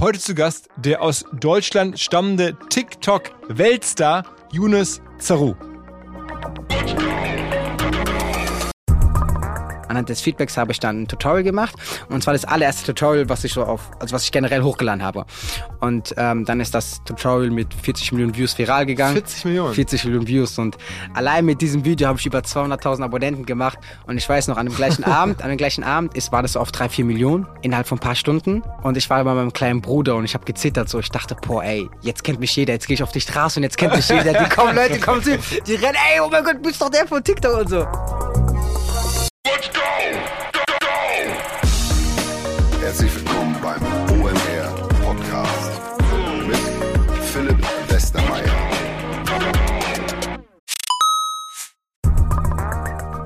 Heute zu Gast der aus Deutschland stammende TikTok-Weltstar Yunus Zaru. Anhand des Feedbacks habe ich dann ein Tutorial gemacht und zwar das allererste Tutorial, was ich so auf, also was ich generell hochgeladen habe. Und ähm, dann ist das Tutorial mit 40 Millionen Views viral gegangen. 40 Millionen? 40 Millionen Views und allein mit diesem Video habe ich über 200.000 Abonnenten gemacht und ich weiß noch, an dem gleichen Abend, an dem gleichen Abend ist, war das so auf 3, 4 Millionen innerhalb von ein paar Stunden und ich war bei meinem kleinen Bruder und ich habe gezittert so, ich dachte, boah ey, jetzt kennt mich jeder, jetzt gehe ich auf die Straße und jetzt kennt mich jeder, die kommen Leute, kommen zu, die rennen, ey, oh mein Gott, bist doch der von TikTok und so. Let's go! Go, go! Herzlich willkommen beim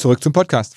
Zurück zum Podcast.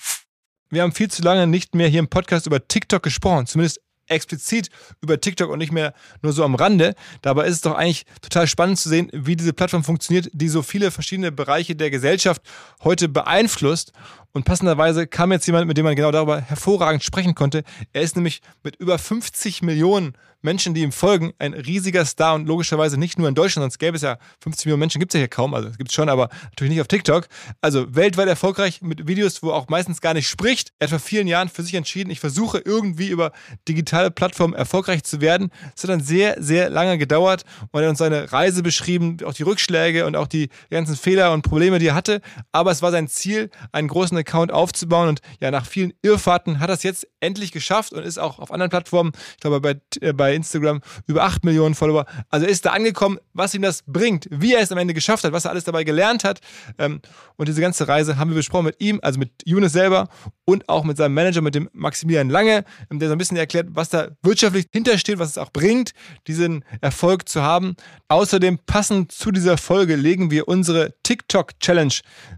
Wir haben viel zu lange nicht mehr hier im Podcast über TikTok gesprochen, zumindest explizit über TikTok und nicht mehr nur so am Rande. Dabei ist es doch eigentlich total spannend zu sehen, wie diese Plattform funktioniert, die so viele verschiedene Bereiche der Gesellschaft heute beeinflusst. Und passenderweise kam jetzt jemand, mit dem man genau darüber hervorragend sprechen konnte. Er ist nämlich mit über 50 Millionen Menschen, die ihm folgen, ein riesiger Star und logischerweise nicht nur in Deutschland, sonst gäbe es ja 50 Millionen Menschen, gibt es ja hier kaum, also gibt es schon, aber natürlich nicht auf TikTok. Also weltweit erfolgreich mit Videos, wo er auch meistens gar nicht spricht. Er hat vor vielen Jahren für sich entschieden, ich versuche irgendwie über digitale Plattformen erfolgreich zu werden. Es hat dann sehr, sehr lange gedauert und er hat uns seine Reise beschrieben, auch die Rückschläge und auch die ganzen Fehler und Probleme, die er hatte. Aber es war sein Ziel, einen großen Account aufzubauen und ja, nach vielen Irrfahrten hat er es jetzt endlich geschafft und ist auch auf anderen Plattformen, ich glaube bei, äh, bei Instagram über 8 Millionen Follower. Also ist da angekommen, was ihm das bringt, wie er es am Ende geschafft hat, was er alles dabei gelernt hat. Ähm, und diese ganze Reise haben wir besprochen mit ihm, also mit Younes selber und auch mit seinem Manager, mit dem Maximilian Lange, ähm, der so ein bisschen erklärt, was da wirtschaftlich hintersteht, was es auch bringt, diesen Erfolg zu haben. Außerdem passend zu dieser Folge legen wir unsere TikTok-Challenge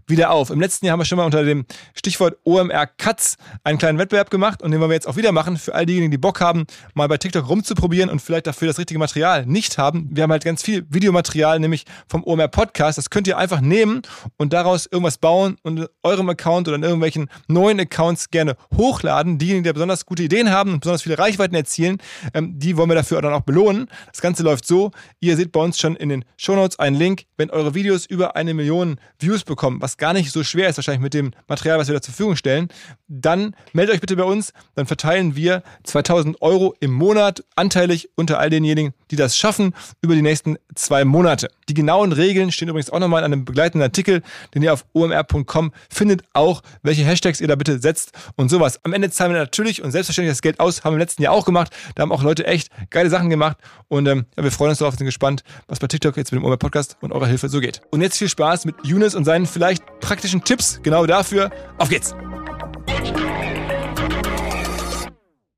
wieder auf. Im letzten Jahr haben wir schon mal unter dem Stichwort OMR Cuts einen kleinen Wettbewerb gemacht und den wollen wir jetzt auch wieder machen für all diejenigen, die Bock haben, mal bei TikTok rumzuprobieren und vielleicht dafür das richtige Material nicht haben. Wir haben halt ganz viel Videomaterial, nämlich vom OMR Podcast. Das könnt ihr einfach nehmen und daraus irgendwas bauen und in eurem Account oder in irgendwelchen neuen Accounts gerne hochladen. Diejenigen, die besonders gute Ideen haben und besonders viele Reichweiten erzielen, ähm, die wollen wir dafür dann auch belohnen. Das Ganze läuft so, ihr seht bei uns schon in den Shownotes einen Link, wenn eure Videos über eine Million Views bekommen, was gar nicht so schwer ist wahrscheinlich mit dem Material, was wir da zur Verfügung stellen, dann meldet euch bitte bei uns, dann verteilen wir 2000 Euro im Monat anteilig unter all denjenigen, die das schaffen, über die nächsten zwei Monate. Die genauen Regeln stehen übrigens auch nochmal in einem begleitenden Artikel, den ihr auf omr.com findet, auch welche Hashtags ihr da bitte setzt und sowas. Am Ende zahlen wir natürlich und selbstverständlich das Geld aus, haben wir im letzten Jahr auch gemacht. Da haben auch Leute echt geile Sachen gemacht und ähm, ja, wir freuen uns darauf, sind gespannt, was bei TikTok jetzt mit dem OMR Podcast und eurer Hilfe so geht. Und jetzt viel Spaß mit Younes und seinen vielleicht praktischen Tipps genau dafür. Auf geht's!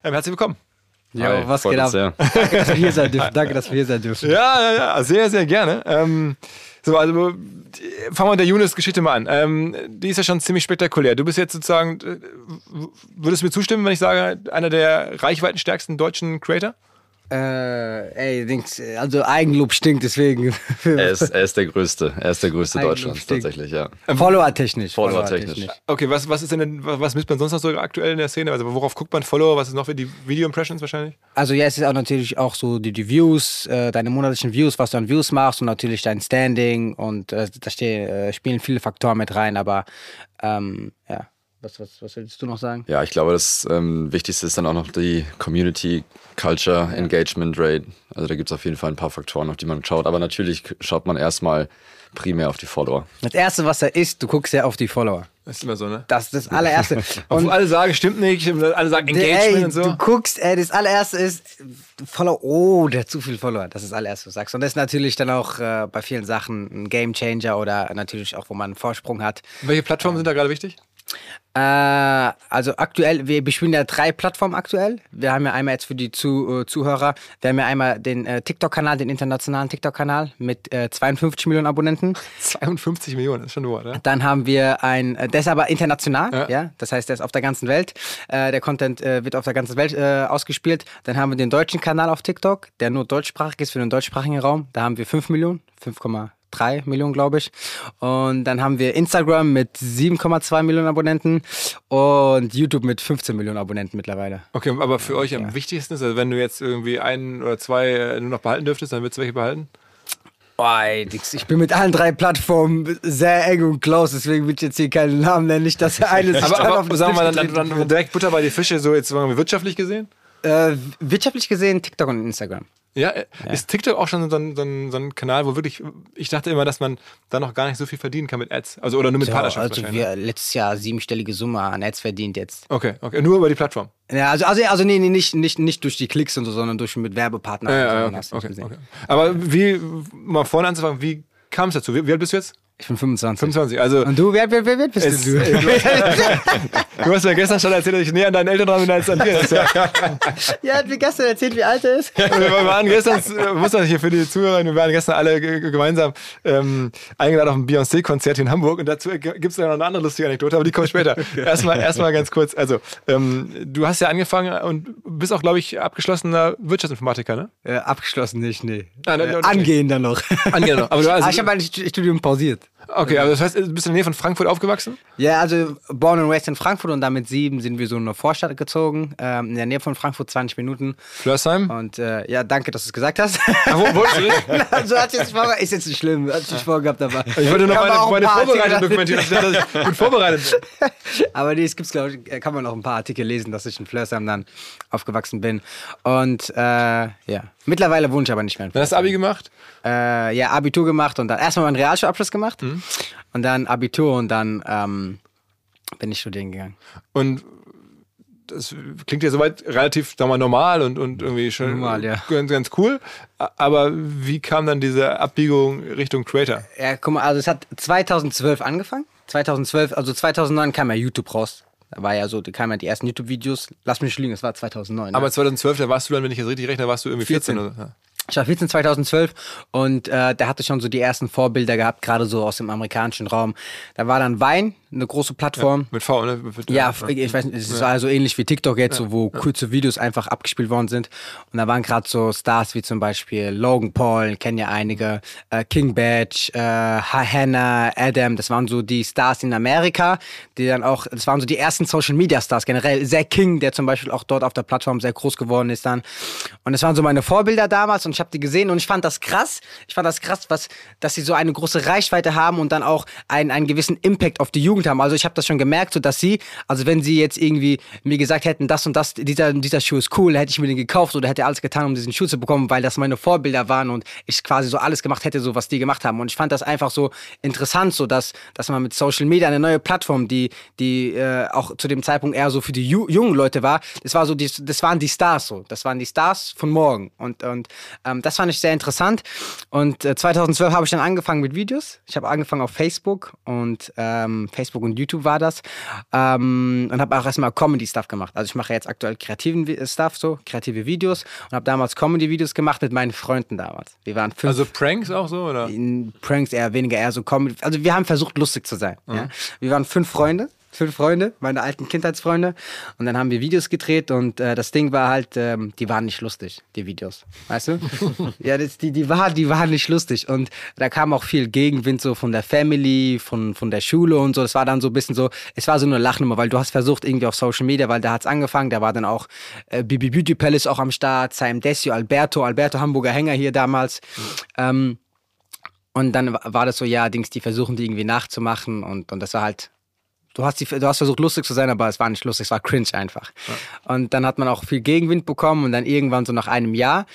Herzlich willkommen. Jo, Hi, was geht ab? Danke, dass wir hier sein dürfen. Danke, dass wir hier sein dürfen. Ja, ja, ja, sehr, sehr gerne. Ähm, so, also fangen wir mit der Younes-Geschichte mal an. Ähm, die ist ja schon ziemlich spektakulär. Du bist jetzt sozusagen, äh, würdest du mir zustimmen, wenn ich sage, einer der reichweitenstärksten deutschen Creator? Äh, Ey, Dings, also Eigenlob stinkt, deswegen. Er ist, er ist der Größte. Er ist der Größte Eigenlob Deutschlands, stinkt. tatsächlich, ja. Follower-technisch. Follower-technisch. Okay, was, was ist denn, was, was misst man sonst noch so aktuell in der Szene? Also worauf guckt man? Follower, was ist noch für die Video-Impressions wahrscheinlich? Also ja, es ist auch natürlich auch so die, die Views, äh, deine monatlichen Views, was du an Views machst und natürlich dein Standing und äh, da ste äh, spielen viele Faktoren mit rein, aber ähm, ja. Was, was, was willst du noch sagen? Ja, ich glaube, das ähm, Wichtigste ist dann auch noch die Community, Culture, Engagement Rate. Also da gibt es auf jeden Fall ein paar Faktoren, auf die man schaut. Aber natürlich schaut man erstmal primär auf die Follower. Das erste, was da ist, du guckst ja auf die Follower. Das ist immer so, ne? Das ist das allererste. Obwohl alle sagen, stimmt nicht, alle sagen Engagement ey, und so. Du guckst, ey, das allererste ist Follower. Oh, der hat zu viel Follower. Das ist das allererste, was du sagst. Und das ist natürlich dann auch äh, bei vielen Sachen ein Game Changer oder natürlich auch, wo man einen Vorsprung hat. Welche Plattformen sind da gerade wichtig? Äh, also aktuell, wir bespielen ja drei Plattformen aktuell. Wir haben ja einmal jetzt für die Zu, äh, Zuhörer, wir haben ja einmal den äh, TikTok-Kanal, den internationalen TikTok-Kanal mit äh, 52 Millionen Abonnenten. 52 Millionen, ist schon Wort, ne? Dann haben wir ein, äh, der ist aber international, Ja. ja. Das heißt, der ist auf der ganzen Welt. Äh, der Content wird auf der ganzen Welt ausgespielt. Dann haben wir den deutschen Kanal auf TikTok, der nur deutschsprachig ist für den deutschsprachigen Raum. Da haben wir 5 Millionen, 5,3 Millionen, glaube ich. Und dann haben wir Instagram mit 7,2 Millionen Abonnenten und YouTube mit 15 Millionen Abonnenten mittlerweile. Okay, aber für euch am wichtigsten ist, also wenn du jetzt irgendwie einen oder zwei äh, nur noch behalten dürftest, dann würdest du welche behalten? Boah, ich bin mit allen drei Plattformen sehr eng und close, deswegen will ich jetzt hier keinen Namen nennen, nicht, dass der eine sich Aber, aber auf den sagen wir mal, dann, dann, dann direkt Butter bei die Fische, so jetzt wirtschaftlich gesehen? Äh, wirtschaftlich gesehen TikTok und Instagram. Ja, äh, ist TikTok auch schon so ein, so, ein, so ein Kanal, wo wirklich, ich dachte immer, dass man da noch gar nicht so viel verdienen kann mit Ads. Also oder nur mit Ja, Partnerschaft also wir letztes Jahr siebenstellige Summe an Ads verdient jetzt. Okay, okay, nur über die Plattform. Ja, also, also, also nee, nee, nicht, nicht, nicht durch die Klicks und so, sondern durch mit Werbepartnern. Ja, ja, okay, okay, okay. Aber wie, mal vorne anzufangen, wie kam es dazu? Wie, wie alt bist du jetzt? Ich bin 25. 25. Also, Und du, wer, wer, wer, wer bist Es- du? du hast ja gestern schon erzählt, dass ich näher an deinen Eltern dran bin als an dir. Ja, ja, hat mir gestern erzählt, wie alt er ist. wir waren gestern, äh, muss das hier für die Zuhörer, wir waren gestern alle ge- ge- gemeinsam ähm, eingeladen auf ein Beyoncé-Konzert in Hamburg und dazu gibt es ja noch eine andere lustige Anekdote, aber die kommt später. Erstmal erstmal ganz kurz. Also, ähm, du hast ja angefangen und bist auch, glaube ich, abgeschlossener Wirtschaftsinformatiker, ne? Äh, abgeschlossen nicht, nee. Ah, ne, äh, ne, angehender noch. Angehender noch. Aber du- also- ah, ich habe mein Stu- Studium pausiert. Okay, aber das heißt, du bist in der Nähe von Frankfurt aufgewachsen? Ja, also born and raised in Frankfurt und dann mit sieben sind wir so in eine Vorstadt gezogen, ähm, in der Nähe von Frankfurt, 20 Minuten. Flörsheim? Und äh, ja, danke, dass du es gesagt hast. Ach, wo, wolltest du also hat jetzt nicht vorgehabt, ist jetzt nicht schlimm, hat nicht vorgehabt, aber. Ich wollte man meine, meine Vorbereitung dokumentieren. Dass ich gut vorbereitet bin. Aber nee, es gibt's, glaube ich, kann man noch ein paar Artikel lesen, dass ich in Flörsheim dann aufgewachsen bin. Und äh, ja, mittlerweile wohne ich aber nicht mehr in Dann hast du Abi gemacht? äh, ja, Abitur gemacht und dann erstmal meinen Realschulabschluss gemacht Mhm. und dann Abitur und dann ähm, bin ich studieren gegangen. Und das klingt ja soweit relativ sagen wir, mal, normal und, und irgendwie schon Normal, ja. ganz, ganz cool. Aber wie kam dann diese Abbiegung Richtung Creator? Ja, guck mal, also es hat 2012 angefangen. 2012, also 2009 kam ja YouTube raus. Da war ja so, da kamen ja die ersten YouTube-Videos. Lass mich nicht lügen, es war 2009. Aber ne? 2012, da warst du dann, wenn ich das richtig rechne, warst du irgendwie 14, 14. oder so. Ich war 14, 2012 und äh, der hatte schon so die ersten Vorbilder gehabt, gerade so aus dem amerikanischen Raum. Da war dann Wein, eine große Plattform. Mit V, ne? Mit- Ja, ich weiß nicht, es war so ähnlich wie TikTok jetzt, so, wo kurze Videos einfach abgespielt worden sind. Und da waren gerade so Stars wie zum Beispiel Logan Paul, kennen ja einige, äh, King Badge, äh, Hannah, Adam, das waren so die Stars in Amerika, die dann auch, das waren so die ersten Social Media Stars generell. Zack King, der zum Beispiel auch dort auf der Plattform sehr groß geworden ist dann. Und das waren so meine Vorbilder damals und ich habe die gesehen und ich fand das krass. Ich fand das krass, was, dass sie so eine große Reichweite haben und dann auch einen, einen gewissen Impact auf die Jugend haben. Also ich habe das schon gemerkt, so dass sie, also wenn sie jetzt irgendwie mir gesagt hätten, das und das, dieser, dieser Schuh ist cool, hätte ich mir den gekauft oder hätte alles getan, um diesen Schuh zu bekommen, weil das meine Vorbilder waren und ich quasi so alles gemacht hätte, so was die gemacht haben. Und ich fand das einfach so interessant, so dass, dass man mit Social Media eine neue Plattform, die, die äh, auch zu dem Zeitpunkt eher so für die Ju jungen Leute war, das war so, die, das waren die Stars so. Das waren die Stars von morgen. Und, und ähm, das fand ich sehr interessant. Und äh, 2012 habe ich dann angefangen mit Videos. Ich habe angefangen auf Facebook und ähm, Facebook und YouTube war das. Ähm, und habe auch erstmal Comedy-Stuff gemacht. Also ich mache jetzt aktuell kreativen Vi- Stuff, so kreative Videos und habe damals Comedy-Videos gemacht mit meinen Freunden damals. Wir waren fünf Also Pranks auch so, oder? Pranks eher weniger eher so Comedy. Also wir haben versucht lustig zu sein. Ja? Wir waren fünf Freunde fünf Freunde, meine alten Kindheitsfreunde. Und dann haben wir Videos gedreht und äh, das Ding war halt, ähm, die waren nicht lustig, die Videos. Weißt du? ja, das, die, die, war, die waren nicht lustig. Und da kam auch viel Gegenwind so von der Family, von, von der Schule und so. Das war dann so ein bisschen so, es war so eine Lachnummer, weil du hast versucht irgendwie auf Social Media, weil da hat's angefangen, da war dann auch äh, Bibi Beauty Palace auch am Start, Sam Desio, Alberto, Alberto Hamburger Hänger hier damals. Ähm, und dann war das so, ja, Dings, die versuchen die irgendwie nachzumachen und, und das war halt, du hast, die, du hast versucht lustig zu sein, aber es war nicht lustig, es war cringe einfach. Und dann hat man auch viel Gegenwind bekommen und dann irgendwann so nach einem Jahr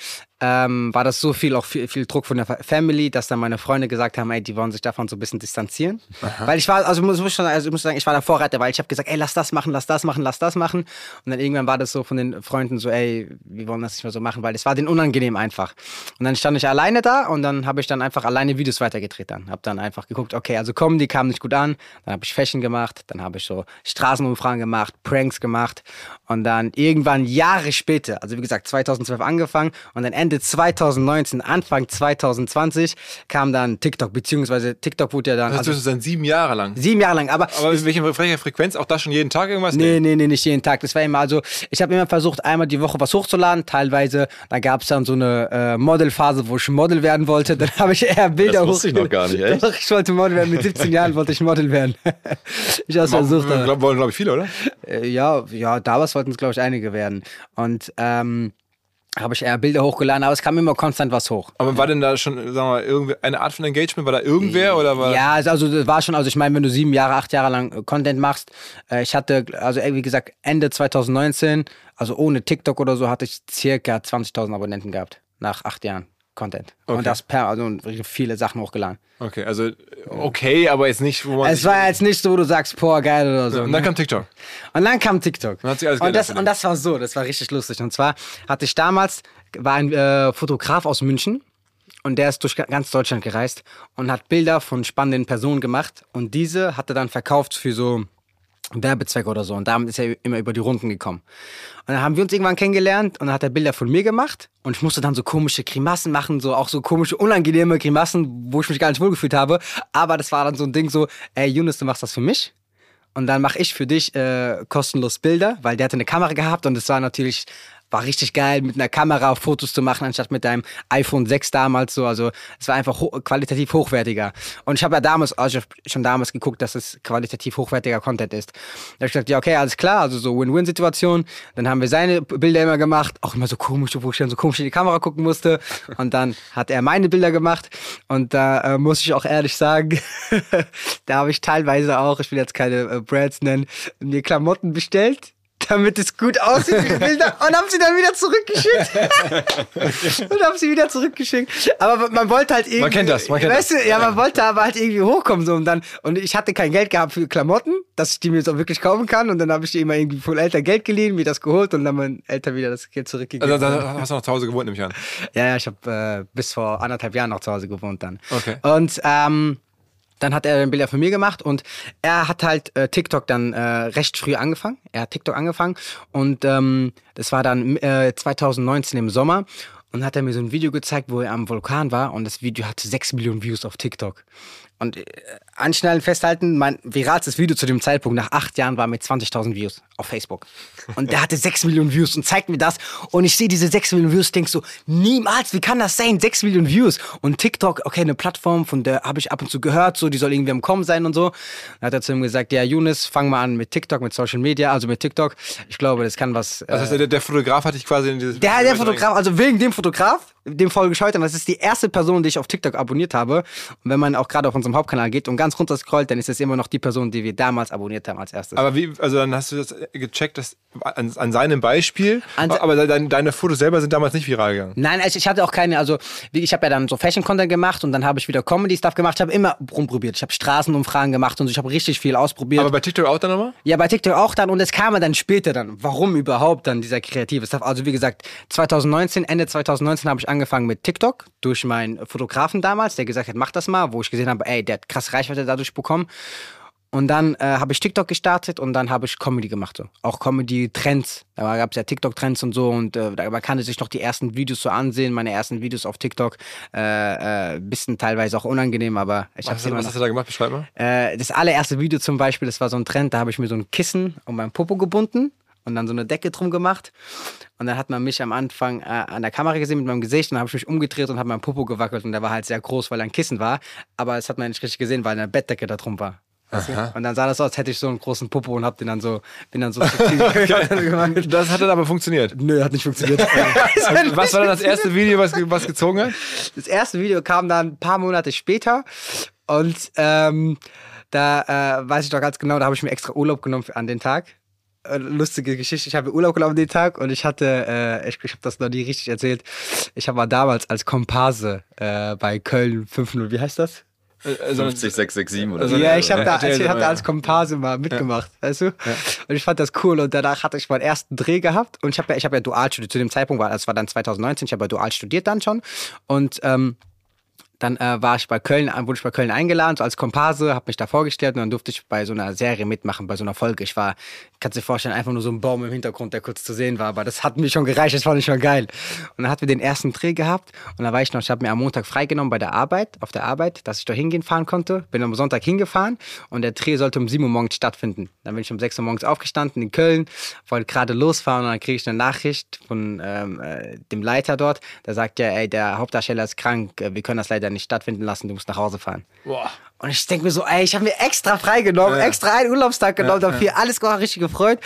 ähm, war das so viel, auch viel, viel Druck von der Fa- Family, dass dann meine Freunde gesagt haben, ey, die wollen sich davon so ein bisschen distanzieren. Weil ich war, also muss, muss schon, also ich muss sagen, ich war der Vorreiter, weil ich habe gesagt, ey, lass das machen, lass das machen, lass das machen. Und dann irgendwann war das so von den Freunden so, ey, wir wollen das nicht mehr so machen, weil es war denen unangenehm einfach. Und dann stand ich alleine da und dann habe ich dann einfach alleine Videos weitergedreht dann. Hab dann einfach geguckt, okay, also kommen, die kamen nicht gut an. Dann habe ich Fashion gemacht, dann habe ich so Straßenumfragen gemacht, Pranks gemacht und dann irgendwann Jahre später, also wie gesagt 2012 angefangen und dann Ende 2019, Anfang 2020 kam dann TikTok, beziehungsweise TikTok wurde ja dann Das also ist dann sieben Jahre lang. sieben Jahre lang, aber Aber mit welcher Frequenz? Auch da schon jeden Tag irgendwas? Nee, nee, nee, nicht jeden Tag. Das war immer, also ich habe immer versucht, einmal die Woche was hochzuladen. Teilweise, da gab es dann so eine äh, Modelphase, wo ich Model werden wollte. Dann habe ich eher Bilder Das wusste ich noch gar nicht, echt? Doch, ich wollte Model werden. Mit 17 Jahren wollte ich Model werden. ich habe es versucht. aber- Glaub, wollen, glaube ich, viele, oder? äh, ja, ja, damals wollten es, glaube ich, einige werden. Und ähm, habe ich eher Bilder hochgeladen, aber es kam immer konstant was hoch. Aber war denn da schon, sagen wir mal, eine Art von Engagement? War da irgendwer oder war Ja, also- also das war schon, also ich meine, wenn du sieben Jahre, acht Jahre lang äh, Content machst, äh, ich hatte, also äh, wie gesagt, Ende 2019, also ohne TikTok oder so, hatte ich circa 20.000 Abonnenten gehabt, nach acht Jahren Content. Okay. Und das per, also viele Sachen hochgeladen. Okay, also okay, aber jetzt nicht, wo man. Es war jetzt nicht so, wo du sagst, boah, geil oder so. und ne? dann kam TikTok. Und dann kam TikTok. Dann hat sich alles und, das, und das war so, das war richtig lustig. Und zwar hatte ich damals, war ein äh, Fotograf aus München und der ist durch ga- ganz Deutschland gereist und hat Bilder von spannenden Personen gemacht und diese hat er dann verkauft für so Werbezwecke oder so. Und damit ist er immer über die Runden gekommen. Und dann haben wir uns irgendwann kennengelernt und dann hat er Bilder von mir gemacht und ich musste dann so komische Grimassen machen, so auch so komische, unangenehme Grimassen, wo ich mich gar nicht wohlgefühlt habe. Aber das war dann so ein Ding so, ey Yunus, du machst das für mich. Und dann mache ich für dich äh, kostenlos Bilder, weil der hatte eine Kamera gehabt und es war natürlich, war richtig geil, mit einer Kamera Fotos zu machen, anstatt mit deinem iPhone 6 damals so. Also es war einfach ho qualitativ hochwertiger. Und ich habe ja damals, also schon damals geguckt, dass es qualitativ hochwertiger Content ist. Da habe ich gesagt, ja, okay, alles klar, also so Win-Win-Situation. Dann haben wir seine Bilder immer gemacht, auch immer so komisch, wo ich dann so komisch in die Kamera gucken musste. Und dann hat er meine Bilder gemacht. Und da äh, muss ich auch ehrlich sagen, da habe ich teilweise auch, ich will jetzt keine äh, Brands nennen, mir Klamotten bestellt. Damit es gut aussieht, wie die Bilder, und haben sie dann wieder zurückgeschickt. und haben sie wieder zurückgeschickt. Aber man wollte halt irgendwie. kennt das, man kennt weißt du, ja, man wollte aber halt irgendwie hochkommen. So, und, dann, und ich hatte kein Geld gehabt für Klamotten, dass ich die mir so wirklich kaufen kann. Und dann habe ich dir immer irgendwie von Eltern Geld geliehen, mir das geholt und dann mein Eltern wieder das Geld zurückgegeben. Also da hast du noch zu Hause gewohnt, nehme ich an. Ja, ja, ich habe äh, bis vor anderthalb Jahren noch zu Hause gewohnt dann. Okay. Und ähm, dann hat er Bilder von mir gemacht und er hat halt äh, TikTok dann äh, recht früh angefangen. Er hat TikTok angefangen und ähm, das war dann äh, 2019 im Sommer und hat er mir so ein Video gezeigt, wo er am Vulkan war und das Video hatte 6 Millionen Views auf TikTok. Und äh, anschnallen, festhalten, mein viralstes Video zu dem Zeitpunkt nach acht Jahren war mit 20.000 Views auf Facebook. Und der hatte 6 Millionen Views und zeigt mir das. Und ich sehe diese 6 Millionen Views, denk so, niemals, wie kann das sein? 6 Millionen Views. Und TikTok, okay, eine Plattform, von der habe ich ab und zu gehört, so, die soll irgendwie am Kommen sein und so. Dann hat er zu ihm gesagt, ja, Younes, fang mal an mit TikTok, mit Social Media, also mit TikTok. Ich glaube, das kann was. Äh, heißt, der, der Fotograf hat dich quasi in dieses. der, der Fotograf, also wegen dem Fotograf, dem folge ich heute. Und das ist die erste Person, die ich auf TikTok abonniert habe. Und wenn man auch gerade auf unserem Hauptkanal geht und ganz runter scrollt, dann ist es immer noch die Person, die wir damals abonniert haben als erstes. Aber wie, also dann hast du das gecheckt, dass an, an seinem Beispiel, An- aber deine, deine Fotos selber sind damals nicht viral gegangen. Nein, also ich hatte auch keine, also ich habe ja dann so Fashion-Content gemacht und dann habe ich wieder Comedy-Stuff gemacht. Ich habe immer rumprobiert. Ich habe Straßenumfragen gemacht und so. ich habe richtig viel ausprobiert. Aber bei TikTok auch dann nochmal? Ja, bei TikTok auch dann und es kam dann später dann. Warum überhaupt dann dieser kreative Stuff? Also wie gesagt, 2019, Ende 2019 habe ich angefangen mit TikTok durch meinen Fotografen damals, der gesagt hat, mach das mal, wo ich gesehen habe, ey, der hat krass Reichweite dadurch bekommen. Und dann äh, habe ich TikTok gestartet und dann habe ich Comedy gemacht. So. Auch Comedy-Trends. Da gab es ja TikTok-Trends und so und äh, da man kann sich noch die ersten Videos so ansehen, meine ersten Videos auf TikTok. Äh, äh, bisschen teilweise auch unangenehm, aber ich habe Was, was hast du da gemacht? Beschreib mal. äh, das allererste Video zum Beispiel, das war so ein Trend, da habe ich mir so ein Kissen um meinen Popo gebunden und dann so eine Decke drum gemacht. Und dann hat man mich am Anfang äh, an der Kamera gesehen mit meinem Gesicht und dann habe ich mich umgedreht und habe meinen Popo gewackelt und der war halt sehr groß, weil er ein Kissen war. Aber es hat man nicht richtig gesehen, weil eine Bettdecke da drum war. Weißt du? Und dann sah das aus, als hätte ich so einen großen Popo und hab den dann so, bin dann so. Das hat dann aber funktioniert. Nö, hat nicht funktioniert. Was war dann das erste Video, was, was gezogen hat? Das erste Video kam dann ein paar Monate später und ähm, da äh, weiß ich doch ganz genau, da habe ich mir extra Urlaub genommen für, an den Tag. Äh, Lustige Geschichte, ich habe Urlaub genommen an den Tag und ich hatte, äh, ich, ich habe das noch nie richtig erzählt, ich habe mal damals als Komparse äh, bei Köln 5-0, wie heißt das? 50, 667 oder Also- so. ja, ich habe da, ich hab mal, da ja. als Komparse mal mitgemacht, weißt du? Und ich fand das cool und danach hatte ich meinen ersten Dreh gehabt und ich habe ja, ich habe ja dual studiert. Zu dem Zeitpunkt war, das war dann 2019, ich habe ja dual studiert dann schon und ähm, dann äh, war ich bei Köln, wurde ich bei Köln eingeladen, so als Komparse, habe mich da vorgestellt und dann durfte ich bei so einer Serie mitmachen, bei so einer Folge. Ich war, kannst dir vorstellen, einfach nur so ein Baum im Hintergrund, der kurz zu sehen war, aber das hat mir schon gereicht, das fand ich schon geil. Und dann hatten wir den ersten Dreh gehabt und dann war ich noch, ich habe mir am Montag freigenommen bei der Arbeit, auf der Arbeit, dass ich da hingehen fahren konnte. Bin am Sonntag hingefahren und der Dreh sollte um 7 Uhr morgens stattfinden. Dann bin ich um 6 Uhr morgens aufgestanden in Köln, wollte gerade losfahren und dann kriege ich eine Nachricht von ähm, äh, dem Leiter dort, der sagt ja, ey, der Hauptdarsteller ist krank, äh, wir können das leider nicht stattfinden lassen, du musst nach Hause fahren. Boah. Und ich denke mir so, ey, ich habe mir extra freigenommen, extra einen Urlaubstag genommen, dafür alles gar richtig gefreut.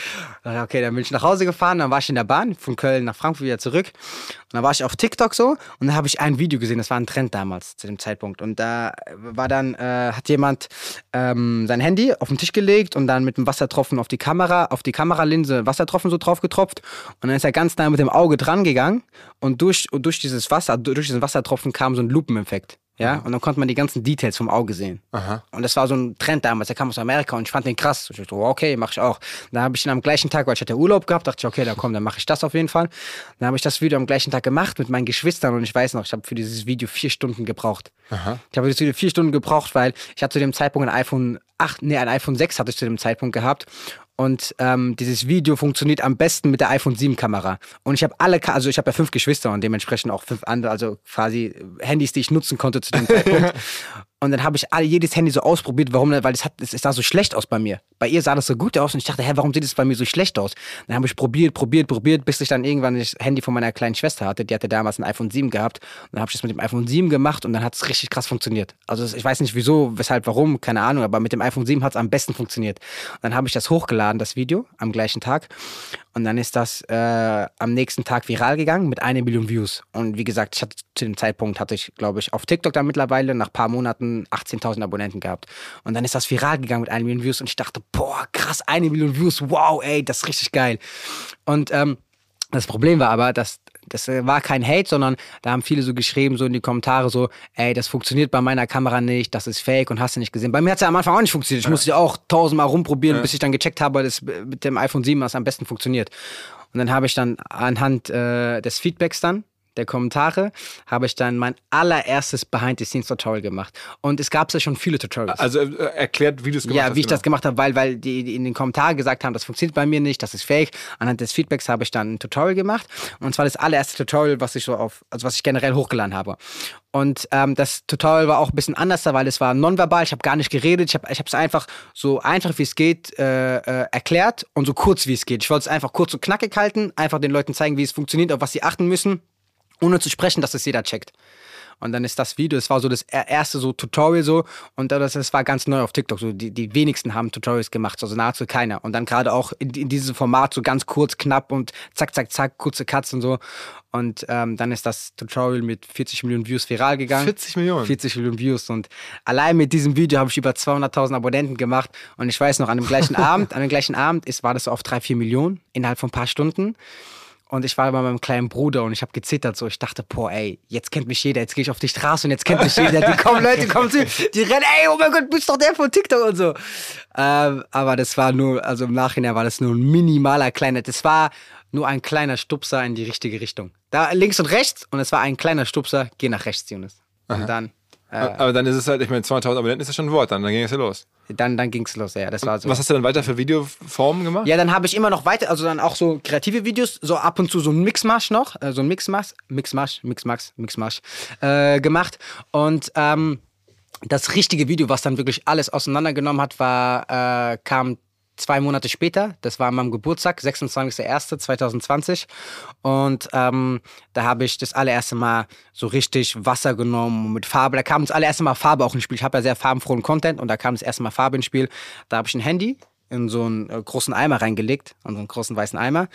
Und dann, Okay, dann bin ich nach Hause gefahren, dann war ich in der Bahn von Köln nach Frankfurt wieder zurück. Und dann war ich auf TikTok so und dann habe ich ein Video gesehen, das war ein Trend damals zu dem Zeitpunkt. Und da war dann, äh, hat jemand ähm, sein Handy auf den Tisch gelegt und dann mit dem Wassertropfen auf die Kamera, auf die Kameralinse Wassertropfen so drauf getropft. Und dann ist er ganz nah mit dem Auge dran gegangen und durch, durch dieses Wasser, durch diesen Wassertropfen kam so ein Lupeneffekt. Ja, und dann konnte man die ganzen Details vom Auge sehen. Und das war so ein Trend damals, der kam aus Amerika und ich fand den krass. Ich dachte, oh, okay, mach ich auch. Dann habe ich ihn am gleichen Tag, weil ich hatte Urlaub gehabt, dachte ich, okay, dann komm, dann mache ich das auf jeden Fall. Dann habe ich das Video am gleichen Tag gemacht mit meinen Geschwistern und ich weiß noch, ich habe für dieses Video vier Stunden gebraucht. Ich habe für dieses Video vier Stunden gebraucht, weil ich hatte zu dem Zeitpunkt ein iPhone 8, nee, ein iPhone 6 hatte ich zu dem Zeitpunkt gehabt. Und ähm, dieses Video funktioniert am besten mit der iPhone 7 Kamera. Und ich habe alle, also ich habe ja fünf Geschwister und dementsprechend auch fünf andere, also quasi Handys, die ich nutzen konnte zu dem Zeitpunkt. Und dann habe ich alle, jedes Handy so ausprobiert, warum, weil es, hat, es sah so schlecht aus bei mir. Bei ihr sah das so gut aus und ich dachte, hä, warum sieht es bei mir so schlecht aus? Dann habe ich probiert, probiert, probiert, bis ich dann irgendwann das Handy von meiner kleinen Schwester hatte. Die hatte damals ein iPhone 7 gehabt. Und dann habe ich das mit dem iPhone 7 gemacht und dann hat es richtig krass funktioniert. Also ich weiß nicht wieso, weshalb, warum, keine Ahnung, aber mit dem iPhone 7 hat es am besten funktioniert. Und dann habe ich das hochgeladen, das Video, am gleichen Tag. Und dann ist das äh, am nächsten Tag viral gegangen mit einer Million Views. Und wie gesagt, ich hatte zu dem Zeitpunkt hatte ich, glaube ich, auf TikTok dann mittlerweile nach ein paar Monaten 18.000 Abonnenten gehabt. Und dann ist das viral gegangen mit einer Million Views und ich dachte, boah, krass, eine Million Views, wow, ey, das ist richtig geil. Und ähm, das Problem war aber, dass das äh, war kein Hate, sondern da haben viele so geschrieben, so in die Kommentare, so, ey, das funktioniert bei meiner Kamera nicht, das ist fake und hast du nicht gesehen. Bei mir hat es ja am Anfang auch nicht funktioniert. Ich musste ja auch tausendmal rumprobieren, bis ich dann gecheckt habe, dass mit dem iPhone 7 was am besten funktioniert. Und dann habe ich dann anhand äh, des Feedbacks dann, der Kommentare, habe ich dann mein allererstes Behind-the-Scenes-Tutorial gemacht. Und es gab ja schon viele Tutorials. Also äh, erklärt, wie du es gemacht Ja, hast. wie ich genau. das gemacht habe, weil, weil die, die in den Kommentaren gesagt haben, das funktioniert bei mir nicht, das ist fake. Anhand des Feedbacks habe ich dann ein Tutorial gemacht. Und zwar das allererste Tutorial, was ich so auf, also was ich generell hochgeladen habe. Und ähm, das Tutorial war auch ein bisschen anders, weil es war nonverbal, ich habe gar nicht geredet, ich habe ich es einfach so einfach wie es geht äh, äh, erklärt und so kurz wie es geht. Ich wollte es einfach kurz und knackig halten, einfach den Leuten zeigen, wie es funktioniert, auf was sie achten müssen, ohne zu sprechen, dass es jeder checkt. Und dann ist das Video, das war so das er- erste so Tutorial so und das, das war ganz neu auf TikTok. So die, die wenigsten haben Tutorials gemacht, also nahezu keiner. Und dann gerade auch in, in diesem Format so ganz kurz, knapp und zack, zack, zack, kurze Cuts und so. Und ähm, dann ist das Tutorial mit 40 Millionen Views viral gegangen. 40 Millionen? 40 Millionen Views und allein mit diesem Video habe ich über 200.000 Abonnenten gemacht und ich weiß noch, an dem gleichen Abend, an dem gleichen Abend ist, war das so auf 3, 4 Millionen innerhalb von ein paar Stunden. Und ich war bei meinem kleinen Bruder und ich habe gezittert so. Ich dachte, boah, ey, jetzt kennt mich jeder. Jetzt gehe ich auf die Straße und jetzt kennt mich jeder. Die kommen Leute, die kommen zu die rennen, ey, oh mein Gott, bist doch der von TikTok und so. Ähm, aber das war nur, also im Nachhinein war das nur ein minimaler kleiner, das war nur ein kleiner Stupser in die richtige Richtung. Da links und rechts und es war ein kleiner Stupser, geh nach rechts, Jonas. Und dann Aber dann ist es halt, ich meine, 200.000 Abonnenten ist ja schon ein Wort, dann, dann ging es ja los. Dann, dann ging's los, ja. Das war so. Was hast du dann weiter für Videoformen gemacht? Ja, dann habe ich immer noch weiter, also dann auch so kreative Videos, so ab und zu so ein Mixmash noch, äh, so ein Mixmash, Mixmash, Mixmax, Mixmash äh, gemacht. Und ähm, das richtige Video, was dann wirklich alles auseinandergenommen hat, war, äh, kam zwei Monate später. Das war an meinem Geburtstag, 26.01.2020. Und ähm, da habe ich das allererste Mal so richtig Wasser genommen mit Farbe. Da kam das allererste Mal Farbe auch ins Spiel. Ich habe ja sehr farbenfrohen Content und da kam das erste Mal Farbe ins Spiel. Da habe ich ein Handy in so einen äh, großen Eimer reingelegt, in so einen großen weißen Eimer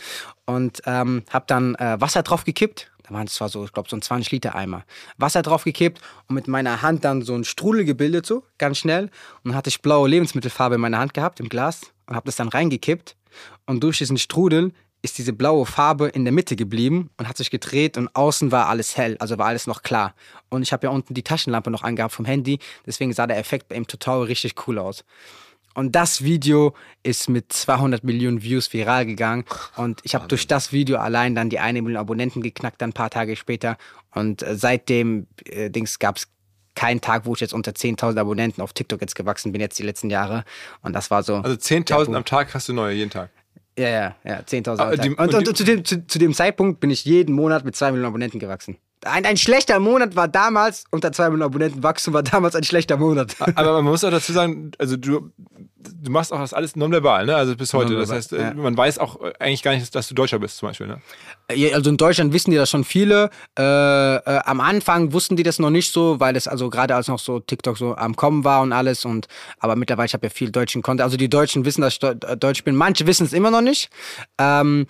und ähm, habe dann äh, Wasser drauf gekippt. Da waren es zwar so, ich glaube, so ein 20 Liter Eimer. Wasser drauf gekippt und mit meiner Hand dann so einen Strudel gebildet, so ganz schnell. Und dann hatte ich blaue Lebensmittelfarbe in meiner Hand gehabt, im Glas und habe das dann reingekippt. Und durch diesen Strudel ist diese blaue Farbe in der Mitte geblieben und hat sich gedreht und außen war alles hell, also war alles noch klar. Und ich habe ja unten die Taschenlampe noch angehabt vom Handy, deswegen sah der Effekt dem Tutorial richtig cool aus. Und das Video ist mit 200 Millionen Views viral gegangen. Und ich habe durch das Video allein dann die eine Million Abonnenten geknackt, dann ein paar Tage später. Und äh, seitdem äh, Dings gab es keinen Tag, wo ich jetzt unter 10.000 Abonnenten auf TikTok jetzt gewachsen bin, jetzt die letzten Jahre. Und das war so. Also 10.000 am Tag hast du neue, jeden Tag. Ja, ja, ja, 10.000 Aber am die- Tag. Und, und und, die- zu, dem, zu, zu dem Zeitpunkt bin ich jeden Monat mit 2 Millionen Abonnenten gewachsen. Ein, ein schlechter Monat war damals, unter 2 Millionen Abonnenten wachsen war damals ein schlechter Monat. Aber man muss auch dazu sagen, also du, du machst auch das alles nonverbal, ne? Also bis heute. Das Nonverbal, heißt, äh, ja. man weiß auch äh, eigentlich gar nicht, dass du Deutscher bist, zum Beispiel, ne? Ja, Also in Deutschland wissen die das schon viele. Äh, äh, am Anfang wussten die das noch nicht so, weil es also gerade als noch so TikTok so am Kommen war und alles. Und aber mittlerweile ich habe ja viel deutschen Content. Also die Deutschen wissen, dass ich äh, Deutsch bin. Manche wissen es immer noch nicht. Ähm,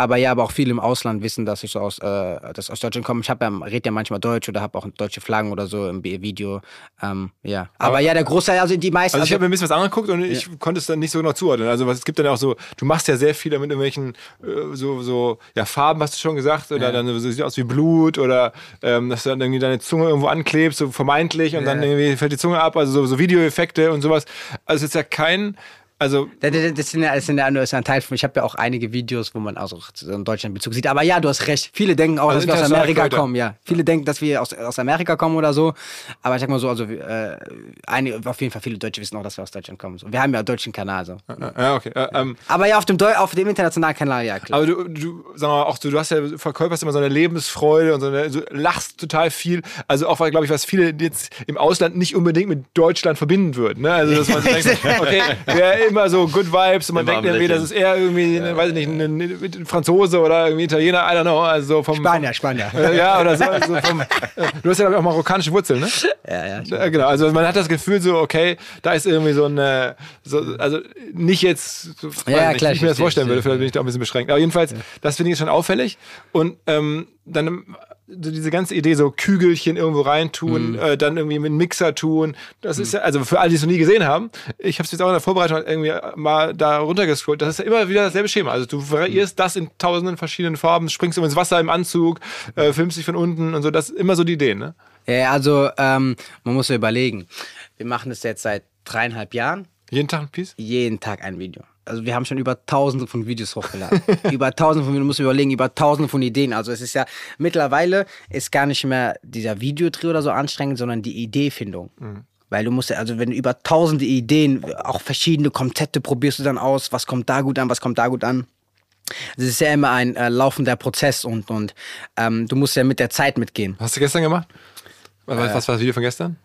aber ja, aber auch viele im Ausland wissen, dass ich so aus, äh, dass aus Deutschland komme. Ich habe ja, rede ja manchmal Deutsch oder habe auch deutsche Flaggen oder so im Video. Ähm, ja. Aber, Aber- ja, der Großteil, also die meisten. Also ich habe mir ein bisschen was angeguckt und ich konnte es dann nicht so genau zuordnen. Also was, es gibt dann auch so, du machst ja sehr viel mit irgendwelchen äh, so, so ja, Farben, hast du schon gesagt, oder dann so, sieht aus wie Blut oder ähm, dass du dann irgendwie deine Zunge irgendwo anklebst, so vermeintlich und dann irgendwie fällt die Zunge ab, also so, so Videoeffekte und sowas. Also es ist ja kein, also Das, das, sind ja, das sind ja nur das ist ein Teil von. Ich habe ja auch einige Videos, wo man auch so einen Deutschland-Bezug sieht. Aber ja, du hast recht. Viele denken auch, Also dass wir aus Amerika Leute. kommen. Ja, viele denken, dass wir aus, aus Amerika kommen oder so. Aber ich sag mal so, also äh, einige, auf jeden Fall viele Deutsche wissen auch, dass wir aus Deutschland kommen. So. Wir haben ja einen deutschen Kanal. So. ja, okay. Äh, ähm, Aber ja, auf dem, Deu auf dem internationalen Kanal, ja, klar. Aber du, du sag mal, auch du, du hast ja verkörperst immer so eine Lebensfreude und so eine, so lachst total viel. Also auch, glaube ich, was viele jetzt im Ausland nicht unbedingt mit Deutschland verbinden würden. Ne? Also dass man denkt, okay, wäre immer so Good Vibes und man Immer denkt irgendwie, das ist eher irgendwie, ne, weiß ich nicht, ein, ein Franzose oder irgendwie Italiener, I don't know. Also vom, Spanier, Spanier. Äh, ja, oder so. Also vom, äh, du hast ja, glaube ich, auch marokkanische Wurzeln, ne? ja, ja. Ja, genau, also man hat das Gefühl so, okay, da ist irgendwie so eine, so, also nicht jetzt, Ja, nicht, klar, wie ich mir das vorstellen würde, vielleicht bin ich da auch ein bisschen beschränkt. Aber jedenfalls, das finde ich schon auffällig. Und ähm, dann so diese ganze Idee, so Kügelchen irgendwo reintun, Mhm. äh, dann irgendwie mit einem Mixer tun, das ist ja, also für alle, die es noch nie gesehen haben, ich habe es jetzt auch in der Vorbereitung irgendwie mal da runtergescrollt, das ist ja immer wieder dasselbe Schema. Also du variierst das in tausenden verschiedenen Farben, springst immer ins Wasser im Anzug, äh, filmst dich von unten und so, das ist immer so die Idee, ne? ja also, ähm, man muss ja überlegen. Wir machen das jetzt seit dreieinhalb Jahren. Jeden Tag ein Piece? jeden Tag ein Video. Also wir haben schon über tausende von Videos hochgeladen. über tausende von Videos, du musst überlegen, über tausende von Ideen. Also es ist ja, mittlerweile ist gar nicht mehr dieser Videodreh oder so anstrengend, sondern die Ideefindung. Weil du musst ja, also wenn du über tausende Ideen, auch verschiedene Konzepte probierst du dann aus, was kommt da gut an, was kommt da gut an. Es ist ja immer ein äh, laufender Prozess und, und ähm, du musst ja mit der Zeit mitgehen. Hast du gestern gemacht? Äh. was war das Video von gestern?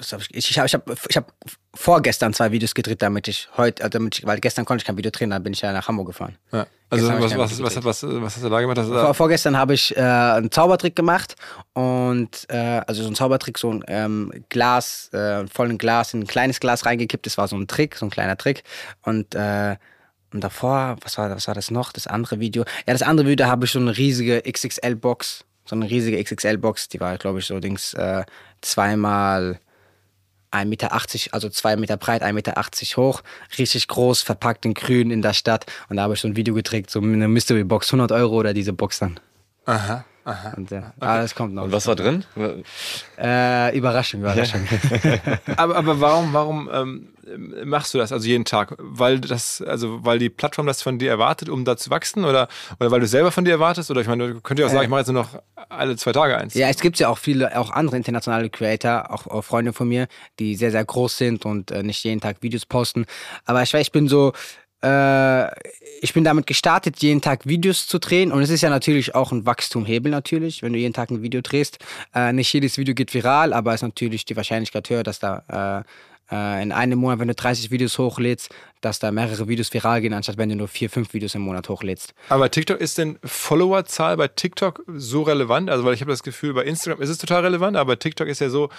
Hab ich ich, habe ich hab, ich hab vorgestern zwei Videos gedreht, damit ich heute, äh, damit ich, weil gestern konnte ich kein Video drehen, dann bin ich ja nach Hamburg gefahren. Ja. Also was, was, was, was, was, hast du da gemacht? Du Vor, da, vorgestern habe ich äh, einen Zaubertrick gemacht und äh, also so ein Zaubertrick, so ein ähm, Glas, äh, vollen Glas in ein kleines Glas reingekippt. Das war so ein Trick, so ein kleiner Trick. Und äh, und davor, was war, was war das noch? Das andere Video. Ja, das andere Video habe ich so eine riesige XXL-Box. So eine riesige XXL-Box, die war, glaube ich, so Dings äh, zweimal 1,80 Meter, also 2 Meter breit, 1,80 Meter hoch, richtig groß, verpackt in grün in der Stadt. Und da habe ich so ein Video gedreht, so eine Mystery Box, 100 Euro oder diese Box dann. aha. Und, ja, aber das kommt noch. Und was war drin? Äh, Überraschung, Überraschung. Aber, aber warum, warum ähm, machst du das also jeden Tag? Weil das, also weil die Plattform das von dir erwartet, um da zu wachsen, oder, oder weil du selber von dir erwartest? Oder ich meine, du könntest ja auch sagen, ich mache jetzt nur noch alle zwei Tage eins. Ja, es gibt ja auch viele, auch andere internationale Creator, auch, auch Freunde von mir, die sehr, sehr groß sind und äh, nicht jeden Tag Videos posten. Aber ich weiß, ich bin so, äh, ich bin damit gestartet, jeden Tag Videos zu drehen. Und es ist ja natürlich auch ein Wachstumhebel natürlich, wenn du jeden Tag ein Video drehst. Äh, nicht jedes Video geht viral, aber es ist natürlich die Wahrscheinlichkeit höher, dass da äh, äh, in einem Monat, wenn du 30 Videos hochlädst, dass da mehrere Videos viral gehen, anstatt wenn du nur vier, fünf Videos im Monat hochlädst. Aber TikTok ist denn Followerzahl bei TikTok so relevant? Also, weil ich habe das Gefühl, bei Instagram ist es total relevant, aber TikTok ist ja so,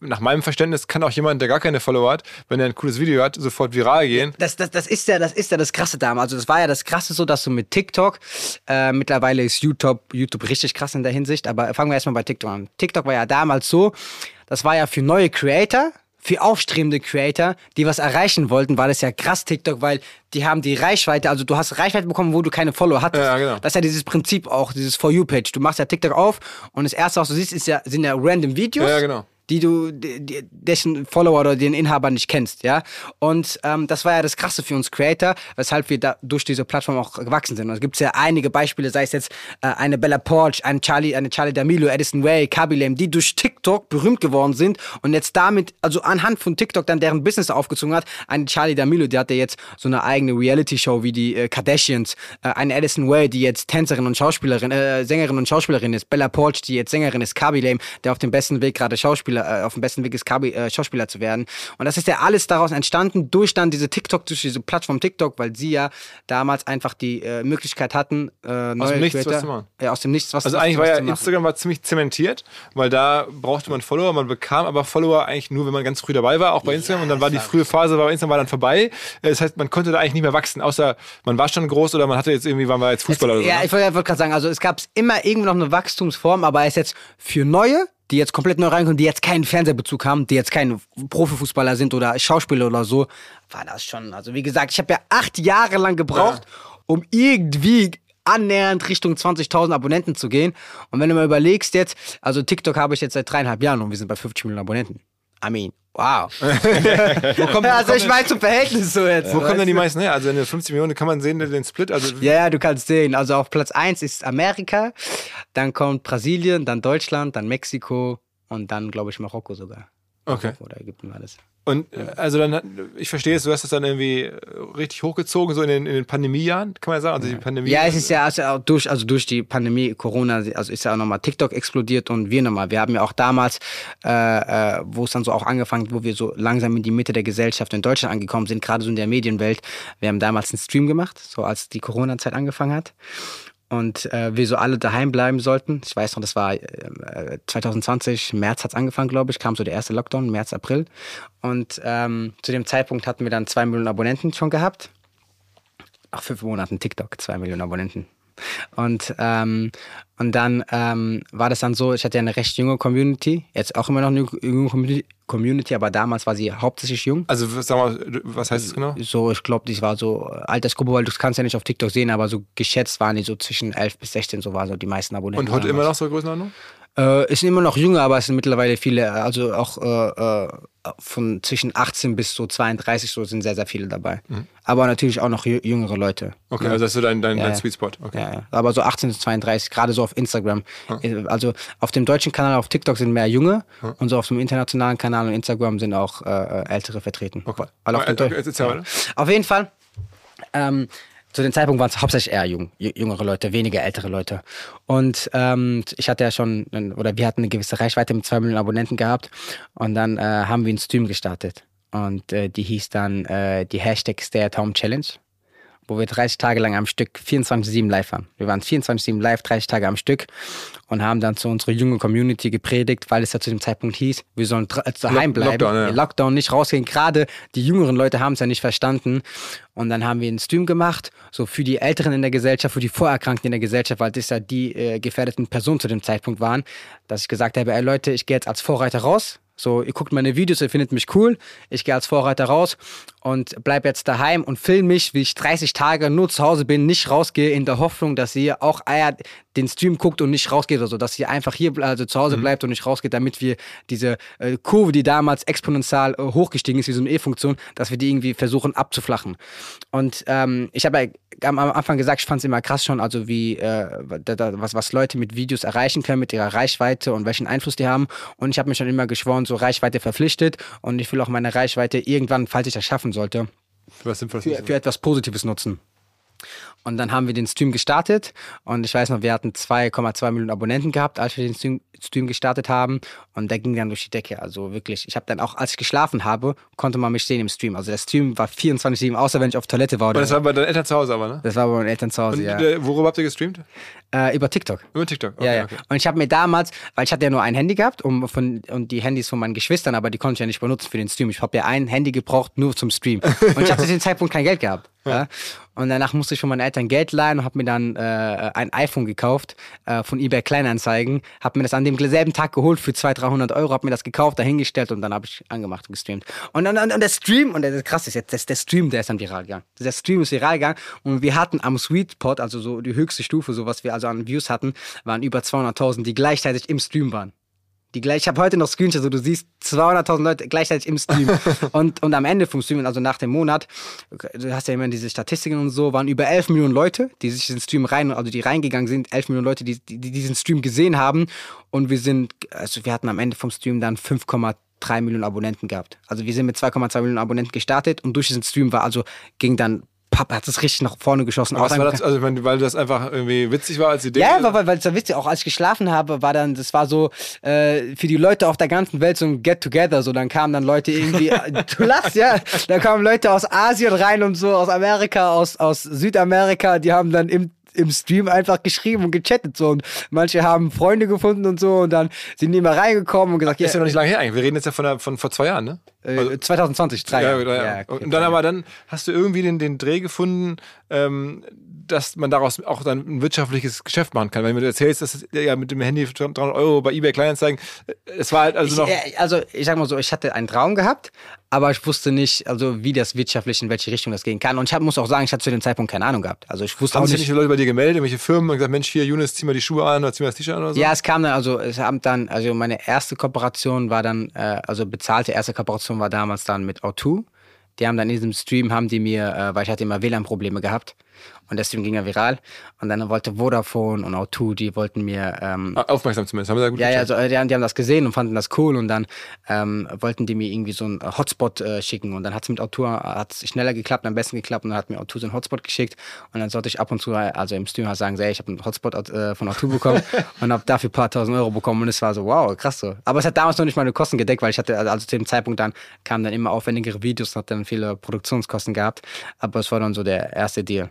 nach meinem Verständnis kann auch jemand, der gar keine Follower hat, wenn er ein cooles Video hat, sofort viral gehen. Das, das, das, ist ja, das ist ja das Krasse damals. Also das war ja das Krasse so, dass du mit TikTok, äh, mittlerweile ist YouTube, YouTube richtig krass in der Hinsicht, aber fangen wir erstmal bei TikTok an. TikTok war ja damals so, das war ja für neue Creator, für aufstrebende Creator, die was erreichen wollten, war das ja krass TikTok, weil die haben die Reichweite, also du hast Reichweite bekommen, wo du keine Follower hattest. Ja, genau. Das ist ja dieses Prinzip auch, dieses For You-Page. Du machst ja TikTok auf und das erste, was du siehst, ist ja, sind ja random Videos. Ja, genau. Die du, dessen Follower oder den Inhaber nicht kennst, ja. Und ähm, das war ja das Krasse für uns Creator, weshalb wir da durch diese Plattform auch gewachsen sind. Und es gibt ja einige Beispiele, sei es jetzt äh, eine Bella Porch, ein Charlie, eine Charlie D'Amelio, Addison Way, Kabilem, die durch TikTok berühmt geworden sind und jetzt damit, also anhand von TikTok dann deren Business aufgezogen hat. Eine Charlie D'Amelio, die hat ja jetzt so eine eigene Reality-Show wie die äh, Kardashians. Äh, eine Addison Way, die jetzt Tänzerin und Schauspielerin, äh, Sängerin und Schauspielerin ist. Bella Porch, die jetzt Sängerin ist. Kabilem, der auf dem besten Weg gerade Schauspieler, äh, auf dem besten Weg ist, Kabi, äh, Schauspieler zu werden. Und das ist ja alles daraus entstanden durch dann diese TikTok, durch diese Plattform TikTok, weil sie ja damals einfach die äh, Möglichkeit hatten, äh, neue dem Nichts Creator- was zu machen. Ja, aus dem Nichts was Also eigentlich was war ja. Instagram war ziemlich zementiert, weil da brauchte man Follower, man bekam aber Follower eigentlich nur, wenn man ganz früh dabei war, auch bei Instagram. und dann war die frühe Phase, war bei Instagram war dann vorbei. Äh, Das heißt, man konnte da eigentlich nicht mehr wachsen, außer man war schon groß oder man hatte jetzt irgendwie, war man jetzt Fußballer oder so. Ja, ne? ich wollte gerade sagen, also es gab immer irgendwie noch eine Wachstumsform, aber er ist jetzt für Neue, die jetzt komplett neu reinkommen, die jetzt keinen Fernsehbezug haben, die jetzt keine Profifußballer sind oder Schauspieler oder so, war das schon. Also wie gesagt, ich habe ja acht Jahre lang gebraucht, um irgendwie annähernd Richtung 20.000 Abonnenten zu gehen. Und wenn du mal überlegst jetzt, also TikTok habe ich jetzt seit dreieinhalb Jahren und wir sind bei 50 Millionen Abonnenten. I mean, wow. wo kommen, also ich meine zum Verhältnis so jetzt. wo kommen denn die meisten her? Also in den 50 Millionen kann man sehen, den Split. Also Ja, ja, du kannst sehen. Also auf Platz 1 ist Amerika, dann kommt Brasilien, dann Deutschland, dann Mexiko und dann, glaube ich, Marokko sogar. Okay. Oder Ägypten alles. Und äh, also dann, ich verstehe es, du hast das dann irgendwie äh, richtig hochgezogen, so in den, in den Pandemiejahren, kann man sagen. Also die Pandemie. Ja, es ist ja also durch, also durch die Pandemie, Corona, also ist ja auch nochmal TikTok explodiert und wir nochmal. Wir haben ja auch damals, äh, äh, wo es dann so auch angefangen, wo wir so langsam in die Mitte der Gesellschaft in Deutschland angekommen sind, gerade so in der Medienwelt. Wir haben damals einen Stream gemacht, so als die Corona-Zeit angefangen hat. Und äh, wir so alle daheim bleiben sollten. Ich weiß noch, das war äh, 2020, März hat's angefangen, glaube ich, kam so der erste Lockdown, März, April. Und ähm, zu dem Zeitpunkt hatten wir dann zwei Millionen Abonnenten schon gehabt nach fünf Monaten TikTok, zwei Millionen Abonnenten. Und, ähm, und dann ähm, war das dann so, ich hatte ja eine recht junge Community, jetzt auch immer noch eine junge Community- aber damals war sie hauptsächlich jung. Also sag mal, was heißt das genau? So, ich glaube, das war so äh, Altersgruppe, weil du kannst ja nicht auf TikTok sehen, aber so geschätzt waren die so zwischen 11 bis 16, so war so die meisten Abonnenten. Und heute damals. immer noch so Größenordnung? Äh, es sind immer noch junge, aber es sind mittlerweile viele, also auch äh, äh, von zwischen 18 bis so 32 so sind sehr, sehr viele dabei. Aber natürlich auch noch jü- jüngere Leute. Mhm. Okay, also das ist so dein, dein, Ja, dein. Sweet Spot. Okay. Ja, ja. Aber so 18 bis 32, gerade so auf Instagram. Äh, Also auf dem deutschen Kanal, auf TikTok sind mehr Junge und so auf dem internationalen Kanal und Instagram sind auch äh, äh, Ältere vertreten. Okay. Auf, okay, auf jeden Fall. Ähm, zu dem Zeitpunkt waren es hauptsächlich eher jung, jü- jüngere Leute, weniger ältere Leute. Und ähm, ich hatte ja schon, oder wir hatten eine gewisse Reichweite mit zwei Millionen Abonnenten gehabt. Und dann äh, haben wir einen Stream gestartet. Und äh, die hieß dann äh, die Hashtag Stay at Home Challenge, wo wir 30 Tage lang am Stück 24-7 live waren. Wir waren 24-7 live, 30 Tage am Stück und haben dann zu unserer jungen Community gepredigt, weil es ja zu dem Zeitpunkt hieß, wir sollen dra- äh, daheim bleiben. Lockdown, ja. Lockdown nicht rausgehen. Gerade die jüngeren Leute haben es ja nicht verstanden. Und dann haben wir einen Stream gemacht, so für die Älteren in der Gesellschaft, für die Vorerkrankten in der Gesellschaft, weil das ja die äh, gefährdeten Personen zu dem Zeitpunkt waren, dass ich gesagt habe, ey Leute, ich gehe jetzt als Vorreiter raus. So, ihr guckt meine Videos, ihr findet mich cool. Ich gehe als Vorreiter raus und bleib jetzt daheim und film mich, wie ich 30 Tage nur zu Hause bin, nicht rausgehe, in der Hoffnung, dass ihr auch äh, den Stream guckt und nicht rausgeht oder so, dass ihr einfach hier also zu Hause bleibt und nicht rausgeht, damit wir diese äh, Kurve, die damals exponentiell äh, hochgestiegen ist, wie so eine E-Funktion, dass wir die irgendwie versuchen abzuflachen. Und ähm, ich habe ja am am Anfang gesagt, ich fand es immer krass schon, also wie äh, da, da, was, was Leute mit Videos erreichen können, mit ihrer Reichweite und welchen Einfluss die haben. Und ich habe mir schon immer geschworen, so Reichweite verpflichtet und ich will auch meine Reichweite irgendwann, falls ich das schaffen sollte, Für für etwas Positives nutzen. Und dann haben wir den Stream gestartet und ich weiß noch, wir hatten 2,2 Millionen Abonnenten gehabt, als wir den Stream, gestartet haben und der ging dann durch die Decke. Also wirklich, ich habe dann auch, als ich geschlafen habe, konnte man mich sehen im Stream. Also der Stream war 24-7, außer wenn ich auf Toilette war. Oder das war bei deinen Eltern zu Hause aber, ne? das war bei meinen Eltern zu Hause, Und ja. äh, worüber habt ihr gestreamt? Äh, über TikTok. Über TikTok. Okay, ja, ja. okay. Und ich habe mir damals, weil ich hatte ja nur ein Handy gehabt um, von, und die Handys von meinen Geschwistern, aber die konnte ich ja nicht benutzen für den Stream. Ich habe ja ein Handy gebraucht nur zum Stream. Und ich hatte zu dem Zeitpunkt kein Geld gehabt. Ja. Und danach musste ich von meinen Eltern Geld leihen und habe mir dann äh, ein iPhone gekauft äh, von eBay Kleinanzeigen. Habe mir das an dem selben Tag geholt für 200, 300 Euro, habe mir das gekauft, dahingestellt und dann habe ich angemacht und gestreamt. Und, und, und, und der Stream, und das krass ist jetzt, das, der Stream, der ist dann viral gegangen. Der Stream ist viral gegangen und wir hatten am Sweet Pot, also so die höchste Stufe, so was wir also an Views hatten, waren über 200.000, die gleichzeitig im Stream waren. Die gleich, ich habe heute noch Screenshots, wo du siehst 200.000 Leute gleichzeitig im Stream. und, und am Ende vom Stream, also nach dem Monat, du hast ja immer diese Statistiken und so, waren über 11 Millionen Leute, die sich in den Stream rein, also die reingegangen sind, 11 Millionen Leute, die, die, die diesen Stream gesehen haben. Und wir sind, also wir hatten am Ende vom Stream dann 5,3 Millionen Abonnenten gehabt. Also wir sind mit 2,2 Millionen Abonnenten gestartet und durch diesen Stream war also, ging dann, Papa hat es richtig nach vorne geschossen. Was war das? Also, weil das einfach irgendwie witzig war, als Idee. ja, weil, weil, weil es ja witzig, auch als ich geschlafen habe, war dann, das war so äh, für die Leute auf der ganzen Welt so ein Get-Together. So, dann kamen dann Leute irgendwie, äh, du lachst, ja, da kamen Leute aus Asien rein und so, aus Amerika, aus, aus Südamerika, die haben dann im im Stream einfach geschrieben und gechattet so und manche haben Freunde gefunden und so und dann sind die mal reingekommen und gesagt, ist ja ja, noch nicht lange her eigentlich. Wir reden jetzt ja von, der, von vor zwei Jahren, ne? äh, 2020, drei Ja, Jahre. ja, ja. okay, und dann aber dann hast du irgendwie den, den Dreh gefunden, ähm, dass man daraus auch dann ein wirtschaftliches Geschäft machen kann. Wenn du erzählst, dass ja mit dem Handy für 300 Euro bei eBay Kleinanzeigen, äh, es war halt also noch. Ich, äh, also ich sag mal so, ich hatte einen Traum gehabt, aber ich wusste nicht, also wie das wirtschaftlich in welche Richtung das gehen kann. Und ich hab, muss auch sagen, ich hatte zu dem Zeitpunkt keine Ahnung gehabt. Also ich wusste haben auch sich nicht. nicht viele Leute bei dir gemeldet, irgendwelche Firmen und gesagt, Mensch, hier, Younes, zieh mal die Schuhe an oder zieh mal das T-Shirt an oder so? Ja, es kam dann, also es haben dann, also meine erste Kooperation war dann, äh, also bezahlte erste Kooperation war damals dann mit O2. Die haben dann in diesem Stream, haben die mir, äh, weil ich hatte immer WLAN-Probleme gehabt und Stream ging ja viral. Und dann wollte Vodafone und O2, die wollten mir ähm, Ah, Aufmerksam zumindest, haben wir da gut Ja, ja, also, äh, die, haben, die haben das gesehen und fanden das cool. Und dann ähm, wollten die mir irgendwie so einen Hotspot äh, schicken. Und dann hat es mit Autor hat's schneller geklappt, am besten geklappt. Und dann hat mir Autor so einen Hotspot geschickt. Und dann sollte ich ab und zu, äh, also im Stream halt sagen, so, ich habe einen Hotspot äh, von Autor bekommen. Und habe dafür ein paar tausend Euro bekommen. Und es war so, wow, krass so. Aber es hat damals noch nicht meine Kosten gedeckt, weil ich hatte, also zu dem Zeitpunkt dann kamen dann immer aufwendigere Videos und hat dann viele Produktionskosten gehabt, aber es war dann so der erste Deal.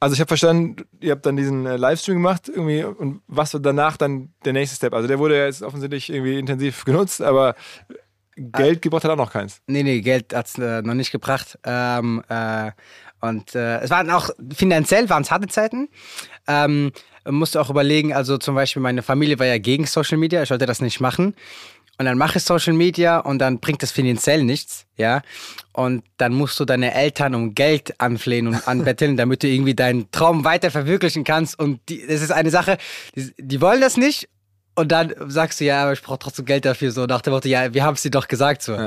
Also ich habe verstanden, ihr habt dann diesen äh, Livestream gemacht irgendwie und was war danach dann der nächste Step? Also der wurde ja jetzt offensichtlich irgendwie intensiv genutzt, aber Geld gebracht hat auch noch keins. Nee, nee, Geld hat's äh, noch nicht gebracht. Ähm, äh, und äh, es waren auch finanziell waren es harte Zeiten. Ähm, musste auch überlegen, also zum Beispiel meine Familie war ja gegen Social Media, ich wollte das nicht machen. Und dann mache ich Social Media und dann bringt das finanziell nichts, ja. Und dann musst du deine Eltern um Geld anflehen und anbetteln, damit du irgendwie deinen Traum weiter verwirklichen kannst. Und die, das ist eine Sache, die, die wollen das nicht. Und dann sagst du, ja, aber ich brauche trotzdem Geld dafür, so nach dem Motto, ja, wir haben es dir doch gesagt, so.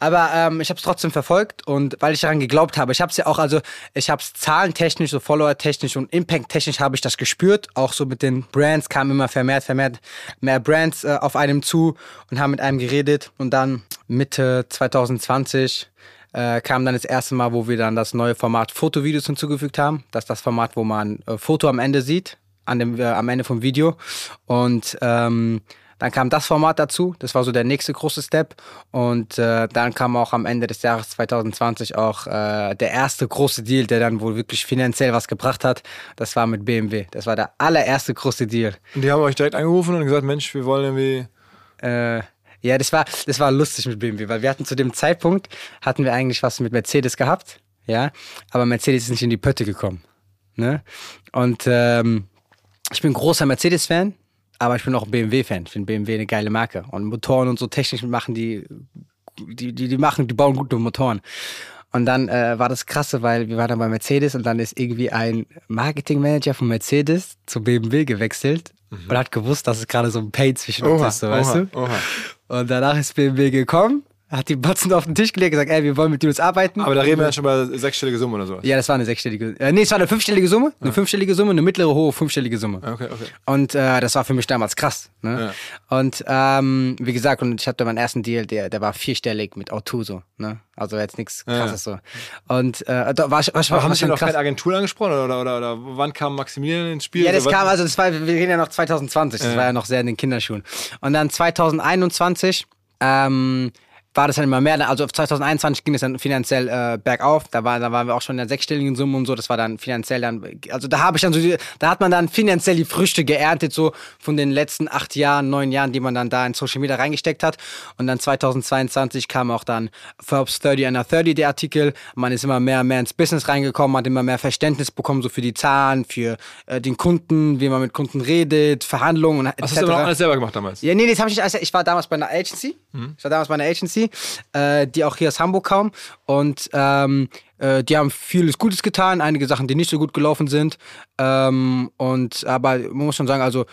Aber ähm, ich habe es trotzdem verfolgt und weil ich daran geglaubt habe, ich habe es ja auch, also ich habe es zahlentechnisch, so Follower-technisch und Impact-technisch habe ich das gespürt. Auch so mit den Brands kamen immer vermehrt, vermehrt mehr Brands äh, auf einem zu und haben mit einem geredet. Und dann Mitte 2020 äh, kam dann das erste Mal, wo wir dann das neue Format Fotovideos hinzugefügt haben. Das ist das Format, wo man äh, Foto am Ende sieht, an dem, äh, am Ende vom Video. Und ähm, dann kam das Format dazu, das war so der nächste große Step. Und äh, dann kam auch am Ende des Jahres 2020 auch äh, der erste große Deal, der dann wohl wirklich finanziell was gebracht hat. Das war mit BMW. Das war der allererste große Deal. Und die haben euch direkt angerufen und gesagt, Mensch, wir wollen irgendwie. Äh, ja, das war, das war lustig mit BMW, weil wir hatten zu dem Zeitpunkt, hatten wir eigentlich was mit Mercedes gehabt, ja, aber Mercedes ist nicht in die Pötte gekommen, ne? Und ähm, ich bin großer Mercedes-Fan, aber ich bin auch ein BMW-Fan. Ich finde BMW eine geile Marke. Und Motoren und so technisch machen die, die, die, die machen, die bauen gute Motoren. Und dann äh, war das krasse, weil wir waren dann bei Mercedes und dann ist irgendwie ein Marketingmanager von Mercedes zu BMW gewechselt und hat gewusst, dass es gerade so ein Pay zwischen uns ist, so, weißt du? oha. Und danach ist BMW gekommen, hat die Batzen auf den Tisch gelegt und gesagt, ey, wir wollen mit dir uns arbeiten. Aber da reden wir dann schon über sechsstellige Summe oder sowas. ja, das war eine sechsstellige, äh, nee, es war eine fünfstellige Summe, eine fünfstellige Summe, eine mittlere, hohe, fünfstellige Summe. Okay, okay. Und äh, das war für mich damals krass. Ne? Und ähm, wie gesagt, und ich hatte meinen ersten Deal, der, der war vierstellig mit Auto so. Ne? Also jetzt nichts krasses so. Und äh, da war, war, war, Aber haben war Sie schon noch keine Agentur angesprochen oder, oder, oder, wann kam Maximilian ins Spiel? Ja, das Wann- kam, also das war, wir reden ja noch 2020, das war ja noch sehr in den Kinderschuhen. Und dann 2021 ähm, war das dann immer mehr, also auf 2021 ging es dann finanziell äh, bergauf, da, war, da waren wir auch schon in der sechsstelligen Summe und so, das war dann finanziell dann, also da habe ich dann so, die, da hat man dann finanziell die Früchte geerntet, so von den letzten acht Jahren, neun Jahren, die man dann da in Social Media reingesteckt hat. Und dann 2022 kam auch dann Forbes 30 under 30, der Artikel, man ist immer mehr mehr ins Business reingekommen, hat immer mehr Verständnis bekommen, so für die Zahlen, für äh, den Kunden, wie man mit Kunden redet, Verhandlungen und hast du aber noch alles selber gemacht damals? ja, nee, das habe ich nicht. Also ich war damals bei einer Agency. Ich war damals bei einer Agency, äh, die auch hier aus Hamburg kam. Und ähm, äh, die haben vieles Gutes getan, einige Sachen, die nicht so gut gelaufen sind. Ähm, und aber man muss schon sagen, also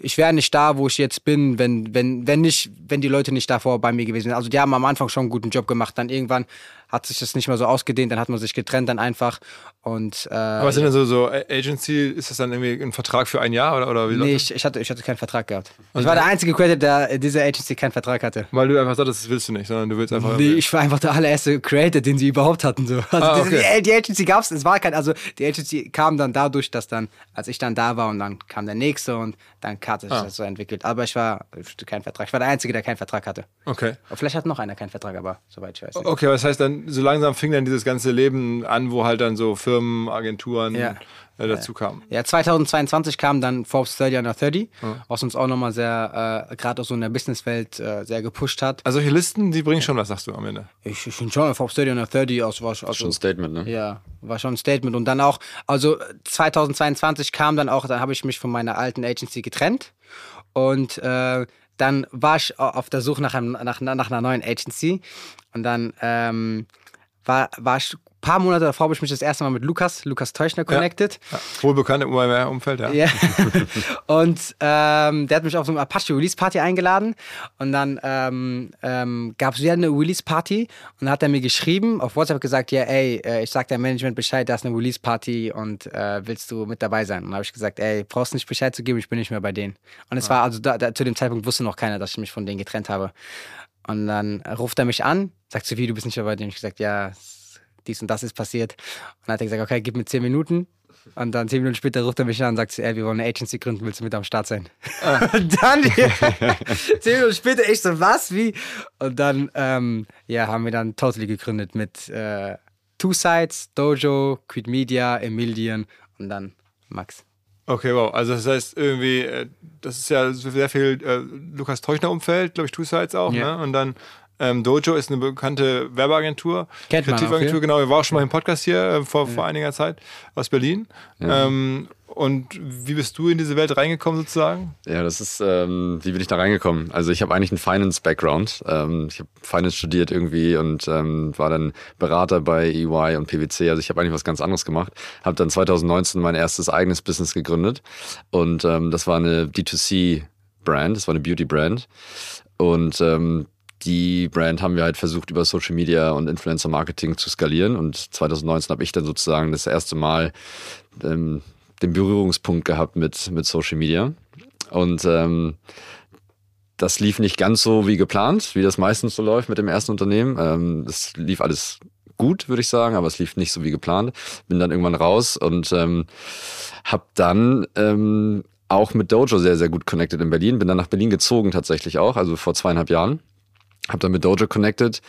ich wäre nicht da, wo ich jetzt bin, wenn, wenn, wenn nicht, wenn die Leute nicht davor bei mir gewesen wären. Also die haben am Anfang schon einen guten Job gemacht. Dann irgendwann hat sich das nicht mehr so ausgedehnt, dann hat man sich getrennt dann einfach. Und äh, Aber was sind denn so, so Agency, ist das dann irgendwie ein Vertrag für ein Jahr oder, oder wie Nee, ich, ich, hatte, ich hatte keinen Vertrag gehabt. Ich war der einzige Creator, der dieser Agency keinen Vertrag hatte. Weil du einfach sagst, das willst du nicht, sondern du willst einfach. Nee, ich war einfach der allererste Creator, den sie überhaupt hatten. So. Also Ah, die- okay. die, die Agency gab's, es war kein, also die Agency kam dann dadurch, dass dann, als ich dann da war und dann kam der nächste und dann hat sich Ah. das so entwickelt. Aber ich war keinen Vertrag. Ich war der Einzige, der keinen Vertrag hatte. Okay. Aber vielleicht hat noch einer keinen Vertrag, aber soweit ich weiß. nicht. Okay, was heißt dann, so langsam fing dann dieses ganze Leben an, wo halt dann so Firmen, Agenturen Ja. Äh, dazu kamen. Ja, 2022 kam dann Forbes 30 under 30, was uns auch nochmal sehr, äh, gerade auch so in der Businesswelt äh, sehr gepusht hat. Also solche Listen, die bringen schon was, sagst du am Ende. Ich, ich finde schon, Forbes 30 under 30 aus, was, also, Schon ein Statement, ne? Ja, war schon ein Statement. Und dann auch, also 2022 kam dann auch, dann habe ich mich von meiner alten Agency getrennt. Und äh, dann war ich au- auf der Suche nach, einem, nach, nach einer neuen Agency. Und dann ähm, war, war ich paar Monate davor, habe ich mich das erste Mal mit Lukas, Lukas Teuchner connected. Ja. Wohl bekannt im UMR-Umfeld, ja. Ja. und ähm, der hat mich auf so eine Apache Release Party eingeladen. Und dann ähm, ähm, gab es wieder eine Release Party. Und dann hat er mir geschrieben, auf WhatsApp gesagt, ja, ey, äh, ich sag deinem Management Bescheid, da ist eine Release Party und äh, willst du mit dabei sein? Und dann habe ich gesagt, ey, brauchst nicht Bescheid zu geben, ich bin nicht mehr bei denen. Und es war also da, da, zu dem Zeitpunkt wusste noch keiner, dass ich mich von denen getrennt habe. Und dann ruft er mich an, sagt so, wie, du bist nicht mehr bei denen. Ich gesagt, ja, dies und das ist passiert. Und dann hat er gesagt, okay, gib mir zehn Minuten. Und dann zehn Minuten später ruft er mich an und sagt, ey, wir wollen eine Agency gründen, willst du mit am Start sein? Und dann, zehn Minuten später, ich so, was, wie? Und dann, ähm, ja, haben wir dann Totally gegründet mit äh, Two Sides, Dojo, Quid Media, Emilian und dann Max. Okay, wow. Also das heißt irgendwie, äh, das ist ja sehr viel äh, Lukas Teuchner-Umfeld, glaube ich, Two Sides auch, Ja. ne? Und dann ähm, Dojo ist eine bekannte Werbeagentur, Kennt Kreativagentur, ja. genau. Wir waren auch schon mal im Podcast hier äh, vor, vor einiger Zeit aus Berlin. Ähm, und wie bist du in diese Welt reingekommen sozusagen? Ja, das ist, ähm, wie bin ich da reingekommen? Also ich habe eigentlich einen Finance-Background. Ähm, ich habe Finance studiert irgendwie und ähm, war dann Berater bei EY und PwC. Also ich habe eigentlich was ganz anderes gemacht. Habe dann 2019 mein erstes eigenes Business gegründet und ähm, das war eine D2C-Brand, das war eine Beauty-Brand und ähm, die Brand haben wir halt versucht über Social Media und Influencer Marketing zu skalieren und 2019 habe ich dann sozusagen das erste Mal ähm, den Berührungspunkt gehabt mit, mit Social Media. Und ähm, das lief nicht ganz so wie geplant, wie das meistens so läuft mit dem ersten Unternehmen. Ähm, das lief alles gut, würde ich sagen, aber es lief nicht so wie geplant. Bin dann irgendwann raus und ähm, habe dann ähm, auch mit Dojo sehr, sehr gut connected in Berlin. Bin dann nach Berlin gezogen tatsächlich auch, also vor zweieinhalb Jahren. Hab dann mit Dojo connected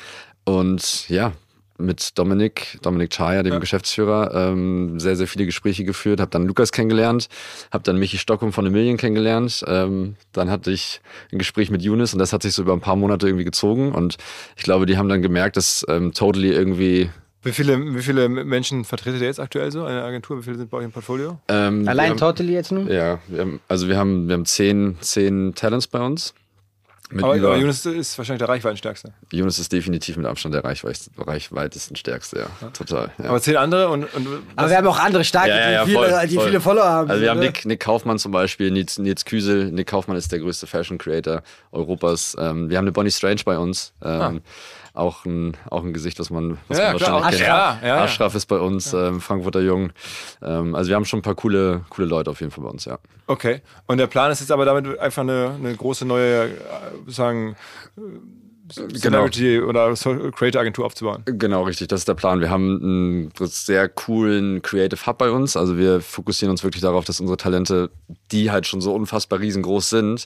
und ja, mit Dominik, Dominik Chaya, dem Ja. Geschäftsführer, ähm, sehr, sehr viele Gespräche geführt, habe dann Lukas kennengelernt, habe dann Michi Stockholm von The Million kennengelernt, ähm, dann hatte ich ein Gespräch mit Younes und das hat sich so über ein paar Monate irgendwie gezogen und ich glaube, die haben dann gemerkt, dass ähm, Totally irgendwie Wie viele, wie viele Menschen vertretet ihr jetzt aktuell so in der Agentur? Wie viele sind bei euch im Portfolio? ähm, Allein haben, Totally jetzt nur? Ja, wir haben, also wir haben, wir haben zehn, zehn Talents bei uns. Mit Aber, über, aber Jonas ist wahrscheinlich der Reichweitenstärkste. Jonas ist definitiv mit Abstand der reichweit, reichweitesten stärkste, ja. Total. Ja. Aber zehn andere und, und Aber wir haben auch andere starke, Ja, ja, ja, die, viele, voll, die voll. viele Follower haben. Also wir haben? Nick, Nick Kaufmann zum Beispiel, Nils, Nils Küsel. Nick Kaufmann ist der größte Fashion Creator Europas. Ähm, wir haben eine Bonnie Strange bei uns. Ähm, auch, ein, auch ein Gesicht, was man, was. Ja, man klar, wahrscheinlich kennt. Ashraf. Ja, ja. Ashraf ist bei uns, ähm, Frankfurter Jung. Ähm, also wir haben schon ein paar coole, coole Leute auf jeden Fall bei uns, ja. Okay. Und der Plan ist jetzt aber damit einfach eine, eine große neue, äh, sagen. Celebrity oder So- Creator Agentur aufzubauen. Genau, richtig. Das ist der Plan. Wir haben einen sehr coolen Creative Hub bei uns. Also wir fokussieren uns wirklich darauf, dass unsere Talente, die halt schon so unfassbar riesengroß sind,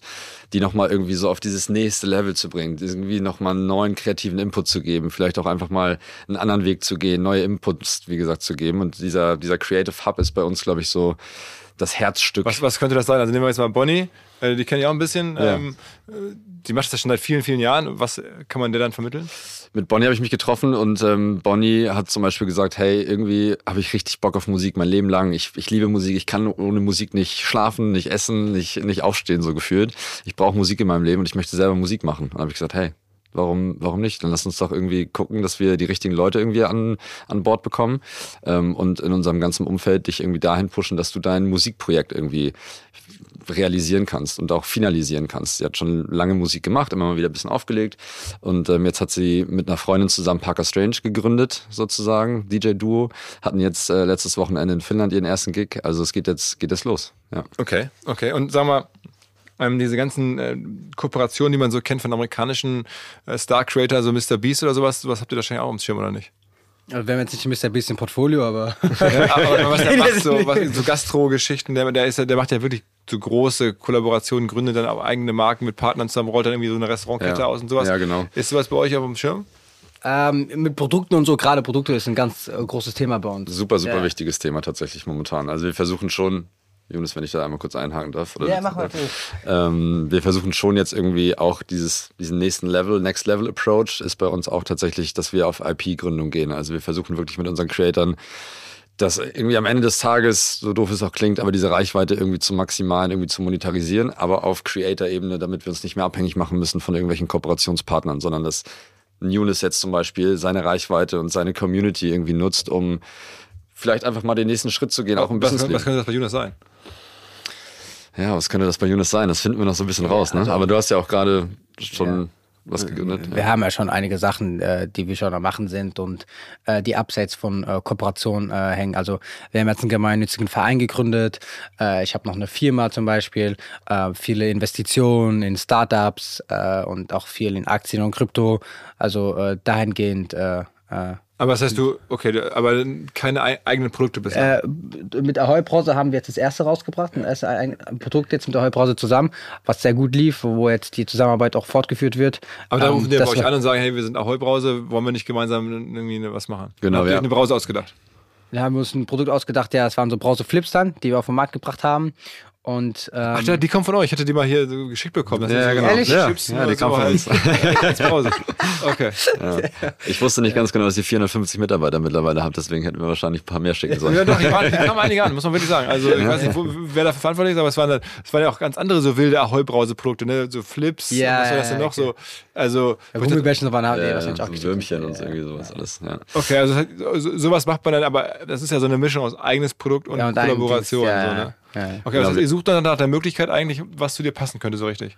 die nochmal irgendwie so auf dieses nächste Level zu bringen, irgendwie nochmal einen neuen kreativen Input zu geben, vielleicht auch einfach mal einen anderen Weg zu gehen, neue Inputs, wie gesagt, zu geben. Und dieser, dieser Creative Hub ist bei uns, glaube ich, so das Herzstück. Was, was könnte das sein? Also nehmen wir jetzt mal Bonnie, die kenne ich auch ein bisschen. Ja. Ähm, äh, die macht das schon seit vielen, vielen Jahren. Was kann man der dann vermitteln? Mit Bonnie habe ich mich getroffen und ähm, Bonnie hat zum Beispiel gesagt, hey, irgendwie habe ich richtig Bock auf Musik mein Leben lang. Ich, ich liebe Musik, ich kann ohne Musik nicht schlafen, nicht essen, nicht, nicht aufstehen, so gefühlt. Ich brauche Musik in meinem Leben und ich möchte selber Musik machen. Und dann habe ich gesagt, hey, warum, warum nicht? Dann lass uns doch irgendwie gucken, dass wir die richtigen Leute irgendwie an, an Bord bekommen ähm, und in unserem ganzen Umfeld dich irgendwie dahin pushen, dass du dein Musikprojekt irgendwie realisieren kannst und auch finalisieren kannst. Sie hat schon lange Musik gemacht, immer mal wieder ein bisschen aufgelegt und ähm, jetzt hat sie mit einer Freundin zusammen Parker Strange gegründet, sozusagen, DJ-Duo, hatten jetzt äh, letztes Wochenende in Finnland ihren ersten Gig, also es geht jetzt, geht jetzt los. Ja. Okay. Okay. Und sag mal, ähm, diese ganzen äh, Kooperationen, die man so kennt von amerikanischen äh, Star-Creator, so Mr. Beast oder sowas, sowas habt ihr wahrscheinlich auch am Schirm, oder nicht? Also wir haben jetzt nicht Mr. Beast im Portfolio, aber. Ja, aber was der macht, so, was, so Gastro-Geschichten, der, der, ist ja, der macht ja wirklich so große Kollaborationen, gründet dann auch eigene Marken mit Partnern zusammen, rollt dann irgendwie so eine Restaurantkette Ja. aus und sowas. Ja, genau. Ist sowas bei euch auf dem Schirm? ähm, mit Produkten und so, gerade Produkte ist ein ganz äh, großes Thema bei uns. Super, super Ja. wichtiges Thema tatsächlich momentan. Also wir versuchen schon, Jonas, wenn ich da einmal kurz einhaken darf. Oder Ja, mach mal. Ähm, wir versuchen schon jetzt irgendwie auch dieses, diesen nächsten Level, Next Level Approach ist bei uns auch tatsächlich, dass wir auf IP-Gründung gehen. Also wir versuchen wirklich mit unseren Creatoren das irgendwie am Ende des Tages, so doof es auch klingt, aber diese Reichweite irgendwie zu maximalen, irgendwie zu monetarisieren, aber auf Creator-Ebene, damit wir uns nicht mehr abhängig machen müssen von irgendwelchen Kooperationspartnern, sondern dass Nunes jetzt zum Beispiel seine Reichweite und seine Community irgendwie nutzt, um vielleicht einfach mal den nächsten Schritt zu gehen, auch im was, Business. was könnte das bei Jonas sein? Ja, was könnte das bei Younes sein? Das finden wir noch so ein bisschen raus, ne? Aber du hast ja auch gerade schon was gegründet. Wir haben ja schon einige Sachen, äh, die wir schon am machen sind und äh, die abseits von äh, Kooperation äh, hängen. Also wir haben jetzt einen gemeinnützigen Verein gegründet. Äh, ich habe noch eine Firma zum Beispiel, äh, viele Investitionen in Startups äh, und auch viel in Aktien und Krypto. Also äh, dahingehend äh, äh, Aber das heißt du, okay, aber keine ei- eigenen Produkte bisher. Äh, mit Ahoi Brause haben wir jetzt das erste rausgebracht, ein erstes ein ein Produkt jetzt mit Ahoi Brause zusammen, was sehr gut lief, wo jetzt die Zusammenarbeit auch fortgeführt wird. aber da Ähm, rufen die bei euch an und sagen, hey, wir sind Ahoi Brause, wollen wir nicht gemeinsam irgendwie was machen? Genau, Habt ihr ja. eine Brause ausgedacht? Da haben wir uns ein Produkt ausgedacht, ja, das waren so Brause-Flips dann, die wir auf den Markt gebracht haben. Und ähm, Ach, ja, die kommen von euch. Ich hatte die mal hier so geschickt bekommen. Das Ja, ist genau. Ehrlich? Ja, ja, die so kamen von uns. Okay. Ja. Ich wusste nicht ganz genau, dass ihr 450 Mitarbeiter mittlerweile habt, deswegen hätten wir wahrscheinlich ein paar mehr schicken sollen. Ja, doch, die, waren, die kamen einige an, muss man wirklich sagen. Also, ich weiß nicht, wo, wer dafür verantwortlich ist, aber es waren, dann- es waren ja auch ganz andere so wilde Ahoi-Brause-Produkte, ne? So Flips, Ja, was war das denn noch okay. so? Also, ja, ich Gummibärchen waren halt, Ja, ja, wahrscheinlich auch. Würmchen und so irgendwie sowas alles. Ja. okay, also so- so, sowas macht man dann, aber das ist ja so eine Mischung aus eigenes Produkt und, Ja, und eigenem Kollaboration. Ja, so, ne? Okay, also ihr sucht dann nach der Möglichkeit eigentlich, was zu dir passen könnte, so richtig.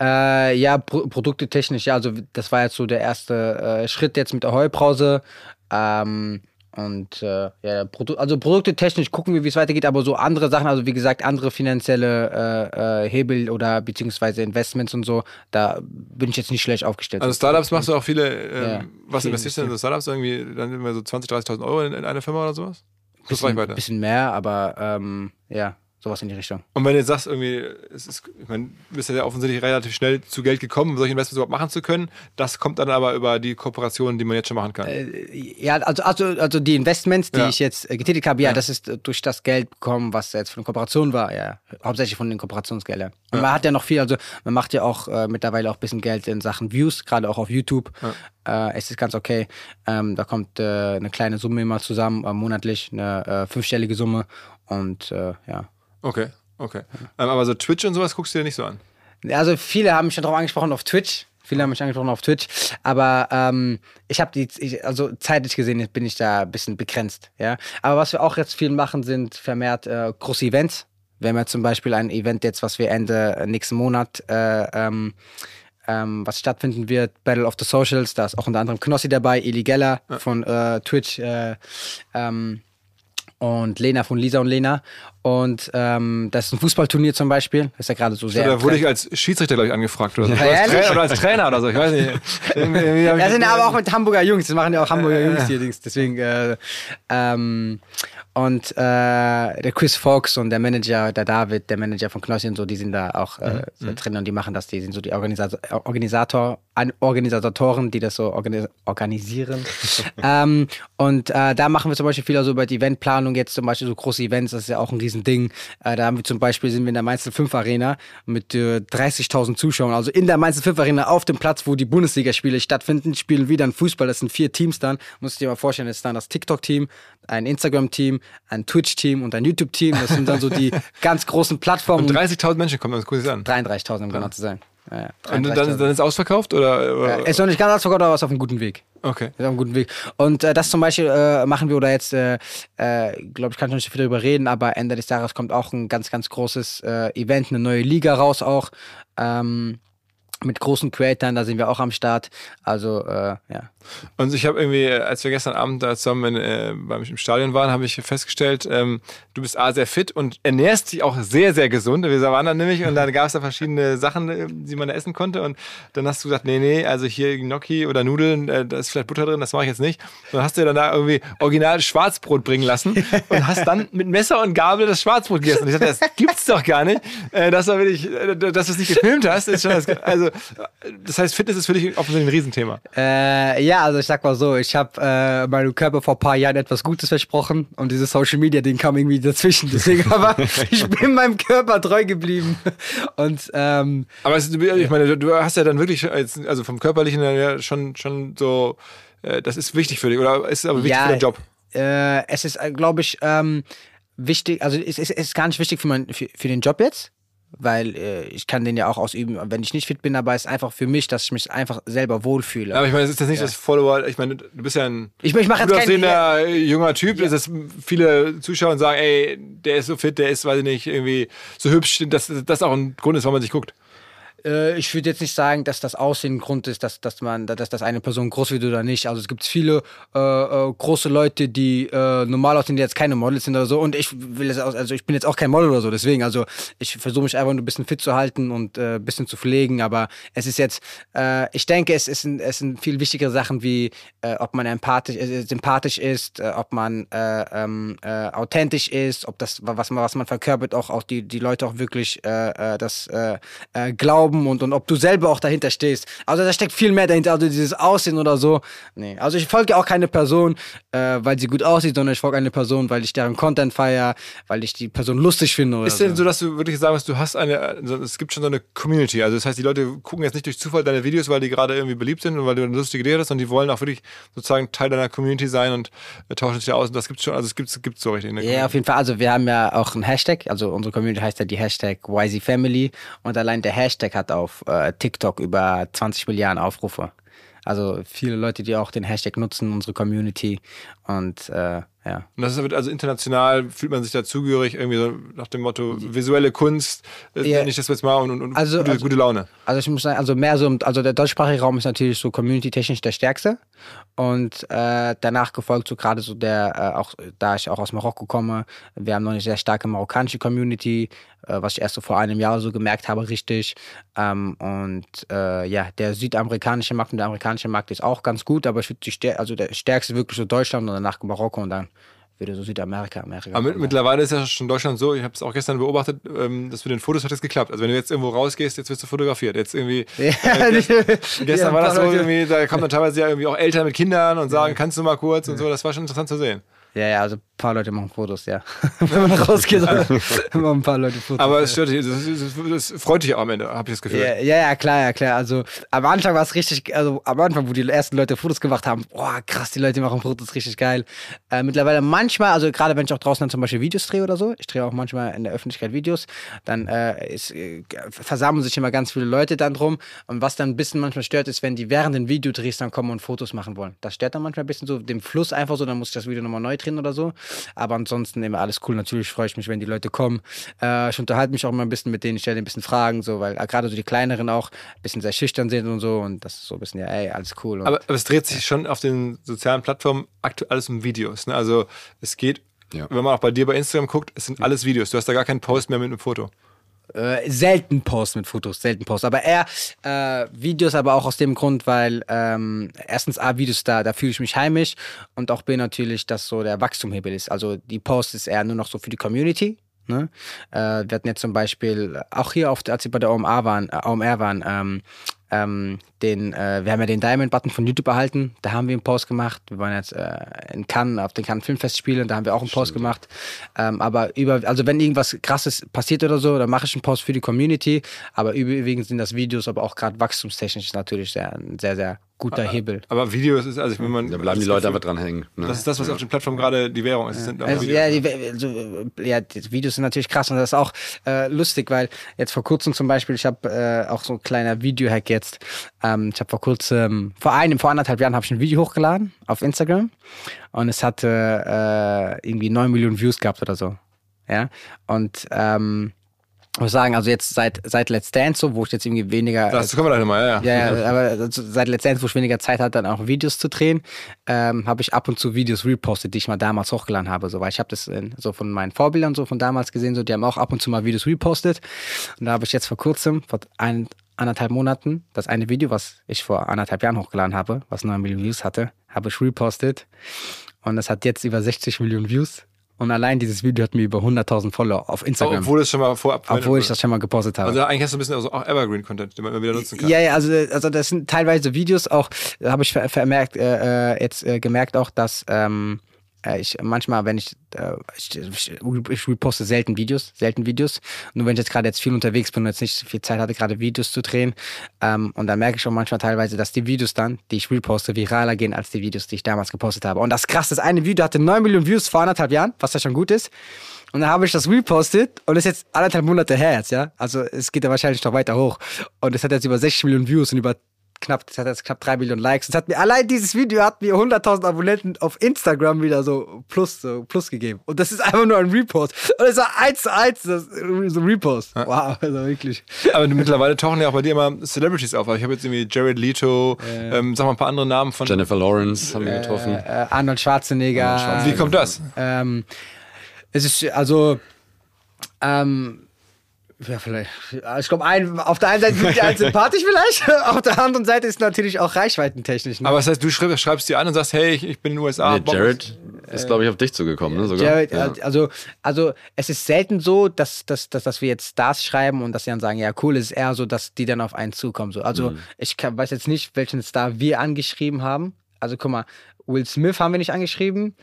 Äh, ja, Pro Produkte technisch, ja, also das war jetzt so der erste äh, Schritt jetzt mit der Heubrause. Ähm, und äh, ja, Produ also Produkte technisch gucken wir, wie es weitergeht, aber so andere Sachen, also wie gesagt, andere finanzielle äh, äh, Hebel oder beziehungsweise Investments und so, da bin ich jetzt nicht schlecht aufgestellt. Also Startups machst du auch viele, ähm, Ja, was investierst du denn in so Startups? Irgendwie dann immer so 20.000, 30.000 Euro in, in eine Firma oder sowas? Plus bisschen, Reichweite. bisschen mehr, aber ähm, ja, sowas in die Richtung. Und wenn du jetzt sagst, irgendwie, es ist, ich meine, du bist ja offensichtlich relativ schnell zu Geld gekommen, um solche Investments überhaupt machen zu können. Das kommt dann aber über die Kooperationen, die man jetzt schon machen kann. Ja, also, also, also die Investments, die Ja. ich jetzt äh, getätigt habe, ja, das ist äh, durch das Geld bekommen, was jetzt von Kooperation war, ja. Hauptsächlich von den Kooperationsgeldern. Und man hat ja noch viel, also man macht ja auch äh, mittlerweile auch ein bisschen Geld in Sachen Views, gerade auch auf YouTube. Äh, es ist ganz okay. Ähm, da kommt äh, eine kleine Summe immer zusammen, äh, monatlich, eine äh, fünfstellige Summe. Und äh, ja. Okay, okay. Ähm, aber so Twitch und sowas guckst du dir nicht so an. Also viele haben mich schon darauf angesprochen auf Twitch. Viele haben mich angesprochen auf Twitch, aber ähm, ich habe die, ich, also zeitlich gesehen bin ich da ein bisschen begrenzt, ja. Aber was wir auch jetzt viel machen, sind vermehrt äh, große Events. Wir haben ja zum Beispiel ein Event jetzt, was wir Ende äh, nächsten Monat, äh, ähm, ähm, was stattfinden wird, Battle of the Socials. Da ist auch unter anderem Knossi dabei, Eli Geller von äh, Twitch, äh, ähm, und Lena von Lisa und Lena. Und ähm, das ist ein Fußballturnier zum Beispiel. Das ist ja gerade so sehr. da wurde ich als Schiedsrichter, glaube ich, angefragt. Oder, so. Ja, oder, als? Trainer, oder als Trainer oder so. Ich weiß nicht. Das sind aber auch mit Hamburger Jungs, das machen ja auch Hamburger Jungs hier, deswegen äh, ähm, und äh, der Chris Fox und der Manager, der David, der Manager von Knossi und so, die sind da auch äh, so drin und die machen das, die sind so die Organisator, Organisator an Organisatoren, die das so organi organisieren. ähm, und äh, da machen wir zum Beispiel viel also über die Eventplanung, jetzt zum Beispiel so große Events, das ist ja auch ein Riesending. Äh, da haben wir zum Beispiel, sind wir in der Mainz 5 Arena mit äh, 30.000 Zuschauern, also in der Mainz 5 Arena auf dem Platz, wo die Bundesligaspiele stattfinden, spielen wieder ein Fußball, das sind vier Teams dann, musst du dir mal vorstellen, das ist dann das TikTok-Team, ein Instagram-Team, ein Twitch-Team und ein YouTube-Team, das sind dann so die ganz großen Plattformen. Und 30.000 Menschen kommen, das ich an. 33.000, um genau zu sein. Ja, Und dann, 33.000. dann ist es ausverkauft? Oder, oder? Ja, ist noch nicht ganz ausverkauft, aber ist auf einem guten Weg. Okay. Ist auf einem guten Weg. Und äh, das zum Beispiel äh, machen wir oder jetzt, äh, äh, glaube ich, kann ich noch nicht so viel darüber reden, aber Ende des Jahres kommt auch ein ganz, ganz großes äh, Event, eine neue Liga raus auch. Ähm, mit großen Creatoren, da sind wir auch am Start. Also, äh, ja. Und ich habe irgendwie, äh, als wir gestern Abend da zusammen in, äh, beim, im Stadion waren, habe ich festgestellt, ähm, du bist A, sehr fit und ernährst dich auch sehr, sehr gesund. Wir waren dann nämlich und dann gab es da verschiedene Sachen, äh, die man da essen konnte. Und dann hast du gesagt, nee, nee, also hier Gnocchi oder Nudeln, äh, da ist vielleicht Butter drin, das mache ich jetzt nicht. Und dann hast du dir dann da irgendwie original Schwarzbrot bringen lassen und hast dann mit Messer und Gabel das Schwarzbrot gegessen. Und ich dachte, das gibt's doch gar nicht. Äh, das war wirklich, äh, dass du es nicht gefilmt hast, ist schon das, also, das heißt, Fitness ist für dich offensichtlich ein Riesenthema. Äh, ja, also ich sag mal so, ich habe äh, meinem Körper vor ein paar Jahren etwas Gutes versprochen und dieses Social Media Ding kam irgendwie dazwischen. Deswegen aber ich bin meinem Körper treu geblieben. Und ähm, Aber es, ich meine, du- hast ja dann wirklich, als- also vom Körperlichen her ja schon, schon so, äh, das ist wichtig für dich oder ist es aber wichtig ja, für den Job? Äh, es ist, glaube ich, ähm, wichtig, also es ist, ist gar nicht wichtig für, mein, für, für den Job jetzt, weil äh, ich kann den ja auch ausüben, wenn ich nicht fit bin, aber es ist einfach für mich, dass ich mich einfach selber wohlfühle. Aber ich meine, es ist das nicht das Follower, ich meine, du bist ja ein Ich- ich gut aussehender junger Typ, ist das viele Zuschauer und sagen, ey, der ist so fit, der ist, weiß ich nicht, irgendwie so hübsch, dass das auch ein Grund ist, warum man sich guckt. Äh, ich würde jetzt nicht sagen, dass das Aussehen ein Grund ist, dass, dass man, dass, dass eine Person groß wird oder nicht. Also es gibt viele äh, äh, große Leute, die äh, normal aussehen, die jetzt keine Models sind oder so. Und ich will jetzt also ich bin jetzt auch kein Model oder so. Deswegen, also ich versuche mich einfach nur ein bisschen fit zu halten und äh, ein bisschen zu pflegen. Aber es ist jetzt, äh, ich denke, es, ist ein, es sind viel wichtigere Sachen wie, ob man empathisch, sympathisch ist, ob man äh, ähm, äh, authentisch ist, ob das, was man, was man verkörpert, auch, auch die, die Leute auch wirklich das glauben glauben und, und ob du selber auch dahinter stehst. Also da steckt viel mehr dahinter, also dieses Aussehen oder so. Nee, also ich folge auch keine Person, äh, weil sie gut aussieht, sondern ich folge eine Person, weil ich deren Content feiere, weil ich die Person lustig finde oder Ist denn so, dass du wirklich sagen musst, du hast eine, es gibt schon so eine Community. Also das heißt, die Leute gucken jetzt nicht durch Zufall deine Videos, weil die gerade irgendwie beliebt sind und weil du eine lustige Idee hast, sondern die wollen auch wirklich sozusagen Teil deiner Community sein und äh, tauschen sich aus. Und das gibt schon, also es gibt es so richtig. in der Ja, auf jeden Fall. Also wir haben ja auch einen Hashtag. Also unsere Community heißt ja die Hashtag YZFamily. Und allein der Hashtag hat auf äh, TikTok über 20 Milliarden Aufrufe. Also viele Leute, die auch den Hashtag nutzen, unsere Community. Und äh, ja. Und das ist also international, fühlt man sich dazugehörig, irgendwie so nach dem Motto visuelle Kunst, äh, Ja. nenne ich das jetzt mal, und, und, Also- gute, also- gute Laune. Also ich muss sagen, also mehr so, also der deutschsprachige Raum ist natürlich so community-technisch der stärkste. Und äh, danach gefolgt so gerade so der, äh, auch da ich auch aus Marokko komme, wir haben noch eine sehr starke marokkanische Community, äh, was ich erst so vor einem Jahr so gemerkt habe, richtig. Ähm, und äh, ja, der südamerikanische Markt und der amerikanische Markt ist auch ganz gut, aber ich würde die also der stärkste wirklich so Deutschland und danach Marokko und dann würde so Südamerika, Amerika. Aber kommen. mittlerweile ist ja schon Deutschland so, ich habe es auch gestern beobachtet, ähm, dass mit den Fotos hat es geklappt. Also wenn du jetzt irgendwo rausgehst, jetzt wirst du fotografiert. Jetzt irgendwie, Ja, äh, gestern ja, war das so irgendwie, da kommen dann teilweise ja irgendwie auch Eltern mit Kindern und sagen, kannst du mal kurz und so, das war schon interessant zu sehen. Ja, ja, also ein paar Leute machen Fotos, ja. Wenn man rausgeht, machen ein paar Leute Fotos. Aber es stört dich, das, das, freut dich auch am Ende, habe ich das Gefühl. Ja, ja, ja, klar, ja, klar. Also am Anfang war es richtig, also am Anfang, wo die ersten Leute Fotos gemacht haben, boah, krass, die Leute machen Fotos richtig geil. Äh, mittlerweile manchmal, also gerade wenn ich auch draußen dann zum Beispiel Videos drehe oder so, ich drehe auch manchmal in der Öffentlichkeit Videos, dann äh, ist, äh, versammeln sich immer ganz viele Leute dann drum. Und was dann ein bisschen manchmal stört, ist, wenn die während den Videodrehs dann kommen und Fotos machen wollen. Das stört dann manchmal ein bisschen so den Fluss einfach so, dann muss ich das Video nochmal neu drehen oder so. Aber ansonsten immer alles cool. Natürlich freue ich mich, wenn die Leute kommen. Äh, ich unterhalte mich auch immer ein bisschen mit denen, ich stelle ein bisschen Fragen, so, weil äh, gerade so die kleineren auch ein bisschen sehr schüchtern sind und so. Und das ist so ein bisschen, ja, ey, alles cool. Und Aber, aber es dreht sich schon auf den sozialen Plattformen aktuell alles um Videos. Ne? Also es geht, Ja. wenn man auch bei dir bei Instagram guckt, es sind alles Videos. Du hast da gar keinen Post mehr mit einem Foto. Äh, selten Post mit Fotos, selten Post. Aber eher äh, Videos, aber auch aus dem Grund, weil ähm, erstens A, Videos da, da fühle ich mich heimisch und auch B natürlich, dass so der Wachstumhebel ist. Also die Post ist eher nur noch so für die Community. Ne? Äh, wir hatten jetzt zum Beispiel auch hier, auf, als wir bei der OMR waren, äh, OMR waren ähm, ähm, den, äh, wir haben ja den Diamond-Button von YouTube erhalten, da haben wir einen Post gemacht. Wir waren jetzt äh, in Cannes, auf den Cannes Filmfestspielen, da haben wir auch einen Post gemacht. Ähm, aber über, also wenn irgendwas krasses passiert oder so, dann mache ich einen Post für die Community. Aber überwiegend sind das Videos, aber auch gerade wachstumstechnisch natürlich sehr, ein sehr, sehr guter Hebel. Aber Videos ist, also wenn man. Da bleiben die Leute einfach dran hängen. Ne? Das ist das, was auf den Plattformen gerade die Währung ist. Es sind einfach Also, Videos. ja, die, also, ja, die Videos sind natürlich krass und das ist auch äh, lustig, weil jetzt vor kurzem zum Beispiel, ich habe äh, auch so ein kleiner Video-Hack jetzt. Ähm, ich habe vor kurzem, vor einem, vor anderthalb Jahren habe ich ein Video hochgeladen auf Instagram und es hatte äh, irgendwie 9 Millionen Views gehabt oder so. Ja, und ähm, muss sagen, also jetzt seit, seit Let's Dance, so, wo ich jetzt irgendwie weniger. Das kommen wir gleich nochmal, ja, ja. Ja, ja, aber also seit letztendlich, wo ich weniger Zeit hatte, dann auch Videos zu drehen, ähm, habe ich ab und zu Videos repostet, die ich mal damals hochgeladen habe. So, weil ich habe das in, so von meinen Vorbildern so von damals gesehen, so die haben auch ab und zu mal Videos repostet. Und da habe ich jetzt vor kurzem, vor ein, anderthalb Monaten, das eine Video, was ich vor anderthalb Jahren hochgeladen habe, was 9 Millionen Views hatte, habe ich repostet. Und das hat jetzt über 60 Millionen Views. Und allein dieses Video hat mir über 100.000 Follower auf Instagram. Obwohl es schon mal vorab. obwohl ich das schon mal gepostet habe. Also eigentlich hast du ein bisschen also auch Evergreen-Content, den man immer wieder nutzen kann. Ja, ja, also, also das sind teilweise Videos auch, habe ich ver vermerkt, äh, äh, jetzt äh, gemerkt auch, dass ähm, äh, ich manchmal, wenn ich, äh, ich, ich, ich reposte selten Videos, selten Videos. Nur wenn ich jetzt gerade jetzt viel unterwegs bin und jetzt nicht so viel Zeit hatte, gerade Videos zu drehen. Ähm, und dann merke ich auch manchmal teilweise, dass die Videos dann, die ich reposte, viraler gehen als die Videos, die ich damals gepostet habe. Und das krass, das eine Video hatte 9 Millionen Views vor anderthalb Jahren, was ja schon gut ist. Und dann habe ich das repostet und ist jetzt anderthalb Monate her jetzt, ja. Also es geht ja wahrscheinlich noch weiter hoch. Und es hat jetzt über 60 Millionen Views und über knapp, es hat jetzt knapp 3 Millionen Likes. Es hat mir, allein dieses Video hat mir 100.000 Abonnenten auf Instagram wieder so plus, so plus gegeben. Und das ist einfach nur ein Repost. Und es war eins zu eins, das, so ein Repost. Wow, also wirklich. Aber mittlerweile tauchen ja auch bei dir immer Celebrities auf. Also ich habe jetzt irgendwie Jared Leto, ähm, sag mal ein paar andere Namen von. Jennifer Lawrence haben wir getroffen. Äh, Arnold Schwarzenegger. Wie kommt das? Ähm, es ist also, ähm, ja, vielleicht. Ich glaube, ein, auf der einen Seite sind die einen sympathisch vielleicht, auf der anderen Seite ist natürlich auch reichweitentechnisch. Ne? Aber das heißt, du schreib, schreibst dir an und sagst, hey, ich, ich bin in den USA. Nee, Jared, ist, glaube ich, auf dich zugekommen, ne? Sogar. Jared, ja. also, also es ist selten so, dass, dass, dass, dass wir jetzt Stars schreiben und dass sie dann sagen, ja cool, es ist eher so, dass die dann auf einen zukommen. So. Also Mhm. ich kann, weiß jetzt nicht, welchen Star wir angeschrieben haben. Also guck mal, Will Smith haben wir nicht angeschrieben,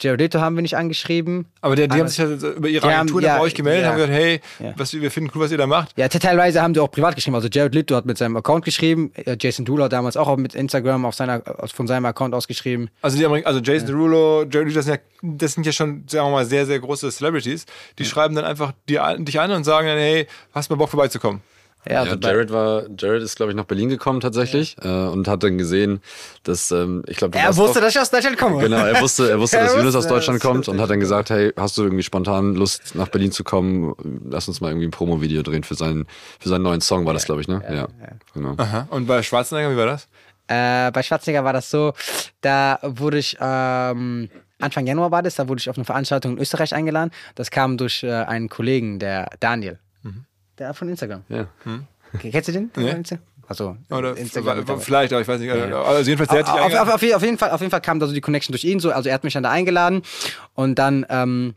Jared Leto haben wir nicht angeschrieben. Aber die, die haben sich ja über ihre haben- Agentur ja, bei euch gemeldet, ja. haben gesagt, hey, Ja. was, wir finden cool, was ihr da macht. Ja, te- teilweise haben die auch privat geschrieben. Also Jared Leto hat mit seinem Account geschrieben, Jason Derulo hat damals auch mit Instagram auf seiner, aus- von seinem Account ausgeschrieben. Also, die also Jason Derulo, Jerry, das sind, ja, das sind ja schon, sagen wir mal, sehr, sehr große Celebrities. Die schreiben dann einfach die, dich an und sagen dann, hey, hast du mal Bock vorbeizukommen? Ja, Ja, also bei- Jared war, Jared ist, glaube ich, nach Berlin gekommen tatsächlich äh, und hat dann gesehen, dass, ähm, ich glaube, er wusste, auch- dass ich aus Deutschland komme. Genau, er wusste, er wusste, Er dass Yunus wusste, aus Deutschland kommt und hat dann gesagt, hey, hast du irgendwie spontan Lust, nach Berlin zu kommen? Lass uns mal irgendwie ein Promo-Video drehen für seinen, für seinen neuen Song, war das, glaube ich, ne? Ja, genau. Aha. Und bei Schwarzenegger, wie war das? Äh, bei Schwarzenegger war das so, da wurde ich, ähm, Anfang Januar war das, da wurde ich auf eine Veranstaltung in Österreich eingeladen. Das kam durch äh, einen Kollegen, der Daniel. Der von Instagram. Ja. Okay, Kennst du den? Nee. Also, Oder Instagram. vielleicht, aber ich weiß nicht. Also jedenfalls, der hat dich auf, auf, auf, jeden Fall, auf jeden Fall kam da so die Connection durch ihn so. Also er hat mich dann da eingeladen und dann, ähm,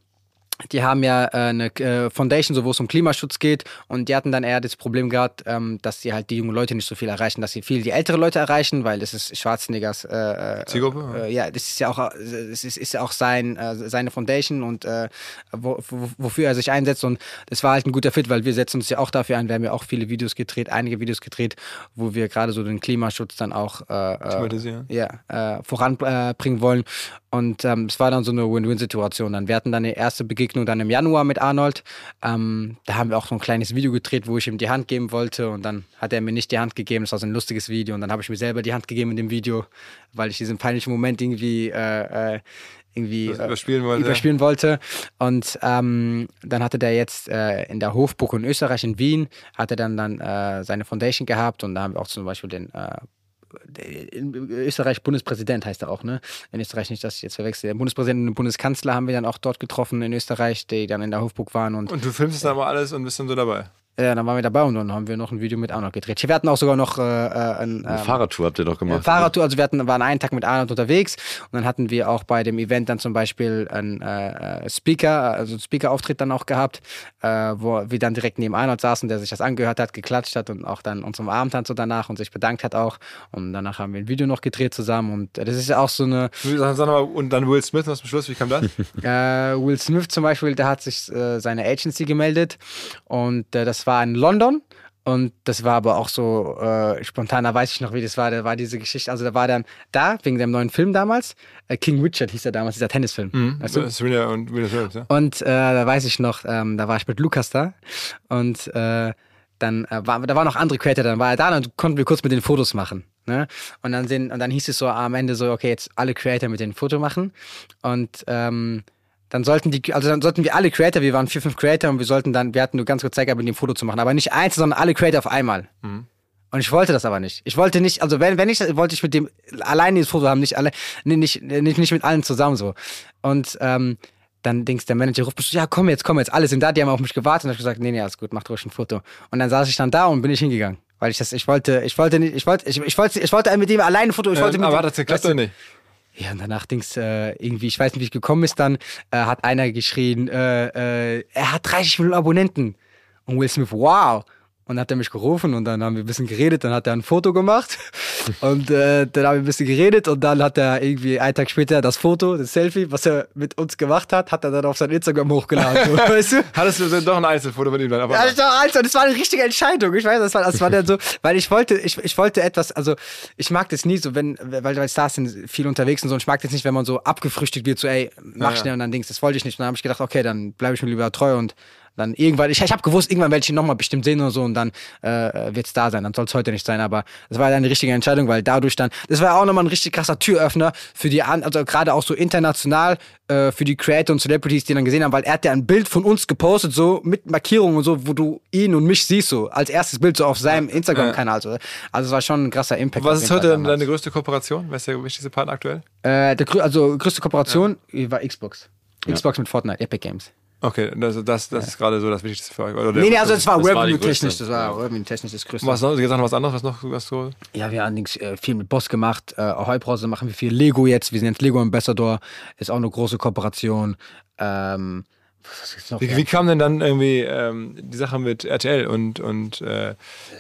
die haben ja äh, eine äh, Foundation, so wo es um Klimaschutz geht und die hatten dann eher das Problem gehabt, ähm, dass sie halt die jungen Leute nicht so viel erreichen, dass sie viel die ältere Leute erreichen, weil das ist Schwarzeneggers äh, äh, Zielgruppe? Ja, das ist ja auch, es ist, ist ja auch sein, seine Foundation und wo, wo, wofür er sich einsetzt. Und das war halt ein guter Fit, weil wir setzen uns ja auch dafür ein. Wir haben ja auch viele Videos gedreht, einige Videos gedreht, wo wir gerade so den Klimaschutz dann auch ja, voranbringen wollen. Und ähm, es war dann so eine Win-Win-Situation. Dann wir hatten dann die erste Begegnung dann im Januar mit Arnold. Ähm, da haben wir auch so ein kleines Video gedreht, wo ich ihm die Hand geben wollte und dann hat er mir nicht die Hand gegeben. Das war so ein lustiges Video und dann habe ich mir selber die Hand gegeben in dem Video, weil ich diesen peinlichen Moment irgendwie äh, äh, irgendwie Das äh, überspielen wollte. überspielen wollte. Und ähm, dann hatte der jetzt äh, in der Hofburg in Österreich in Wien, hatte dann dann äh, seine Foundation gehabt und da haben wir auch zum Beispiel den äh, in Österreich Bundespräsident heißt er auch, ne? In Österreich nicht, dass ich jetzt verwechsel. Den Bundespräsidenten und den Bundeskanzler haben wir dann auch dort getroffen in Österreich, die dann in der Hofburg waren und Und du filmst das dann mal alles und bist dann so dabei. Ja, dann waren wir dabei und dann haben wir noch ein Video mit Arnold gedreht. Wir hatten auch sogar noch äh, äh, ein, Eine ähm, Fahrradtour habt ihr doch gemacht. Fahrradtour, also wir hatten, waren einen Tag mit Arnold unterwegs und dann hatten wir auch bei dem Event dann zum Beispiel einen äh, äh, Speaker, also einen Speaker-Auftritt dann auch gehabt, äh, wo wir dann direkt neben Arnold saßen, der sich das angehört hat, geklatscht hat und auch dann uns umarmt hat so danach und sich bedankt hat auch. Und danach haben wir ein Video noch gedreht zusammen und äh, das ist ja auch so eine, Sag, sag mal, und dann Will Smith noch zum Schluss, wie kam das? äh, Will Smith zum Beispiel, der hat sich äh, seine Agency gemeldet und äh, das war in London. Und das war aber auch so äh, spontan, da weiß ich noch, wie das war. Da war diese Geschichte, also da war dann da, wegen dem neuen Film damals, äh, King Richard hieß er damals, dieser Tennisfilm. Weißt du? Serena und Smith, ja? Und äh, da weiß ich noch, ähm, da war ich mit Lukas da und äh, dann äh, war, da waren noch andere Creator, dann war er da und konnten wir kurz mit den Fotos machen. Ne? Und dann sind, und dann hieß es so am Ende so, okay, jetzt alle Creator mit den Foto machen. Und ähm, dann sollten die, also dann sollten wir alle Creator, wir waren vier, fünf Creator und wir sollten dann, wir hatten nur ganz kurz Zeit gehabt, mit dem Foto zu machen, aber nicht eins, sondern alle Creator auf einmal. Und ich wollte das aber nicht. Ich wollte nicht, also wenn, wenn ich, wollte ich mit dem alleine dieses Foto haben, nicht alle, nee, nicht, nicht, nicht mit allen zusammen so. Und ähm, dann denkst der Manager ruft mich ja komm jetzt, komm jetzt, alle sind da, die haben auf mich gewartet und ich gesagt, nee, nee, alles gut, mach ruhig ein Foto. Und dann saß ich dann da und bin ich hingegangen. Weil ich das, ich wollte, ich wollte nicht, ich wollte, ich, ich wollte, ich wollte mit dem alleine ein Foto, ich wollte mit Ähm, aber dem, das geklappt weißt du, oder nicht? Ja, und danach Dings, äh, irgendwie, ich weiß nicht, wie es gekommen ist, dann äh, hat einer geschrien, äh, äh, er hat 30 Millionen Abonnenten. Und Will Smith, wow. Und dann hat er mich gerufen und dann haben wir ein bisschen geredet, dann hat er ein Foto gemacht und äh, dann haben wir ein bisschen geredet und dann hat er irgendwie einen Tag später das Foto, das Selfie, was er mit uns gemacht hat, hat er dann auf sein Instagram hochgeladen, so, weißt du? Hattest du doch ein Einzelfoto von ihm dann? Aber Ja, doch, also, das war eine richtige Entscheidung. Ich weiß, das war, das war dann so, weil ich wollte, ich, ich wollte etwas, also ich mag das nie so, wenn, weil, weil Stars sind viel unterwegs und so, und ich mag das nicht, wenn man so abgefrühstückt wird, so, ey, mach Ja, ja. schnell und dann Dings, das wollte ich nicht. Und dann habe ich gedacht, okay, dann bleibe ich mir lieber treu und dann irgendwann, ich, ich habe gewusst, irgendwann werde ich ihn nochmal bestimmt sehen oder so und dann äh, wird es da sein. Dann soll es heute nicht sein, aber das war dann die richtige Entscheidung, weil dadurch dann, das war auch nochmal ein richtig krasser Türöffner für die, also gerade auch so international äh, für die Creator und Celebrities, die dann gesehen haben, weil er hat ja ein Bild von uns gepostet, so mit Markierungen und so, wo du ihn und mich siehst, so als erstes Bild so auf seinem Instagram-Kanal. So. Also es war schon ein krasser Impact. was ist heute deine größte Kooperation? Wer ist der wichtigste Partner aktuell? Äh, der, also größte Kooperation war Xbox. Xbox mit Fortnite, Epic Games. Okay, das, das, das ist gerade so das Wichtigste für euch. Oder der- Nee, nee, also das war Das war Revenue-technisch, das war Revenue-technisch das größte. Was noch, gesagt noch was anderes, was noch was so. Ja, wir haben allerdings äh, viel mit Boss gemacht. Äh, Heubrause machen wir viel Lego jetzt. Wir sind jetzt Lego Ambassador. Ist auch eine große Kooperation. Ähm, noch? Wie, wie kam denn dann irgendwie ähm, die Sache mit RTL und, und äh,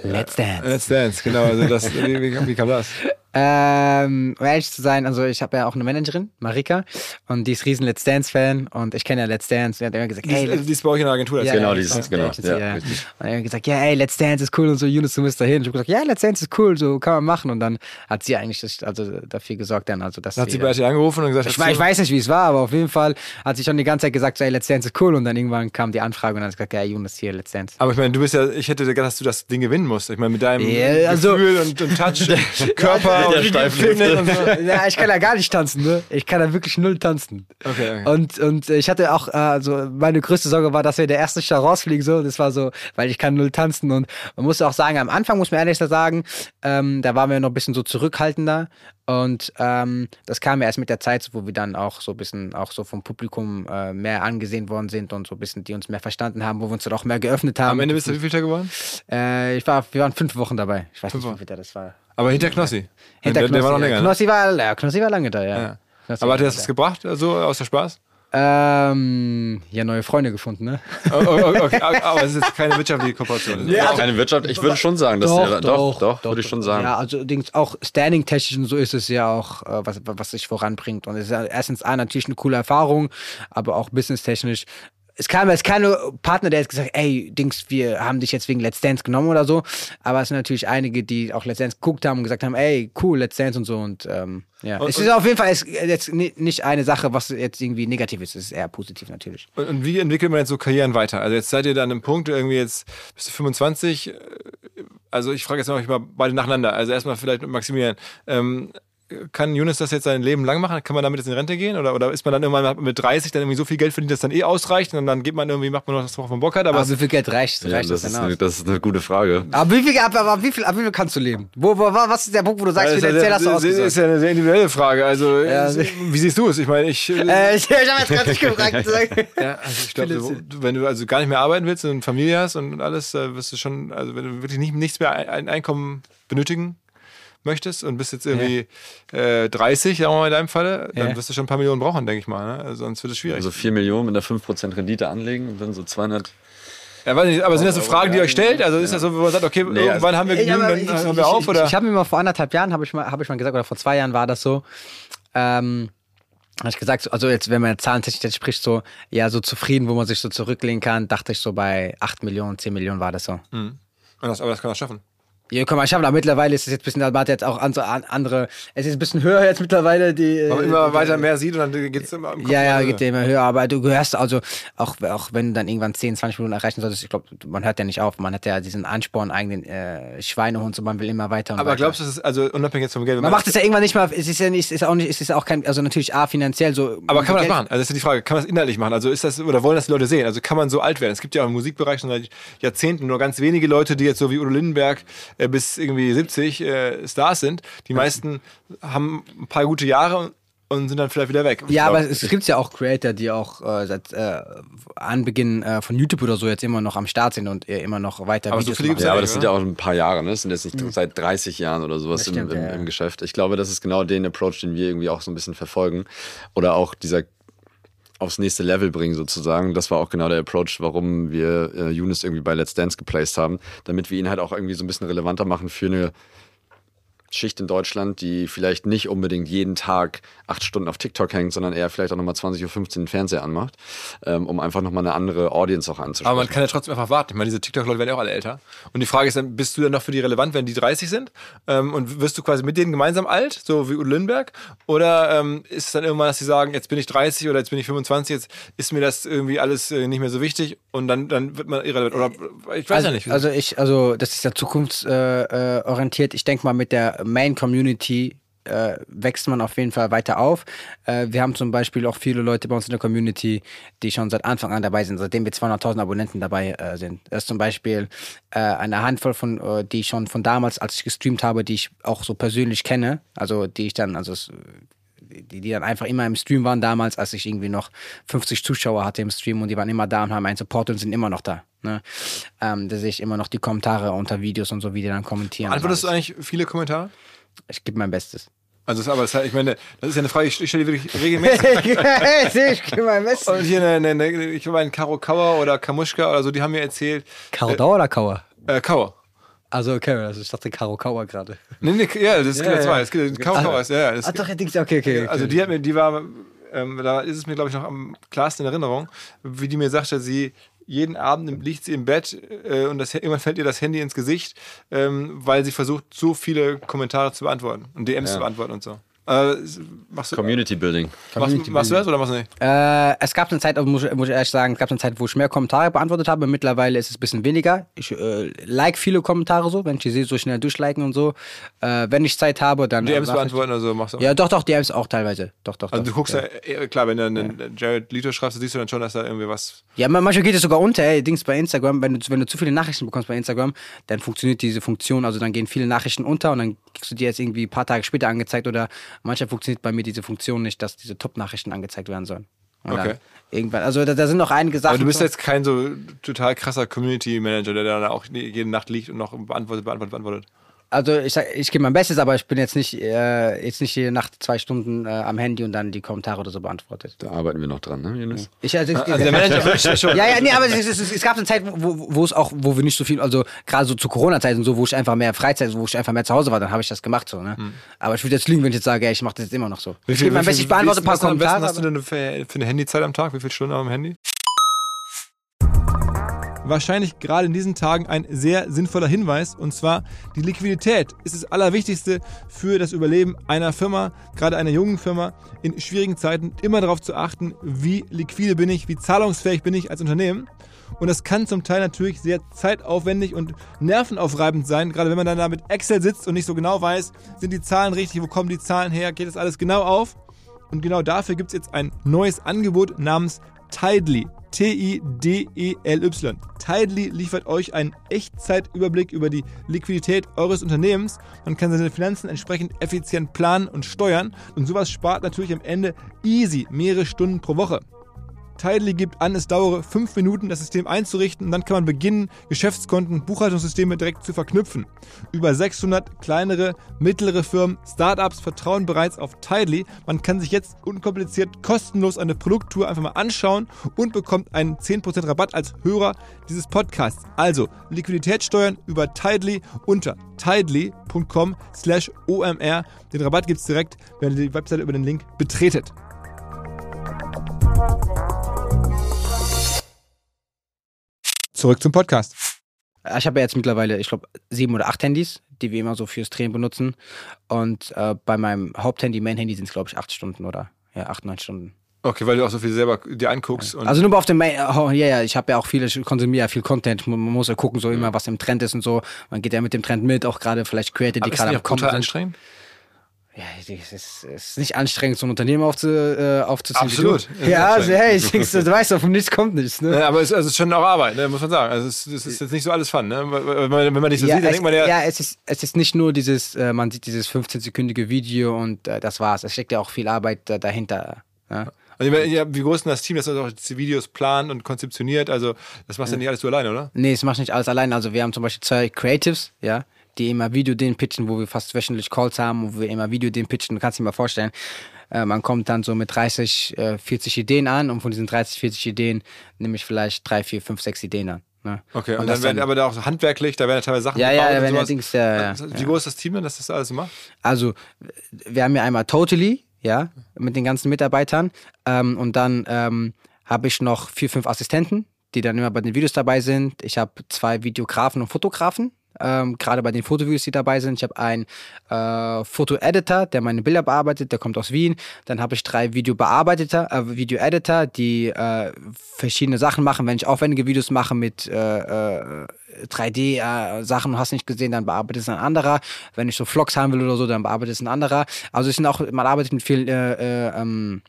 Let's Dance. Let's Dance, genau. Also das, wie, wie, wie kam das? Ähm, um ehrlich zu sein, also ich habe ja auch eine Managerin, Marika, und die ist riesen Let's Dance-Fan und ich kenne ja Let's Dance. Die hat immer gesagt, Die, hey, ist- Let's die ist bei euch in der Agentur. Ja, Genau, ja, dieses- das- genau, Agency, ja, ja. richtig. Und er hat gesagt, ja, ey, Let's Dance ist cool und so, Yunus, du musst dahin. Ich habe gesagt, ja, Let's Dance ist cool, so kann man machen. Und dann hat sie eigentlich das, also dafür gesorgt, dann, also dass Dann hat sie sie, bei RTL angerufen und gesagt, ich, weiß- ich weiß nicht, wie es war, aber auf jeden Fall hat sie schon die ganze Zeit gesagt, so, ey, Let's Dance ist cool. Und dann irgendwann kam die Anfrage und dann hat sie gesagt, ja, Yunus, hier, Let's Dance. Aber ich meine, du bist ja, ich hätte gedacht, dass du das Ding gewinnen musst. Ich meine, mit deinem Ja, also- Gefühl und, und Touch, Körper der und steifen so. ja, ich kann ja gar nicht tanzen, ne? Ich kann ja wirklich null tanzen. Okay, okay. Und, und ich hatte auch, äh, also meine größte Sorge war, dass wir der erste Jahr rausfliegen, so. Das war so, weil ich kann null tanzen. Und man muss auch sagen, am Anfang muss man ehrlich sagen, ähm, da waren wir noch ein bisschen so zurückhaltender. Und ähm, das kam ja erst mit der Zeit, wo wir dann auch so ein bisschen auch so vom Publikum äh, mehr angesehen worden sind und so ein bisschen, die uns mehr verstanden haben, wo wir uns dann auch mehr geöffnet haben. Am Ende bist du wie viel geworden? äh, ich war, wir waren fünf Wochen dabei. Ich weiß Fünf nicht, wie viel das war. Aber hinter Knossi. Hinter der, der war noch Knossi, länger. Ne? Knossi war, ja, Knossi war lange da, ja. Ja. Knossi Aber hat dir das gebracht, so aus der Spaß? Ähm, ja, neue Freunde gefunden, ne? Oh, oh, oh, okay. Aber es ist jetzt keine wirtschaftliche Kooperation. Ja, Keine Wirtschaft, ich würde schon sagen, dass der, doch, doch, würde ich schon sagen. Ja, also auch standing-technisch und so ist es ja auch, äh, was, was sich voranbringt. Und es ist ja erstens A, natürlich eine coole Erfahrung, aber auch businesstechnisch. Es kam jetzt keine Partner, der jetzt gesagt ey, Dings, wir haben dich jetzt wegen Let's Dance genommen oder so. Aber es sind natürlich einige, die auch Let's Dance geguckt haben und gesagt haben, ey, cool, Let's Dance und so. Und ähm, ja, Und- es ist auf jeden Fall jetzt ni- nicht eine Sache, was jetzt irgendwie negativ ist. Es ist eher positiv natürlich. Und, und wie entwickelt man jetzt so Karrieren weiter? Also jetzt seid ihr da an einem Punkt, irgendwie jetzt bist du 25. äh, Also ich frage jetzt noch mal beide nacheinander. Also erstmal vielleicht mit Maximilian. Ähm, kann Younes das jetzt sein Leben lang machen? Kann man damit jetzt in Rente gehen? Oder, oder ist man dann irgendwann mit 30 dann irgendwie so viel Geld verdient, dass dann eh ausreicht und dann geht man irgendwie, macht man noch das, worauf man Bock hat? Aber Aber wie viel Geld reicht, Ja, reicht das, das, ist eine, das ist eine gute Frage. Aber wie viel, ab, ab, wie viel, ab wie viel kannst du leben? Wo, wo, was ist der Punkt, wo du sagst, ist, finanziell hast du ja, das ausgesucht? ist ja eine sehr individuelle Frage. Also Ja. äh, wie siehst du es? Ich meine, ich, Äh, ich habe jetzt gerade nicht gefragt. Ja, also ich glaube, so, wenn du also gar nicht mehr arbeiten willst und eine Familie hast und alles, wirst du schon, also wenn du wirklich nicht, nichts mehr ein ein Einkommen benötigen möchtest und bist jetzt irgendwie äh, 30, sagen wir mal in deinem Falle, dann Ja. wirst du schon ein paar Millionen brauchen, denke ich mal. Ne? Also sonst wird es schwierig. Also 4 Millionen mit einer 5% Rendite anlegen und dann so 200. ja, weiß nicht, aber sind das so Fragen, die ihr euch stellt? Also ist das so, wo man sagt, okay, Nee, irgendwann haben wir genügend, dann ich, hören ich, wir auf? ich, Oder? ich habe mir mal vor anderthalb Jahren, habe ich, mal- hab ich mal gesagt, oder vor zwei Jahren war das so, ähm, habe ich gesagt, so- also jetzt, wenn man jetzt zahlentechnisch spricht, so, ja, so zufrieden, wo man sich so zurücklehnen kann, dachte ich so bei 8 Millionen, 10 Millionen war das so. Und das, aber das kann man schaffen. Ja, kann man schaffen, aber mittlerweile ist es jetzt ein bisschen, man hat jetzt auch andere, andere, es ist ein bisschen höher jetzt mittlerweile, die. Man immer weiter mehr sieht und dann geht es immer im Kopf Ja, ja, geht immer höher, aber du gehörst also, auch, auch wenn du dann irgendwann 10, 20 Minuten erreichen solltest, ich glaube, man hört ja nicht auf, man hat ja diesen Ansporn, eigenen äh, Schweinehund, so man will immer weiter und Aber weiter. glaubst du, das ist also unabhängig jetzt vom Geld? wenn man macht es ja irgendwann nicht mal, es ist ja nicht, es ist auch nicht, es ist auch kein, also natürlich A, finanziell so. Aber kann man das Geld- machen? Also das ist ja die Frage, kann man das inhaltlich machen? Also ist das, oder wollen das die Leute sehen? Also kann man so alt werden? Es gibt ja auch im Musikbereich schon seit Jahrzehnten nur ganz wenige Leute, die jetzt so wie Udo Lindenberg äh, bis irgendwie 70 äh, Stars sind. Die meisten haben ein paar gute Jahre und sind dann vielleicht wieder weg. Ja, glaub, aber es gibt ja auch Creator, die auch äh, seit äh, Anbeginn äh, von YouTube oder so jetzt immer noch am Start sind und äh, immer noch weiter Aber so Videos viele machen. Ja, aber das sind ja auch ein paar Jahre, ne? Das sind jetzt nicht seit 30 Jahren oder sowas stimmt, im, im, ja, ja. im Geschäft. Ich glaube, das ist genau den Approach, den wir irgendwie auch so ein bisschen verfolgen. Oder auch dieser aufs nächste Level bringen sozusagen. Das war auch genau der Approach, warum wir äh, Younes irgendwie bei Let's Dance geplaced haben, damit wir ihn halt auch irgendwie so ein bisschen relevanter machen für eine Schicht in Deutschland, die vielleicht nicht unbedingt jeden Tag acht Stunden auf TikTok hängt, sondern eher vielleicht auch nochmal 20.15 Uhr den Fernseher anmacht, ähm, um einfach nochmal eine andere Audience auch anzusprechen. Aber man kann ja trotzdem einfach warten. Ich meine, diese TikTok-Leute werden ja auch alle älter. Und die Frage ist dann, bist du dann noch für die relevant, wenn die 30 sind? Ähm, und wirst du quasi mit denen gemeinsam alt, so wie Udo Lindenberg? Oder ähm, ist es dann irgendwann, dass sie sagen, jetzt bin ich 30 oder jetzt bin ich 25, jetzt ist mir das irgendwie alles äh, nicht mehr so wichtig und dann, dann wird man irrelevant? Oder ich weiß also, ja nicht. Also ich, also das ist ja zukunftsorientiert. Äh, ich denke mal, mit der Main Community äh, wächst man auf jeden Fall weiter auf. Äh, wir haben zum Beispiel auch viele Leute bei uns in der Community, die schon seit Anfang an dabei sind, seitdem wir 200.000 Abonnenten dabei äh, sind. Das ist zum Beispiel äh, eine Handvoll von, äh, die ich schon von damals, als ich gestreamt habe, die ich auch so persönlich kenne, also die ich dann, also es, die, die dann einfach immer im Stream waren damals, als ich irgendwie noch 50 Zuschauer hatte im Stream und die waren immer da und haben einen Support und sind immer noch da. Ne? Ähm, da sehe ich immer noch die Kommentare unter Videos und so, wie die dann kommentieren. Antwortest du eigentlich viele Kommentare? Ich gebe mein Bestes. Also, aber das, ich meine, das ist ja eine Frage, ich stelle die wirklich regelmäßig. ich gebe mein Bestes. Und hier, eine, eine, ich meine, Karo Kauer oder Kamuschka oder so, die haben mir erzählt. Kaudau oder Kauer? Äh, Kauer. Also, okay, also ich dachte Karo Kauer gerade. Nee, nee, ja, das ist Ja, ja, zwei. ja. Es gibt Karo Kauer, ist- ja, ja. Das, Ah, doch, okay, okay. okay. Also die hat mir, die war, ähm, da ist es mir, glaube ich, noch am klarsten in Erinnerung, wie die mir sagte, sie jeden Abend liegt sie im Bett äh, und das, irgendwann fällt ihr das Handy ins Gesicht, ähm, weil sie versucht, so viele Kommentare zu beantworten und DMs zu beantworten und so. Äh, machst, du, Community Building. machst, machst du das oder machst du nicht? Äh, es gab eine Zeit, also muss, ich- muss ich ehrlich sagen, es gab eine Zeit, wo ich mehr Kommentare beantwortet habe. Mittlerweile ist es ein bisschen weniger. Ich äh, like viele Kommentare so, wenn ich die sehe, so schnell durchliken und so. Äh, wenn ich Zeit habe, dann. DMs äh, mach beantworten oder so machst du? Ich, ja, doch, doch, DMs auch teilweise. Doch, doch. Also doch, du guckst ja. ja, eh, klar, wenn du einen Jared Leto schreibst, siehst du dann schon, dass da irgendwie was. Ja, man- manchmal geht es sogar unter, ey, Dings bei Instagram, wenn du, wenn du zu viele Nachrichten bekommst bei Instagram, dann funktioniert diese Funktion, also dann gehen viele Nachrichten unter und dann kriegst du dir jetzt irgendwie ein paar Tage später angezeigt oder manchmal funktioniert bei mir diese Funktion nicht, dass diese Top-Nachrichten angezeigt werden sollen. Und Okay. Irgendwann, also da, da sind noch einige Sachen. Aber du bist jetzt kein so total krasser Community Manager, der da auch jede Nacht liegt und noch beantwortet, beantwortet, beantwortet. Also ich sag, ich gebe mein Bestes, aber ich bin jetzt nicht, äh, jetzt nicht jede Nacht zwei Stunden äh, am Handy und dann die Kommentare oder so beantwortet. Da arbeiten wir noch dran, ne, Jonas? Ich, also, Also der Manager schon. Ja, ja, nee, aber es, es, es, es gab eine Zeit, wo, wo es auch, wo wir nicht so viel, also gerade so zu Corona-Zeiten so, wo ich einfach mehr Freizeit, wo ich einfach mehr zu Hause war, dann habe ich das gemacht so, ne? Aber ich würde jetzt lügen, wenn ich jetzt sage, ey, ich mache das jetzt immer noch so. ich gebe mein Bestes, ich beantworte ein paar was am besten Kommentare. Hast du denn für, für eine Handyzeit am Tag? Wie viele Stunden am Handy? Wahrscheinlich gerade in diesen Tagen ein sehr sinnvoller Hinweis und zwar die Liquidität ist das Allerwichtigste für das Überleben einer Firma, gerade einer jungen Firma, in schwierigen Zeiten immer darauf zu achten, wie liquide bin ich, wie zahlungsfähig bin ich als Unternehmen. Und das kann zum Teil natürlich sehr zeitaufwendig und nervenaufreibend sein, gerade wenn man dann da mit Excel sitzt und nicht so genau weiß, sind die Zahlen richtig, wo kommen die Zahlen her, geht das alles genau auf. Und genau dafür gibt es jetzt ein neues Angebot namens Tidely. T-I-D-E-L-Y. Tidely liefert euch einen Echtzeitüberblick über die Liquidität eures Unternehmens. Man kann seine Finanzen entsprechend effizient planen und steuern. Und sowas spart natürlich am Ende easy mehrere Stunden pro Woche. Tidely gibt an, es dauere fünf Minuten, das System einzurichten und dann kann man beginnen, Geschäftskonten, Buchhaltungssysteme direkt zu verknüpfen. Über 600 kleinere, mittlere Firmen, Startups vertrauen bereits auf Tidely. Man kann sich jetzt unkompliziert kostenlos eine Produkttour einfach mal anschauen und bekommt einen 10% Rabatt als Hörer dieses Podcasts. Also Liquidität steuern über Tidely unter tidely.com slash omr. Den Rabatt gibt es direkt, wenn ihr die Webseite über den Link betretet. Zurück zum Podcast. Ich habe ja jetzt mittlerweile, ich glaube, sieben oder acht Handys, die wir immer so fürs Training benutzen. Und äh, bei meinem Haupthandy, Main-Handy sind es, glaube ich, acht Stunden oder ja, acht, neun Stunden. Okay, weil du auch so viel selber dir anguckst. Und Also nur auf dem Main, oh, ja, ja, ich habe ja auch viele, ich konsumiere ja viel Content. Man, man muss ja gucken, so immer, was im Trend ist und so. Man geht ja mit dem Trend mit, auch gerade vielleicht Creator, die gerade am auch Kommen sind. anstrengend? Ja, es ist, ist nicht anstrengend, so ein Unternehmen aufzu, äh, aufzuziehen. Absolut. Ja, also, hey, ich denk's, du weißt doch, vom Nichts kommt nichts. Ne? Ja, aber es, also es ist schon auch Arbeit, ne, muss man sagen. Also es, es ist jetzt nicht so alles Fun. Ne? Wenn, man, wenn man dich so sieht, dann es, denkt man ja, ja, es ist, es ist nicht nur dieses, äh, man sieht dieses 15-sekündige Video und äh, das war's. Es steckt ja auch viel Arbeit äh, dahinter. Ja? also ich meine, ja, wie groß ist denn das Team, das auch die Videos plant und konzeptioniert? Also das machst du ja nicht alles du alleine, oder? Nee, es macht nicht alles allein. Also wir haben zum Beispiel zwei Creatives, ja, die immer Video den pitchen, wo wir fast wöchentlich Calls haben, wo wir immer Video den pitchen. Du kannst dir mal vorstellen, äh, man kommt dann so mit 30, äh, 40 Ideen an und von diesen 30, 40 Ideen nehme ich vielleicht drei, vier, fünf, sechs Ideen an. Ne? Okay, und, das dann werden aber da auch handwerklich, da werden ja teilweise Sachen Ja, ja, gebaut und werden ja sowas. Dings, ja, ja, Wie groß ist das Team denn, dass das alles macht? Also, wir haben ja einmal Totally, ja, mit den ganzen Mitarbeitern. Ähm, und dann ähm, habe ich noch vier, fünf Assistenten, die dann immer bei den Videos dabei sind. Ich habe zwei Videografen und Fotografen. Ähm, gerade bei den Fotovideos, die dabei sind. Ich habe einen äh, Foto-Editor, der meine Bilder bearbeitet, der kommt aus Wien. Dann habe ich drei Videobearbeiter, äh, Video-Editor, die äh, verschiedene Sachen machen. Wenn ich aufwendige Videos mache mit äh, äh, 3D-Sachen, hast nicht gesehen, dann bearbeitet es ein anderer. Wenn ich so Vlogs haben will oder so, dann bearbeitet es ein anderer. Also es sind auch, man arbeitet mit vielen, äh, äh, ähm,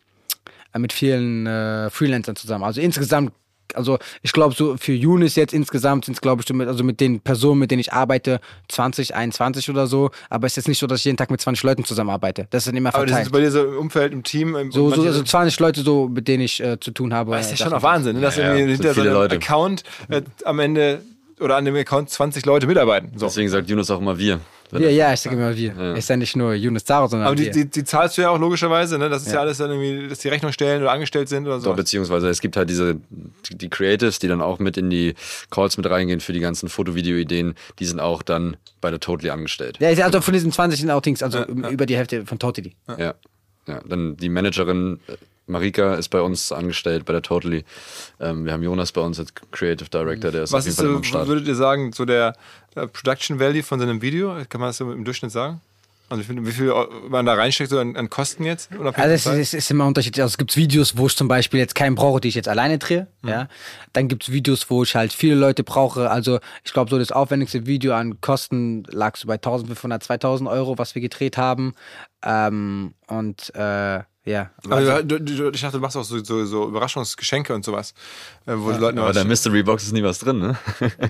äh, mit vielen äh, Freelancern zusammen. Also insgesamt also ich glaube, so für Younes jetzt insgesamt sind es, glaube ich, also mit den Personen, mit denen ich arbeite, 20, 21 oder so. Aber es ist jetzt nicht so, dass ich jeden Tag mit 20 Leuten zusammenarbeite. Das ist dann immer Aber das verteilt. ist bei dir so im Umfeld, im Team. im- so, so, also 20 Leute, so, mit denen ich äh, zu tun habe. Das ist ja schon auch Wahnsinn, ne? dass Ja, ja, irgendwie sind hinter so einem Leute. Account äh, am Ende oder an dem Account 20 Leute mitarbeiten. So. Deswegen sagt Yunus auch immer wir. Ja, ja, ich sage immer wir. Ja. Ist ja nicht nur Younes Zaro, sondern Aber die, wir. die, die zahlst du ja auch logischerweise, ne? Das ist ja, Ja. alles dann irgendwie, dass die Rechnung stellen oder angestellt sind oder so. So, beziehungsweise es gibt halt diese, die, Creatives, die dann auch mit in die Calls mit reingehen für die ganzen Foto-Video-Ideen, die sind auch dann bei der Totally angestellt. ja, ist also von diesen 20 sind auch Dings, also über die Hälfte von Totally. Ja. ja. Dann die Managerin äh, Marika ist bei uns angestellt bei der Totally. Ähm, wir haben Jonas bei uns als Creative Director, der ist auf Was jeden ist Fall so, am Start. würdet ihr sagen, so der äh, Production Value von so einem Video? Kann man das so im Durchschnitt sagen? Also wie viel, wie viel man da reinsteckt so an, an Kosten jetzt? Also es ist, es ist immer unterschiedlich. Also es gibt Videos, wo ich zum Beispiel jetzt keinen brauche, die ich jetzt alleine drehe. Ja. Dann gibt es Videos, wo ich halt viele Leute brauche. Also ich glaube, so das aufwendigste Video an Kosten lag so bei 1500, 2000 Euro, was wir gedreht haben. Ähm, und äh, ja. Also, du, du, ich dachte, du machst auch so, so, so Überraschungsgeschenke und sowas, äh, wo die Leute Aber der Mystery Box ist nie was drin, ne?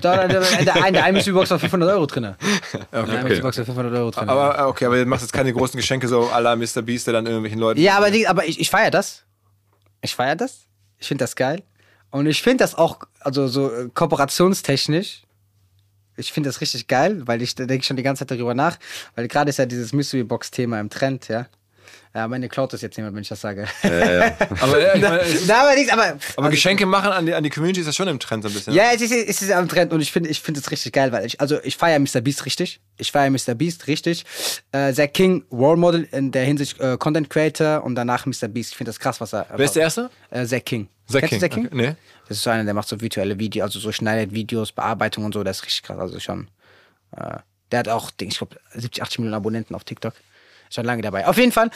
Da, da, da, der einen Mystery Box war 500 Euro drin. Okay, der einen Mystery Box war 500 Euro drin. Aber okay, aber du machst jetzt keine großen Geschenke so à la Mr. Beast, der dann irgendwelchen Leuten. Ja, aber, die, aber ich, ich feiere das. Ich feiere das. Ich finde das geil. Und ich finde das auch, also so äh, kooperationstechnisch, ich finde das richtig geil, weil ich da denke schon die ganze Zeit darüber nach, weil gerade ist ja dieses Mystery Box Thema im Trend, ja. Ja, meine klaut das jetzt jemand, wenn ich das sage. Aber, ja, ich meine, es ist, Na, aber nichts, aber. aber also, Geschenke machen an die, an die Community ist ja schon im Trend so ein bisschen. Ja, es ist, es ist am Trend und ich finde ich finde es richtig geil, weil ich, also ich feiere Mr. Beast richtig. Ich feiere Mr. Beast richtig. Äh, Zack King, Role Model in der Hinsicht äh, Content Creator und danach Mr. Beast. Ich finde das krass, was er. Wer ist der Erste? Äh, Zack King. Zack Kennst du Zack King? Okay, nee. Das ist so einer, der macht so virtuelle Videos, also so schneidet Videos, Bearbeitung und so, das ist richtig krass. Also schon. Äh, der hat auch, ich glaube, 70, 80 Millionen Abonnenten auf TikTok. Schon lange dabei. Auf jeden Fall,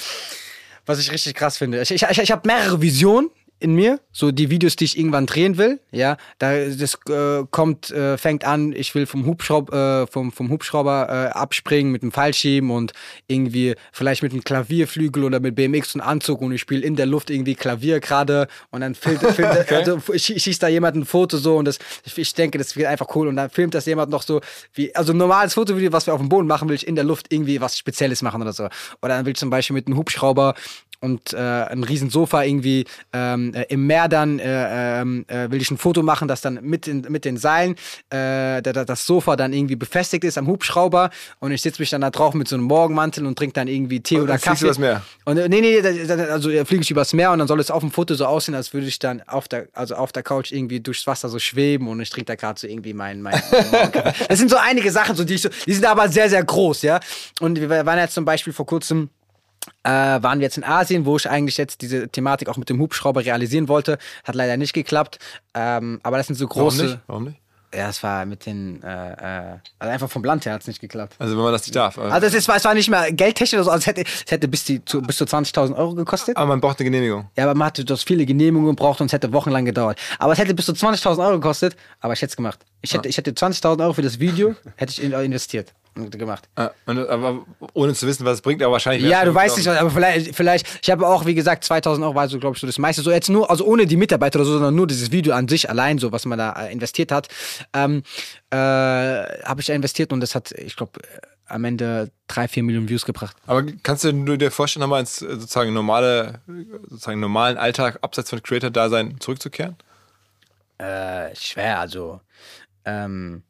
was ich richtig krass finde. Ich, ich, ich, habe mehrere Visionen in mir, so die Videos, die ich irgendwann drehen will. Ja, da das äh, kommt, äh, fängt an, ich will vom Hubschrauber, äh, vom, vom Hubschrauber äh, abspringen mit dem Fallschirm und irgendwie vielleicht mit einem Klavierflügel oder mit BMX und Anzug und ich spiele in der Luft irgendwie Klavier gerade und dann filmt, filmt also schie- schießt da jemand ein Foto so und das, ich, ich denke, das wird einfach cool und dann filmt das jemand noch so wie, also ein normales Fotovideo, was wir auf dem Boden machen, will ich in der Luft irgendwie was Spezielles machen oder so. Oder dann will ich zum Beispiel mit einem Hubschrauber und äh, ein riesen Sofa irgendwie ähm, äh, im Meer dann äh, ähm, äh, will ich ein Foto machen, das dann mit, in, mit den Seilen da, da, das Sofa dann irgendwie befestigt ist am Hubschrauber und ich sitze mich dann da drauf mit so einem Morgenmantel und trinke dann irgendwie Tee Und oder Kaffee. du übers Meer? Und nee, nee, also fliege ich übers Meer und dann soll es auf dem Foto so aussehen, als würde ich dann auf der, also auf der Couch irgendwie durchs Wasser so schweben und ich trinke da gerade so irgendwie mein, mein. Das sind so einige Sachen, so die ich so, die sind aber sehr, sehr groß, ja. Und wir waren jetzt zum Beispiel vor kurzem äh, waren wir jetzt in Asien, wo ich eigentlich jetzt diese Thematik auch mit dem Hubschrauber realisieren wollte. Hat leider nicht geklappt. Ähm, aber das sind so Warum große. nicht? Warum nicht? Ja, es war mit den, äh, äh, also einfach vom Land her hat es nicht geklappt. Also wenn man das nicht darf. Also es, ist, es war nicht mehr geldtechnisch oder so, also es hätte, es hätte bis, die, zu, bis zu 20.000 Euro gekostet. aber man braucht eine Genehmigung. Ja, aber man hatte das viele Genehmigungen gebraucht und es hätte wochenlang gedauert. Aber es hätte bis zu 20.000 Euro gekostet, aber ich hätte es gemacht. Ich hätte, ich hätte 20.000 Euro für das Video, hätte ich in- investiert gemacht. Äh, und, aber ohne zu wissen, was es bringt, aber wahrscheinlich. Ja, du weißt nicht, aber vielleicht, vielleicht, ich habe auch, wie gesagt, 2000 Euro war so, glaube ich, so das meiste. So jetzt nur, also ohne die Mitarbeiter oder so, sondern nur dieses Video an sich allein, so was man da äh, investiert hat, ähm, äh, habe ich da investiert und das hat, ich glaube, am Ende drei, vier Millionen Views gebracht. Aber kannst du dir vorstellen, nochmal ins äh, sozusagen normale, sozusagen normalen Alltag abseits von Creator-Dasein zurückzukehren? Äh, schwer, also, ähm,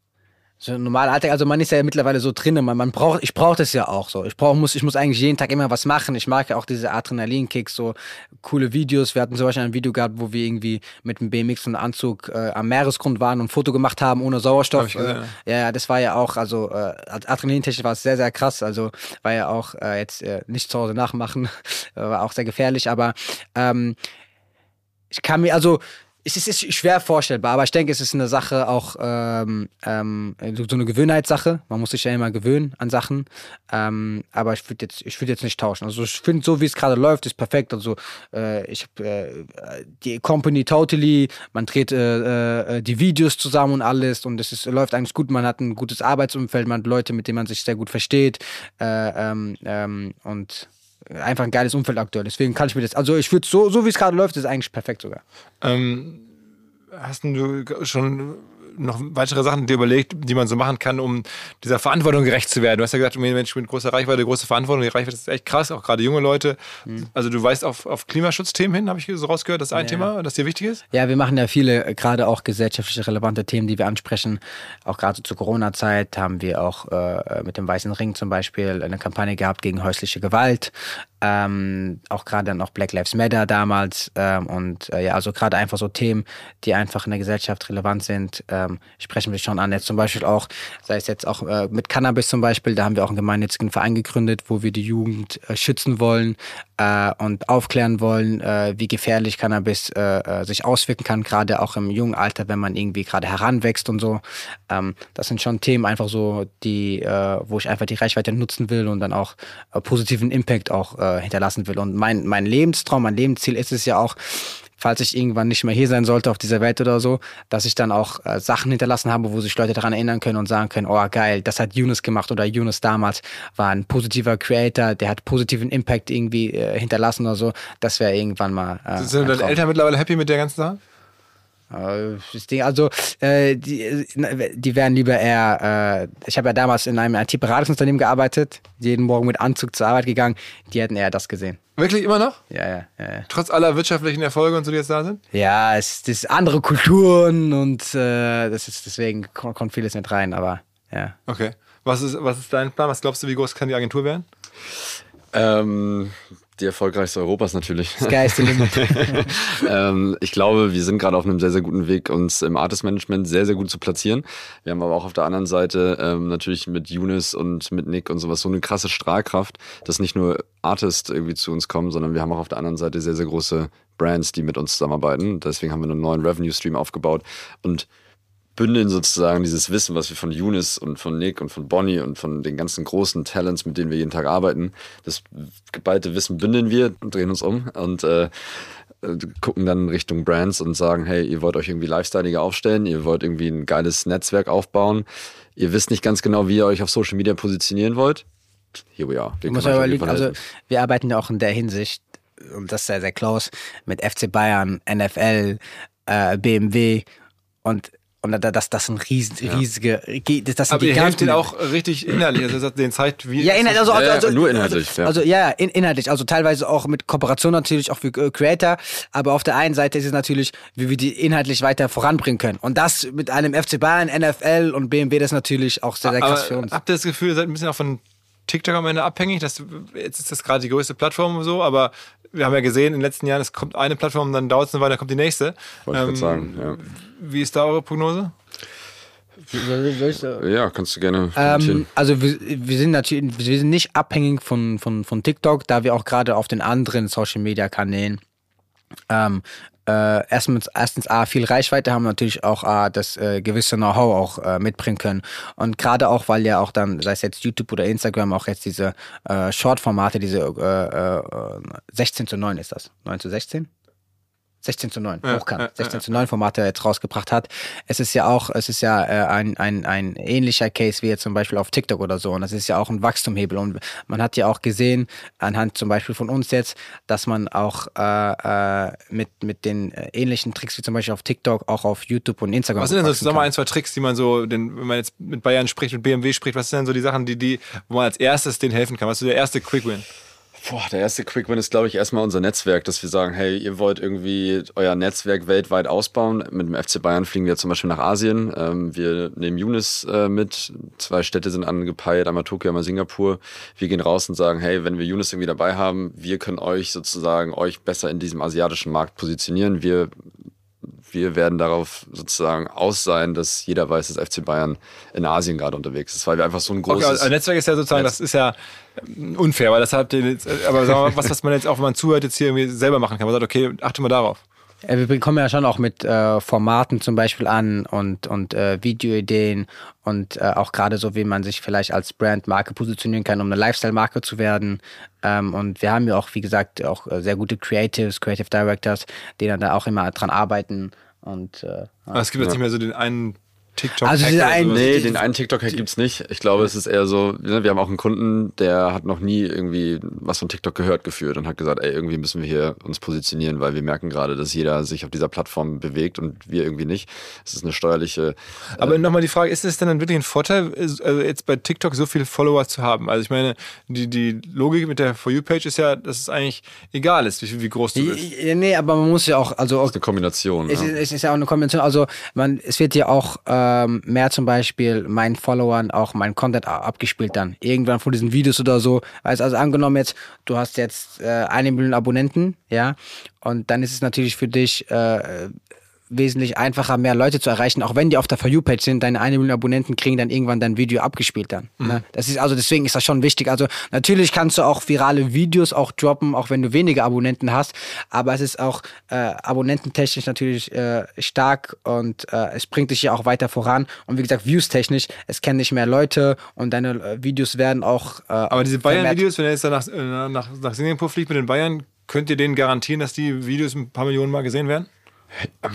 so ein normaler Alltag, also man ist ja mittlerweile so drin, man, man braucht, ich brauche das ja auch so. Ich brauche, muss, ich muss eigentlich jeden Tag immer was machen. Ich mag ja auch diese Adrenalinkicks, so coole Videos. Wir hatten zum Beispiel ein Video gehabt, wo wir irgendwie mit einem BMX und Anzug äh, am Meeresgrund waren und ein Foto gemacht haben ohne Sauerstoff. Ich gesehen, äh, ja, ja, das war ja auch, also äh, Adrenalintechnisch war es sehr, sehr krass. Also war ja auch äh, jetzt äh, nicht zu Hause nachmachen, war auch sehr gefährlich, aber ähm, ich kann mir, also es ist, ist schwer vorstellbar, aber ich denke, es ist eine Sache auch ähm, ähm, so eine Gewöhnheitssache. Man muss sich ja immer gewöhnen an Sachen. Ähm, aber ich würde jetzt, ich jetzt nicht tauschen. Also ich finde, so wie es gerade läuft, ist perfekt. Also äh, ich habe äh, die Company totally, man dreht äh, äh, die Videos zusammen und alles und es ist, läuft eigentlich gut. Man hat ein gutes Arbeitsumfeld, man hat Leute, mit denen man sich sehr gut versteht äh, ähm, ähm, und einfach ein geiles Umfeld aktuell. Deswegen kann ich mir das, also ich würde so, so wie es gerade läuft, ist eigentlich perfekt sogar. Ähm, hast du schon noch weitere Sachen dir überlegt, die man so machen kann, um dieser Verantwortung gerecht zu werden? Du hast ja gesagt, Mensch mit großer Reichweite, große Verantwortung. Die Reichweite ist echt krass, auch gerade junge Leute. Mhm. Also du weißt auf, auf Klimaschutzthemen hin, habe ich so rausgehört, das ist ein ja. Thema, das dir wichtig ist? Ja, wir machen ja viele, äh, gerade auch gesellschaftlich relevante Themen, die wir ansprechen. Auch gerade zur Corona-Zeit haben wir auch äh, mit dem Weißen Ring zum Beispiel eine Kampagne gehabt gegen häusliche Gewalt. Ähm, auch gerade dann auch Black Lives Matter damals ähm, und äh, ja, also gerade einfach so Themen, die einfach in der Gesellschaft relevant sind, ähm, sprechen wir schon an. Jetzt zum Beispiel auch, sei es jetzt auch äh, mit Cannabis zum Beispiel, da haben wir auch einen gemeinnützigen Verein gegründet, wo wir die Jugend äh, schützen wollen äh, und aufklären wollen, äh, wie gefährlich Cannabis äh, äh, sich auswirken kann, gerade auch im jungen Alter, wenn man irgendwie gerade heranwächst und so. Ähm, das sind schon Themen einfach so, die, äh, wo ich einfach die Reichweite nutzen will und dann auch äh, positiven Impact auch hinterlassen will. Und mein, mein Lebenstraum, mein Lebensziel ist es ja auch, falls ich irgendwann nicht mehr hier sein sollte auf dieser Welt oder so, dass ich dann auch äh, Sachen hinterlassen habe, wo sich Leute daran erinnern können und sagen können, oh geil, das hat Yunus gemacht oder Yunus damals war ein positiver Creator, der hat positiven Impact irgendwie äh, hinterlassen oder so. Das wäre irgendwann mal. Äh, Sind deine Eltern mittlerweile happy mit der ganzen Sache? Also, äh, die, die wären lieber eher, äh, ich habe ja damals in einem IT-Beratungsunternehmen gearbeitet, jeden Morgen mit Anzug zur Arbeit gegangen, die hätten eher das gesehen. Wirklich immer noch? Ja, ja, ja. Trotz aller wirtschaftlichen Erfolge und so, die jetzt da sind? Ja, es ist andere Kulturen und äh, das ist deswegen kommt vieles mit rein, aber ja. Okay. Was ist, was ist dein Plan? Was glaubst du, wie groß kann die Agentur werden? Ähm, die erfolgreichste Europas natürlich. Sky's the limit. ähm, ich glaube, wir sind gerade auf einem sehr, sehr guten Weg, uns im Artist-Management sehr, sehr gut zu platzieren. Wir haben aber auch auf der anderen Seite ähm, natürlich mit Younes und mit Nick und sowas so eine krasse Strahlkraft, dass nicht nur Artists irgendwie zu uns kommen, sondern wir haben auch auf der anderen Seite sehr, sehr große Brands, die mit uns zusammenarbeiten. Deswegen haben wir einen neuen Revenue-Stream aufgebaut und bündeln sozusagen dieses Wissen, was wir von Younes und von Nick und von Bonnie und von den ganzen großen Talents, mit denen wir jeden Tag arbeiten, das geballte Wissen bündeln wir und drehen uns um und äh, gucken dann Richtung Brands und sagen, hey, ihr wollt euch irgendwie lifestyleiger aufstellen, ihr wollt irgendwie ein geiles Netzwerk aufbauen, ihr wisst nicht ganz genau, wie ihr euch auf Social Media positionieren wollt. Here we are. Wir, muss überlegen, also wir arbeiten ja auch in der Hinsicht, und das ist sehr, sehr close, mit FC Bayern, NFL, äh, BMW und und das, das sind riesen, riesige, das, das sind Aber ihr helft den auch richtig inhaltlich, also den zeigt, wie... Ja, inhaltlich, also, also, also, nur inhaltlich. Also, ja. also ja, in, inhaltlich, also teilweise auch mit Kooperation natürlich auch für äh, Creator, aber auf der einen Seite ist es natürlich, wie wir die inhaltlich weiter voranbringen können. Und das mit einem FC Bayern, NFL und BMW, das ist natürlich auch sehr, sehr krass für uns. Habt ihr das Gefühl, ihr seid ein bisschen auch von TikTok am Ende abhängig? Das, jetzt ist das gerade die größte Plattform und so, aber wir haben ja gesehen in den letzten Jahren, es kommt eine Plattform, dann dauert es eine Weile, dann kommt die nächste. Wollte ähm, ich sagen, ja. Wie ist da eure Prognose? Ja, kannst du gerne. Ähm, also wir, wir, sind natürlich, wir sind nicht abhängig von, von, von TikTok, da wir auch gerade auf den anderen Social Media Kanälen ähm, äh, erstens, erstens A, viel Reichweite haben, natürlich auch A, das äh, gewisse Know-how auch äh, mitbringen können. Und gerade auch, weil ja auch dann, sei es jetzt YouTube oder Instagram, auch jetzt diese äh, Short-Formate, diese äh, 16 äh, zu 9 ist das. 9 zu 16? 16 zu 9, ja, hochkant, ja, 16 zu 9 Formate jetzt rausgebracht hat. Es ist ja auch, es ist ja äh, ein, ein, ein ähnlicher Case wie jetzt zum Beispiel auf TikTok oder so. Und das ist ja auch ein Wachstumhebel. Und man hat ja auch gesehen, anhand zum Beispiel von uns jetzt, dass man auch äh, äh, mit, mit den äh, ähnlichen Tricks wie zum Beispiel auf TikTok auch auf YouTube und Instagram. Was sind denn so zusammen ein, zwei Tricks, die man so, den, wenn man jetzt mit Bayern spricht, mit BMW spricht, was sind denn so die Sachen, die, die, wo man als erstes denen helfen kann? Was ist so der erste Quick Win? Boah, der erste Quick Win ist, glaube ich, erstmal unser Netzwerk, dass wir sagen, hey, ihr wollt irgendwie euer Netzwerk weltweit ausbauen. Mit dem FC Bayern fliegen wir zum Beispiel nach Asien. Ähm, wir nehmen Yunis äh, mit. Zwei Städte sind angepeilt, einmal Tokio, einmal Singapur. Wir gehen raus und sagen, hey, wenn wir Yunis irgendwie dabei haben, wir können euch sozusagen euch besser in diesem asiatischen Markt positionieren. Wir wir werden darauf sozusagen aus sein, dass jeder weiß, dass FC Bayern in Asien gerade unterwegs ist, weil wir einfach so ein großes... Okay, also Netzwerk ist ja sozusagen, Netz das ist ja unfair, weil das habt ihr jetzt, aber sagen wir mal, was, was man jetzt auch, wenn man zuhört, jetzt hier irgendwie selber machen kann. Man sagt, okay, achte mal darauf. Wir bekommen ja schon auch mit äh, Formaten zum Beispiel an und, und äh, Videoideen und äh, auch gerade so, wie man sich vielleicht als Brandmarke positionieren kann, um eine Lifestyle-Marke zu werden. Ähm, und wir haben ja auch, wie gesagt, auch äh, sehr gute Creatives, Creative Directors, die dann da auch immer dran arbeiten. Und, äh, ja. es gibt jetzt nicht mehr so den einen TikTok. Also Hack dieser oder ein- sowas. Nee, den einen TikTok-Hack gibt's nicht. Ich glaube, es ist eher so, ne, wir haben auch einen Kunden, der hat noch nie irgendwie was von TikTok gehört geführt und hat gesagt, ey, irgendwie müssen wir hier uns positionieren, weil wir merken gerade, dass jeder sich auf dieser Plattform bewegt und wir irgendwie nicht. Es ist eine steuerliche. Aber nochmal die Frage, ist es denn dann wirklich ein Vorteil, also jetzt bei TikTok so viele Follower zu haben? Also ich meine, die, die Logik mit der For You-Page ist ja, dass es eigentlich egal ist, wie, wie groß du bist. Ja, Nee, aber man muss ja auch, also auch eine Kombination. Es, ja. ist, es ist ja auch eine Kombination. Also man, es wird ja auch ähm, mehr zum Beispiel meinen Followern auch mein Content abgespielt dann. Irgendwann von diesen Videos oder so. Weißt, also angenommen jetzt, du hast jetzt äh, eine Million Abonnenten, ja, und dann ist es natürlich für dich äh, wesentlich einfacher, mehr Leute zu erreichen, auch wenn die auf der For You-Page sind, deine eine Million Abonnenten kriegen dann irgendwann dein Video abgespielt dann. Ne? Das ist, also deswegen ist das schon wichtig. Also natürlich kannst du auch virale Videos auch droppen, auch wenn du wenige Abonnenten hast, aber es ist auch äh, abonnententechnisch natürlich äh, stark und äh, es bringt dich ja auch weiter voran. Und wie gesagt, Views-technisch, es kennen dich mehr Leute und deine äh, Videos werden auch. Äh, Aber diese Bayern-Videos, wenn er jetzt nach, äh, nach, nach Singapur fliegt mit den Bayern, könnt ihr denen garantieren, dass die Videos ein paar Millionen Mal gesehen werden?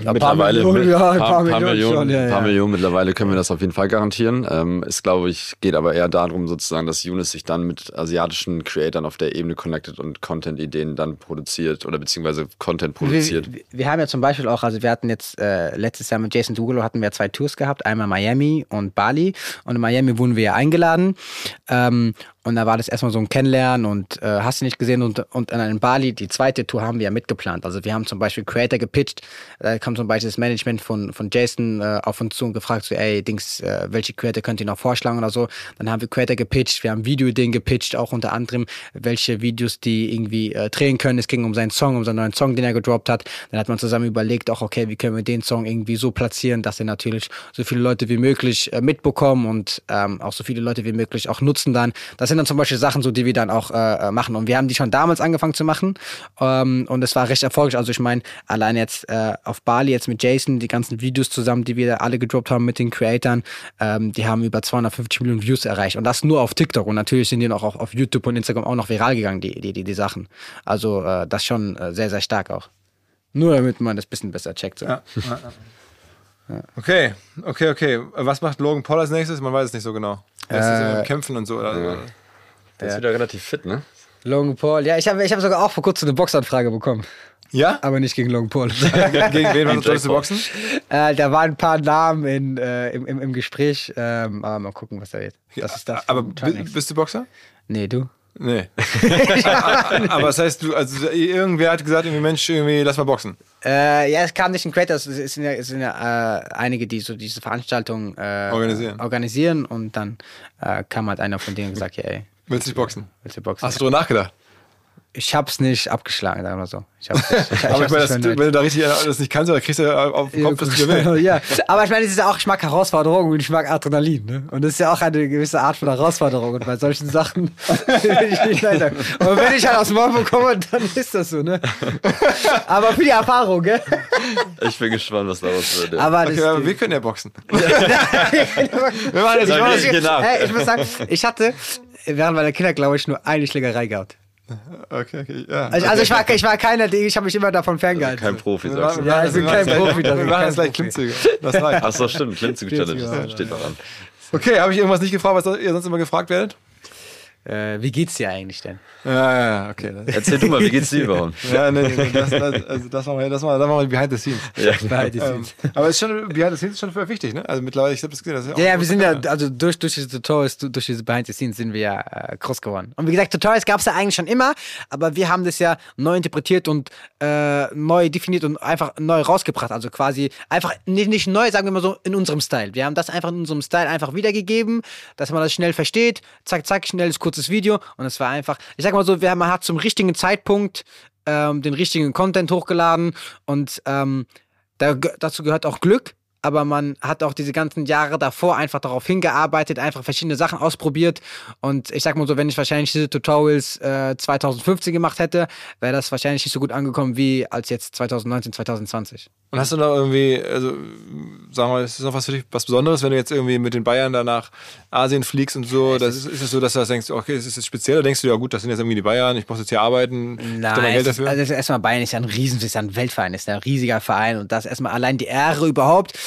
Mittlerweile Millionen, mit- ja, ein paar, paar paar Millionen Millionen, schon, ja, paar ja. Millionen mittlerweile können wir das auf jeden Fall garantieren. Ähm, es glaube ich geht aber eher darum sozusagen, dass Younes sich dann mit asiatischen Creatoren auf der Ebene connectet und Content-Ideen dann produziert oder beziehungsweise Content produziert. Wir, wir haben ja zum Beispiel auch, also wir hatten jetzt äh, letztes Jahr mit Jason Derulo hatten wir zwei Tours gehabt, einmal Miami und Bali. Und in Miami wurden wir ja eingeladen. Ähm, und da war das erstmal so ein Kennenlernen und äh, hast du nicht gesehen. Und, und in Bali, die zweite Tour haben wir ja mitgeplant. Also wir haben zum Beispiel Creator gepitcht. Da kam zum Beispiel das Management von, von Jason äh, auf uns zu und gefragt, so, ey, Dings, äh, welche Creator könnt ihr noch vorschlagen oder so. Dann haben wir Creator gepitcht, wir haben Videoideen gepitcht, auch unter anderem, welche Videos die irgendwie äh, drehen können. Es ging um seinen Song, um seinen neuen Song, den er gedroppt hat. Dann hat man zusammen überlegt, auch, okay, wie können wir den Song irgendwie so platzieren, dass er natürlich so viele Leute wie möglich äh, mitbekommen und ähm, auch so viele Leute wie möglich auch nutzen dann. Das sind dann zum Beispiel Sachen, so die wir dann auch äh, machen. Und wir haben die schon damals angefangen zu machen ähm, und es war recht erfolgreich. Also ich meine, allein jetzt äh, auf Bali jetzt mit Jason, die ganzen Videos zusammen, die wir alle gedroppt haben mit den Creatoren, ähm, die haben über 250 Millionen Views erreicht. Und das nur auf TikTok. Und natürlich sind die noch auch auf YouTube und Instagram auch noch viral gegangen, die, die, die, die Sachen. Also äh, das schon äh, sehr, sehr stark auch. Nur damit man das ein bisschen besser checkt. So. Ja. Okay, okay, okay. Was macht Logan Paul als nächstes? Man weiß es nicht so genau. Er ist Äh, äh, im Kämpfen und so. Oder? Der ist wieder relativ fit, ne? Logan Paul, ja, ich habe ich hab sogar auch vor kurzem eine Boxanfrage bekommen. Ja? Aber nicht gegen Logan Paul. Gegen wen war das. Boxen? äh, da waren ein paar Namen in, äh, im, im, im Gespräch. Ähm, aber mal gucken, was da wird. Das ist das. Aber bist du Boxer? Nee, du? Nee. Aber das heißt, du, also irgendwer hat gesagt, irgendwie Mensch, irgendwie lass mal boxen. Äh, ja, es kam nicht ein Creator, es es sind ja, es sind ja äh, einige, die so diese Veranstaltung äh, Organisieren. organisieren und dann äh, kam halt einer von denen und gesagt, ja, ey, Willst du nicht boxen? willst du boxen? Hast du drüber nachgedacht? ich hab's nicht abgeschlagen, sagen wir so. Ich hab's nicht, ich, ich Aber ich meine, das, wenn du da richtig das nicht kannst, dann kriegst du auf den Kopf, was du willst. ja, aber ich meine, es ist ja auch, ich mag Herausforderungen und ich mag Adrenalin, ne? Und das ist ja auch eine gewisse Art von Herausforderung und bei solchen Sachen will ich nicht leider. Und wenn ich halt aufs Maul bekomme, dann ist das so, ne? Aber für die Erfahrung, gell? Ich bin gespannt, was daraus wird. ja. Aber das Okay, aber wir können ja boxen. wir machen Sag mir nicht genau. Hey, ich muss sagen, ich hatte während meiner Kinder, glaube ich, nur eine Schlägerei gehabt. Okay, okay, ja. Also, also ich, war, ich war keiner, ich habe mich immer davon ferngehalten. Kein Profi, sagst du. Ja, ich bin wir kein Profi Wir machen kein jetzt gleich Profi. Klimmzüge. Das reicht. Ach so, stimmt. Klimmzüge Challenge, Ja, das steht noch an. Okay, habe ich irgendwas nicht gefragt, was ihr sonst immer gefragt werdet? Äh, wie geht's dir eigentlich denn? Ja, ja, ja, okay. Erzähl du mal, wie geht's dir überhaupt? ja, nee, nee, das, das, also das machen wir, das machen wir, das machen wir behind the scenes. Ja. Behind the Ähm, scenes. aber es ist schon, behind the scenes ist schon voll wichtig, ne? Also mittlerweile, ich habe das gesehen. Das ist auch Ja, ja, wir sind ja, also durch, durch diese Tutorials, durch diese Behind the Scenes sind wir ja äh, groß geworden. Und wie gesagt, Tutorials gab es ja eigentlich schon immer, aber wir haben das ja neu interpretiert und äh, neu definiert und einfach neu rausgebracht. Also quasi einfach nicht, nicht neu, sagen wir mal so, in unserem Style. Wir haben das einfach in unserem Style einfach wiedergegeben, dass man das schnell versteht. Zack, zack, schnelles, kurzes Video. Und es war einfach, ich sag mal so, wir, man hat zum richtigen Zeitpunkt ähm, den richtigen Content hochgeladen und ähm, da, dazu gehört auch Glück, aber man hat auch diese ganzen Jahre davor einfach darauf hingearbeitet, einfach verschiedene Sachen ausprobiert. Und ich sag mal so, wenn ich wahrscheinlich diese Tutorials äh, 2015 gemacht hätte, wäre das wahrscheinlich nicht so gut angekommen wie als jetzt 2019, 2020. Und hast du noch irgendwie, also sagen wir mal, ist das noch was für dich, was Besonderes, wenn du jetzt irgendwie mit den Bayern da nach Asien fliegst und so? Das ist, ist es so, dass du das denkst, okay, es ist jetzt speziell, oder denkst du, ja gut, das sind jetzt irgendwie die Bayern, ich muss jetzt hier arbeiten, ich Nein, Geld es ist, dafür? also es ist erstmal Bayern ist ja ein Riesen, ist ja ein Weltverein, ist ja ein riesiger Verein und das erstmal allein die Ehre überhaupt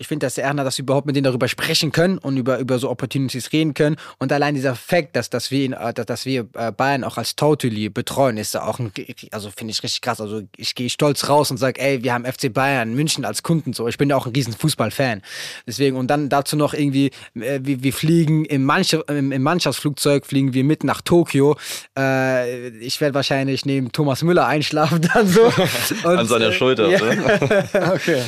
Ich finde das sehr ehrenhaft, dass wir überhaupt mit denen darüber sprechen können und über, über so Opportunities reden können. Und allein dieser Fakt, dass, dass wir, ihn, äh, dass, dass wir äh, Bayern auch als Totally betreuen, ist ja auch ein, also finde ich richtig krass. Also ich gehe stolz raus und sage, ey, wir haben FC Bayern München als Kunden so. Ich bin ja auch ein riesen Fußballfan. Deswegen, und dann dazu noch irgendwie, äh, wir, wir fliegen im, Mannschaft, im, im Mannschaftsflugzeug, fliegen wir mit nach Tokio. Äh, ich werde wahrscheinlich neben Thomas Müller einschlafen dann so. Und, An seiner Schulter. ja. ne? okay.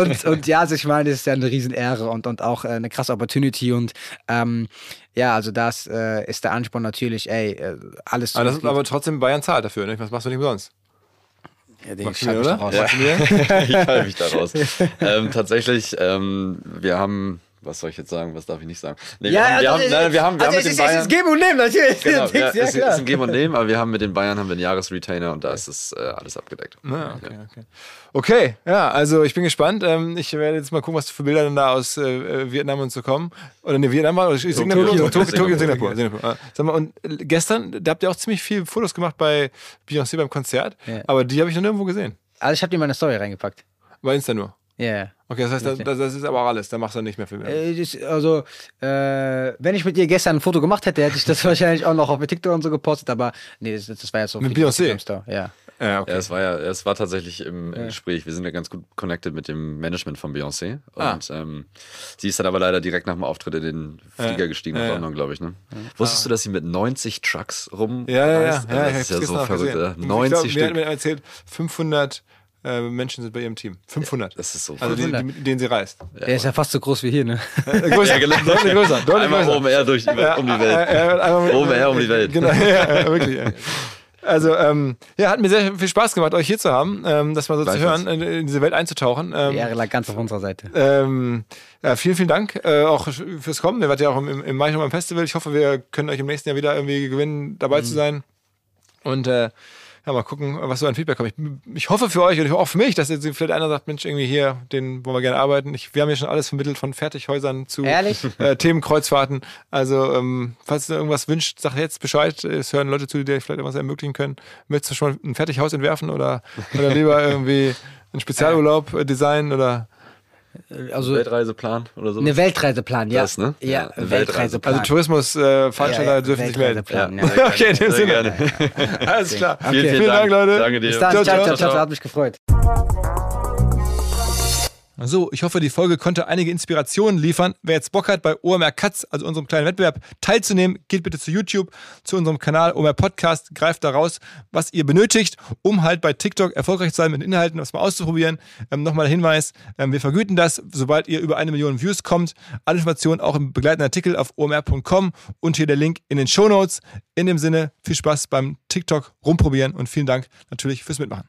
Und, und ja, also ich meine, ist ja eine Riesenehre und, und auch äh, eine krasse Opportunity und ähm, ja, also das äh, ist der Ansporn natürlich, ey, äh, alles Aber, das aber trotzdem Bayern zahlt dafür, ne? Was machst du nicht umsonst? ja, den ich oder? Ja. ich halte mich da raus. ähm, tatsächlich, ähm, wir haben, was soll ich jetzt sagen, was darf ich nicht sagen? Nee, wir haben, wir haben, nein, wir haben, wir haben also mit es den ist, es Bayern. ist Geben und Nehmen, natürlich. Genau, Das ja, ist ja es klar. ist ein Geben und Nehmen, aber wir haben mit den Bayern haben wir einen Jahresretainer und da ist es äh, alles abgedeckt. Ah, okay, okay. Okay, ja, also ich bin gespannt. Ähm, ich werde jetzt mal gucken, was für Bilder dann da aus äh, Vietnam und so kommen. Oder ne, Vietnam war oder Singapur? Tokio. Tokio, Tokio, Singapur. Ah, Sag mal, und äh, gestern, da habt ihr auch ziemlich viele Fotos gemacht bei Beyoncé beim Konzert, Ja. aber die habe ich noch nirgendwo gesehen. Also ich habe dir meine Story reingepackt. Bei Insta nur. Ja. Okay, das heißt, das, das das ist aber auch alles. Da machst du nicht mehr viel mehr. Äh, Also, äh, wenn ich mit dir gestern ein Foto gemacht hätte, hätte ich das wahrscheinlich auch noch auf TikTok und so gepostet, aber nee, das, das war ja so. Mit Beyoncé? Ja. ja, okay. Ja, es war ja, es war tatsächlich im, im Gespräch. Wir sind ja ganz gut connected mit dem Management von Beyoncé. Ah. Und ähm, sie ist dann aber leider direkt nach dem Auftritt in den Flieger gestiegen Ja, nach ja. London, glaube ich. Ne? Wusstest du, dass sie mit 90 Trucks rum? Ja, ja, ja. ja, das ich ist ja so verrückt. gesehen. oder? Ich 90 glaub, Mir Stück. hat mir erzählt, 500 äh, Menschen sind bei ihrem Team. 500. Das ist so also die, die, mit denen sie reist. Der ist ja fast so groß wie hier, ne? Äh, größer, Ja, genau. deutlich größer, deutlich Einmal größer. OMR durch die, um die Welt. Äh, äh, einmal mit- OMR um die Welt. Genau, ja, ja, wirklich. Ja. Also, ähm, ja, hat mir sehr viel Spaß gemacht, euch hier zu haben, ähm, das mal so zu Gleichfalls. hören, in, in diese Welt einzutauchen. Die Ähm, Ehre lag ganz auf unserer Seite. ähm, ja, vielen, vielen Dank äh, auch fürs Kommen. Ihr wart ja auch im, im Mai schon beim Festival. Ich hoffe, wir können euch im nächsten Jahr wieder irgendwie gewinnen, dabei Mhm. zu sein. Und äh, ja, mal gucken, was so an Feedback kommt. Ich, ich hoffe für euch und auch für mich, dass jetzt vielleicht einer sagt, Mensch, irgendwie hier, den wollen wir gerne arbeiten. Ich, wir haben ja schon alles vermittelt von Fertighäusern zu äh, Themenkreuzfahrten. Also, ähm, falls ihr irgendwas wünscht, sagt jetzt Bescheid. Es hören Leute zu, die dir vielleicht irgendwas ermöglichen können. Möchtest du schon mal ein Fertighaus entwerfen oder, oder lieber irgendwie einen Spezialurlaub äh, designen oder Also, Weltreiseplan oder so. eine Weltreiseplan, ja. Das, ne? Ja, Ja, eine Weltreiseplan. also Tourismusveranstalter äh, Veranstalter Ja, ja, dürfen sich melden. Weltreiseplan, Ja. ja. okay, in dem Sehr Sinne. gerne. Alles klar. Okay. Vielen, Dank, Leute. Danke dir. Bis dann, Ciao, ciao, ciao, ciao, ciao, ciao. hat mich gefreut. So, ich hoffe, die Folge konnte einige Inspirationen liefern. Wer jetzt Bock hat, bei OMR Cuts, also unserem kleinen Wettbewerb, teilzunehmen, geht bitte zu YouTube, zu unserem Kanal OMR Podcast, greift da raus, was ihr benötigt, um halt bei TikTok erfolgreich zu sein mit Inhalten, was mal auszuprobieren. Ähm, Nochmal der Hinweis, ähm, wir vergüten das, sobald ihr über eine Million Views kommt. Alle Informationen auch im begleitenden Artikel auf omr.com und hier der Link in den Show Notes. In dem Sinne, viel Spaß beim TikTok rumprobieren und vielen Dank natürlich fürs Mitmachen.